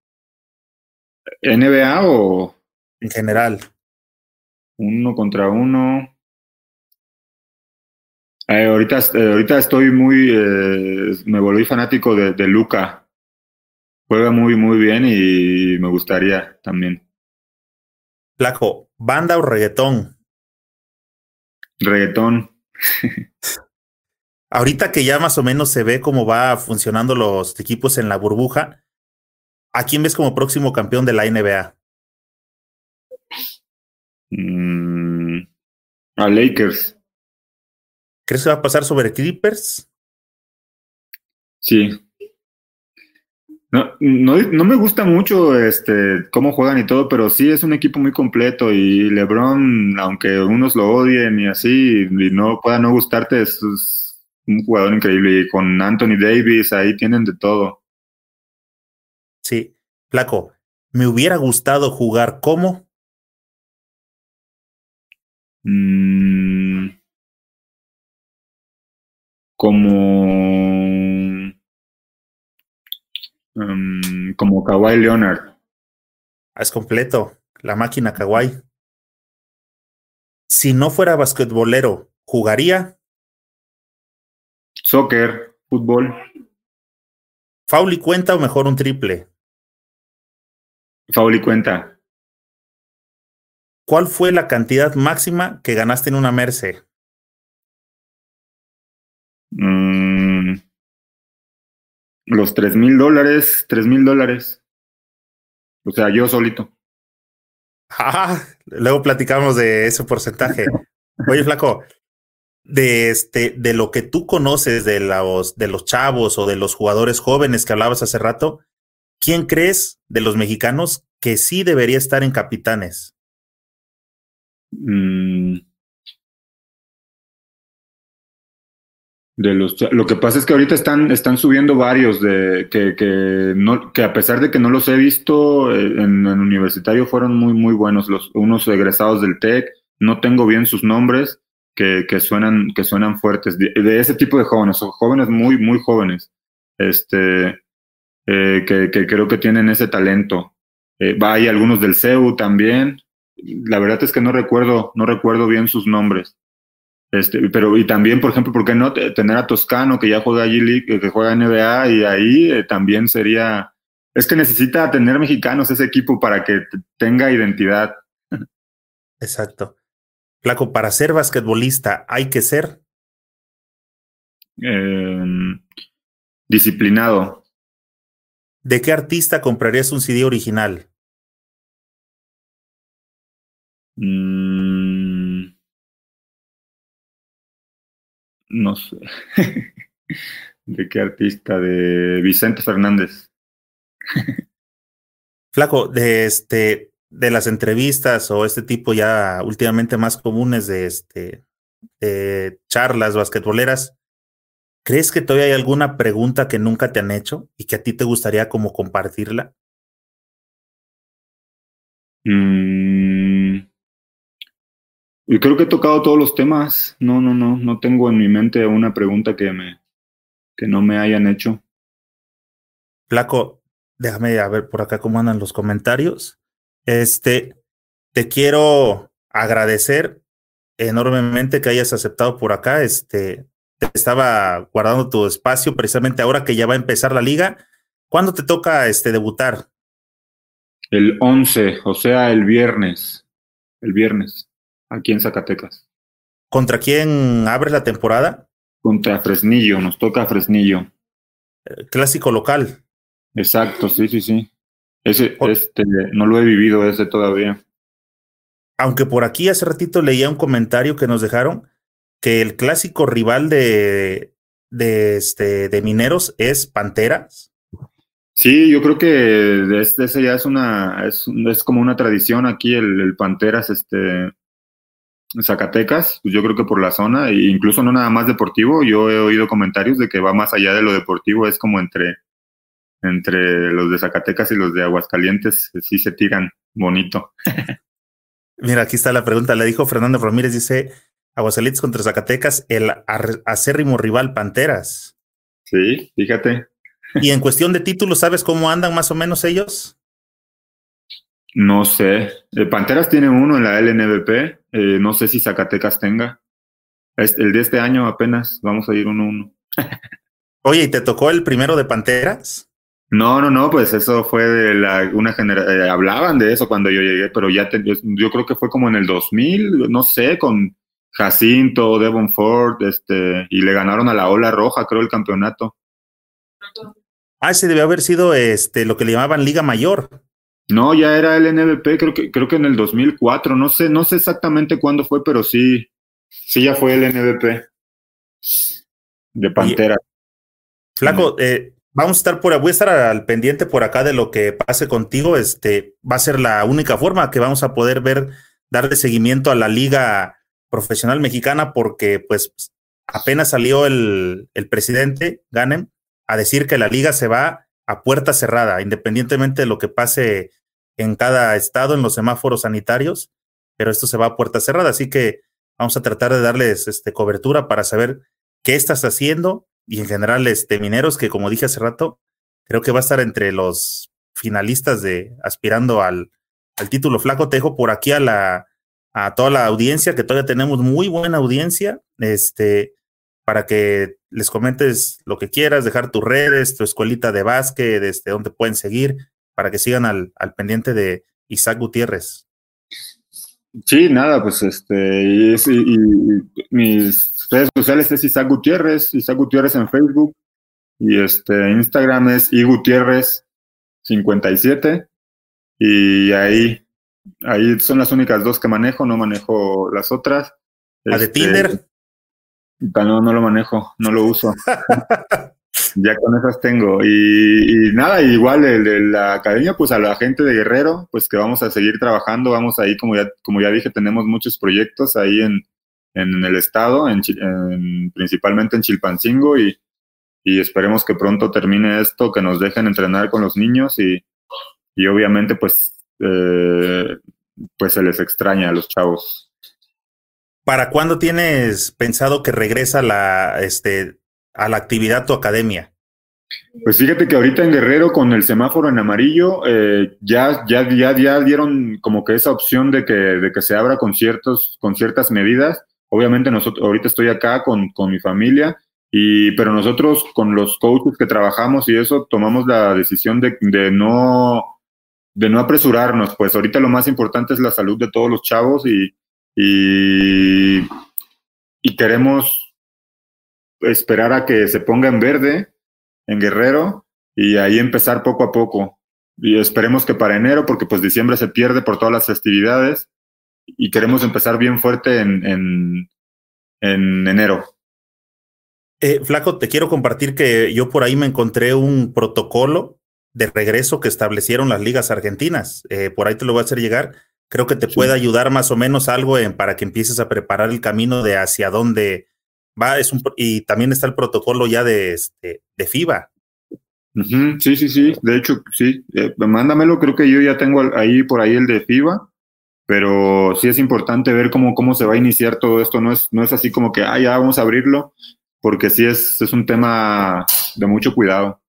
¿NBA o...? En general. Uno contra uno. Eh, ahorita, eh, ahorita estoy muy... Eh, me volví fanático de, de Luca juega muy, muy bien y me gustaría también. Flaco, ¿banda o reggaetón? Reggaetón. Ahorita que ya más o menos se ve cómo va funcionando los equipos en la burbuja, ¿a quién ves como próximo campeón de la NBA? Mm, a Lakers. ¿Crees que va a pasar sobre Clippers? Sí, no, no, no, me gusta mucho este cómo juegan y todo, pero sí es un equipo muy completo y LeBron, aunque unos lo odien y así, y no pueda no gustarte, es, un jugador increíble. Y con Anthony Davis ahí tienen de todo. Sí, flaco, me hubiera gustado jugar como. Mm, como Um, como Kawhi Leonard. Es completo. La máquina kawaii. Si no fuera basquetbolero, ¿jugaría? Soccer, fútbol. ¿Fauli cuenta o mejor un triple? Fauli cuenta. ¿Cuál fue la cantidad máxima que ganaste en una Merce? Mm, los tres mil dólares, tres mil dólares. O sea, yo solito. Ah, luego platicamos de ese porcentaje. Oye, flaco, de este, de lo que tú conoces de los, de los chavos o de los jugadores jóvenes que hablabas hace rato, ¿quién crees de los mexicanos que sí debería estar en capitanes? Mm. De los, lo que pasa es que ahorita están, están subiendo varios de que, que, no, que a pesar de que no los he visto eh, en el universitario fueron muy muy buenos. Los unos egresados del TEC no tengo bien sus nombres que, que suenan que suenan fuertes. De, de, ese tipo de jóvenes jóvenes muy muy jóvenes este eh, que, que, creo que tienen ese talento. Eh, hay algunos del CEU también. La verdad es que no recuerdo no recuerdo bien sus nombres este, pero y también, por ejemplo, ¿por qué no tener a Toscano que ya juega G-League, que juega NBA y ahí eh, también sería, es que necesita tener mexicanos ese equipo para que tenga identidad. Exacto. Flaco, para ser basquetbolista hay que ser eh, disciplinado. ¿De qué artista comprarías un CD original? Mm, no sé. ¿De qué artista? De Vicente Fernández. Flaco, de este, de las entrevistas o este tipo ya últimamente más comunes de este de charlas basquetboleras, ¿crees que todavía hay alguna pregunta que nunca te han hecho y que a ti te gustaría como compartirla? Mm, yo creo que he tocado todos los temas. No, no, no, no tengo en mi mente una pregunta que me que no me hayan hecho. Flaco, déjame a ver por acá cómo andan los comentarios. Este, te quiero agradecer enormemente que hayas aceptado por acá. Este, te estaba guardando tu espacio precisamente ahora que ya va a empezar la liga. ¿Cuándo te toca este debutar? El 11, o sea, el viernes. El viernes aquí en Zacatecas. ¿Contra quién abre la temporada? Contra Fresnillo, nos toca Fresnillo. Eh, clásico local. Exacto, sí, sí, sí. Ese, este, no lo he vivido ese todavía. Aunque por aquí hace ratito leía un comentario que nos dejaron que el clásico rival de, de, este, de Mineros es Panteras. Sí, yo creo que ese ya es una, es, es como una tradición aquí el, el Panteras, este, Zacatecas, pues yo creo que por la zona, e incluso no nada más deportivo, yo he oído comentarios de que va más allá de lo deportivo, es como entre, entre los de Zacatecas y los de Aguascalientes, sí se tiran bonito. Mira, aquí está la pregunta, le dijo Fernando Ramírez, dice, Aguascalientes contra Zacatecas, el acérrimo rival Panteras. Sí, fíjate. Y en cuestión de títulos, ¿sabes cómo andan más o menos ellos? No sé. Eh, Panteras tiene uno en la LNBP. Eh, no sé si Zacatecas tenga. el de este año apenas. Vamos a ir uno a uno. Oye, ¿y te tocó el primero de Panteras? No, no, no, pues eso fue de la, una generación, eh, hablaban de eso cuando yo llegué, pero ya te, yo, yo, creo que fue como en el 2000, no sé, con Jacinto, Devon Ford, este, y le ganaron a la Ola Roja, creo, el campeonato. Ah, ese debe haber sido este, lo que le llamaban Liga Mayor. No, ya era el NBP, creo que, creo que en el 2004, no sé, no sé exactamente cuándo fue, pero sí, sí ya fue el NBP de Pantera. Flaco, eh, vamos a estar por, voy a estar al pendiente por acá de lo que pase contigo. Este va a ser la única forma que vamos a poder ver, darle seguimiento a la liga profesional mexicana, porque pues apenas salió el, el presidente Ganem a decir que la liga se va a puerta cerrada, independientemente de lo que pase en cada estado en los semáforos sanitarios, pero esto se va a puerta cerrada, así que vamos a tratar de darles este, cobertura para saber qué estás haciendo y en general este Mineros que como dije hace rato, creo que va a estar entre los finalistas de aspirando al al título flaco, te dejo por aquí a la a toda la audiencia, que todavía tenemos muy buena audiencia, este, para que les comentes lo que quieras, dejar tus redes, tu escuelita de básquet, desde donde pueden seguir, para que sigan al, al pendiente de Isaac Gutiérrez. Sí, nada, pues este, y, y, mis redes sociales es Isaac Gutiérrez, Isaac Gutiérrez en Facebook, y este, Instagram es igutierrez57, y ahí, ahí son las únicas dos que manejo, no manejo las otras. ¿La de este, Tinder? No, no lo manejo, no lo uso. ya con esas tengo. Y, nada, igual el de la academia, pues a la gente de Guerrero, pues que vamos a seguir trabajando, vamos ahí, como ya, como ya dije, tenemos muchos proyectos ahí en, en el estado, en, principalmente en Chilpancingo, y, y esperemos que pronto termine esto, que nos dejen entrenar con los niños y, y obviamente pues, eh, pues se les extraña a los chavos. ¿Para cuándo tienes pensado que regresa la, este, a la actividad tu academia? Pues fíjate que ahorita en Guerrero con el semáforo en amarillo eh, ya, ya, ya, ya dieron como que esa opción de que, de que se abra con, ciertos, con ciertas medidas. Obviamente nosotros, ahorita estoy acá con, con mi familia, y, pero nosotros con los coaches que trabajamos y eso tomamos la decisión de, de no de no apresurarnos, pues ahorita lo más importante es la salud de todos los chavos y, y, y queremos esperar a que se ponga en verde en Guerrero y ahí empezar poco a poco. Y esperemos que para enero, porque pues diciembre se pierde por todas las festividades y queremos empezar bien fuerte en, en, en enero. Eh, Flaco, te quiero compartir que yo por ahí me encontré un protocolo de regreso que establecieron las ligas argentinas. Eh, por ahí te lo voy a hacer llegar. Creo que te puede ayudar más o menos algo en, para que empieces a preparar el camino de hacia dónde va, es un, y también está el protocolo ya de, este, de FIBA. sí, sí, sí, de hecho, sí, eh, mándamelo, creo que yo ya tengo ahí por ahí el de FIBA, pero sí es importante ver cómo, cómo se va a iniciar todo esto, no es, no es así como que, ah, ya vamos a abrirlo, porque sí es, es un tema de mucho cuidado.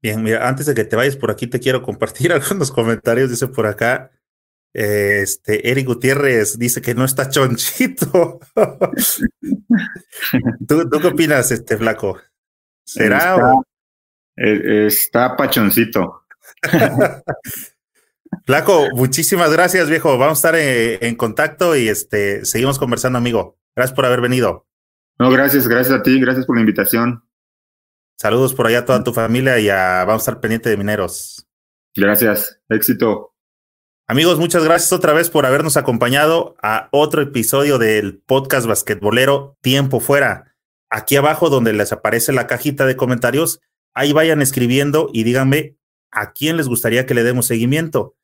Bien, mira, antes de que te vayas por aquí, te quiero compartir algunos comentarios, dice por acá, este, Eric Gutiérrez dice que no está chonchito. ¿Tú, qué opinas, este flaco? ¿Será está, e, está pachoncito. flaco, muchísimas gracias, viejo. Vamos a estar en, en, contacto y este, seguimos conversando, amigo. Gracias por haber venido. No, gracias, gracias a ti, gracias por la invitación. Saludos por allá a toda tu familia y a, vamos a estar pendiente de mineros. Gracias, éxito. Amigos, muchas gracias otra vez por habernos acompañado a otro episodio del podcast basquetbolero Tiempo Fuera. Aquí abajo donde les aparece la cajita de comentarios, ahí vayan escribiendo y díganme a quién les gustaría que le demos seguimiento.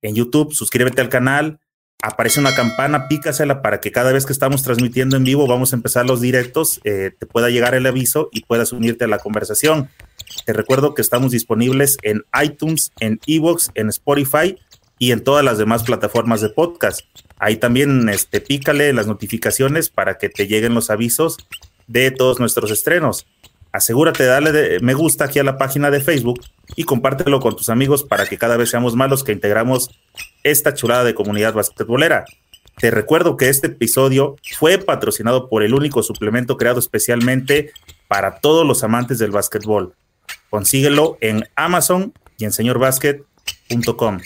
En YouTube, suscríbete al canal, aparece una campana, pícasela para que cada vez que estamos transmitiendo en vivo, vamos a empezar los directos, eh, te pueda llegar el aviso y puedas unirte a la conversación. Te recuerdo que estamos disponibles en iTunes, en Evox, en Spotify y en todas las demás plataformas de podcast. Ahí también este, pícale las notificaciones para que te lleguen los avisos de todos nuestros estrenos. Asegúrate de darle de me gusta aquí a la página de Facebook y compártelo con tus amigos para que cada vez seamos más los que integramos esta chulada de comunidad basquetbolera. Te recuerdo que este episodio fue patrocinado por el único suplemento creado especialmente para todos los amantes del básquetbol. Consíguelo en Amazon y en señorbasket.com.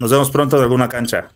Nos vemos pronto de alguna cancha.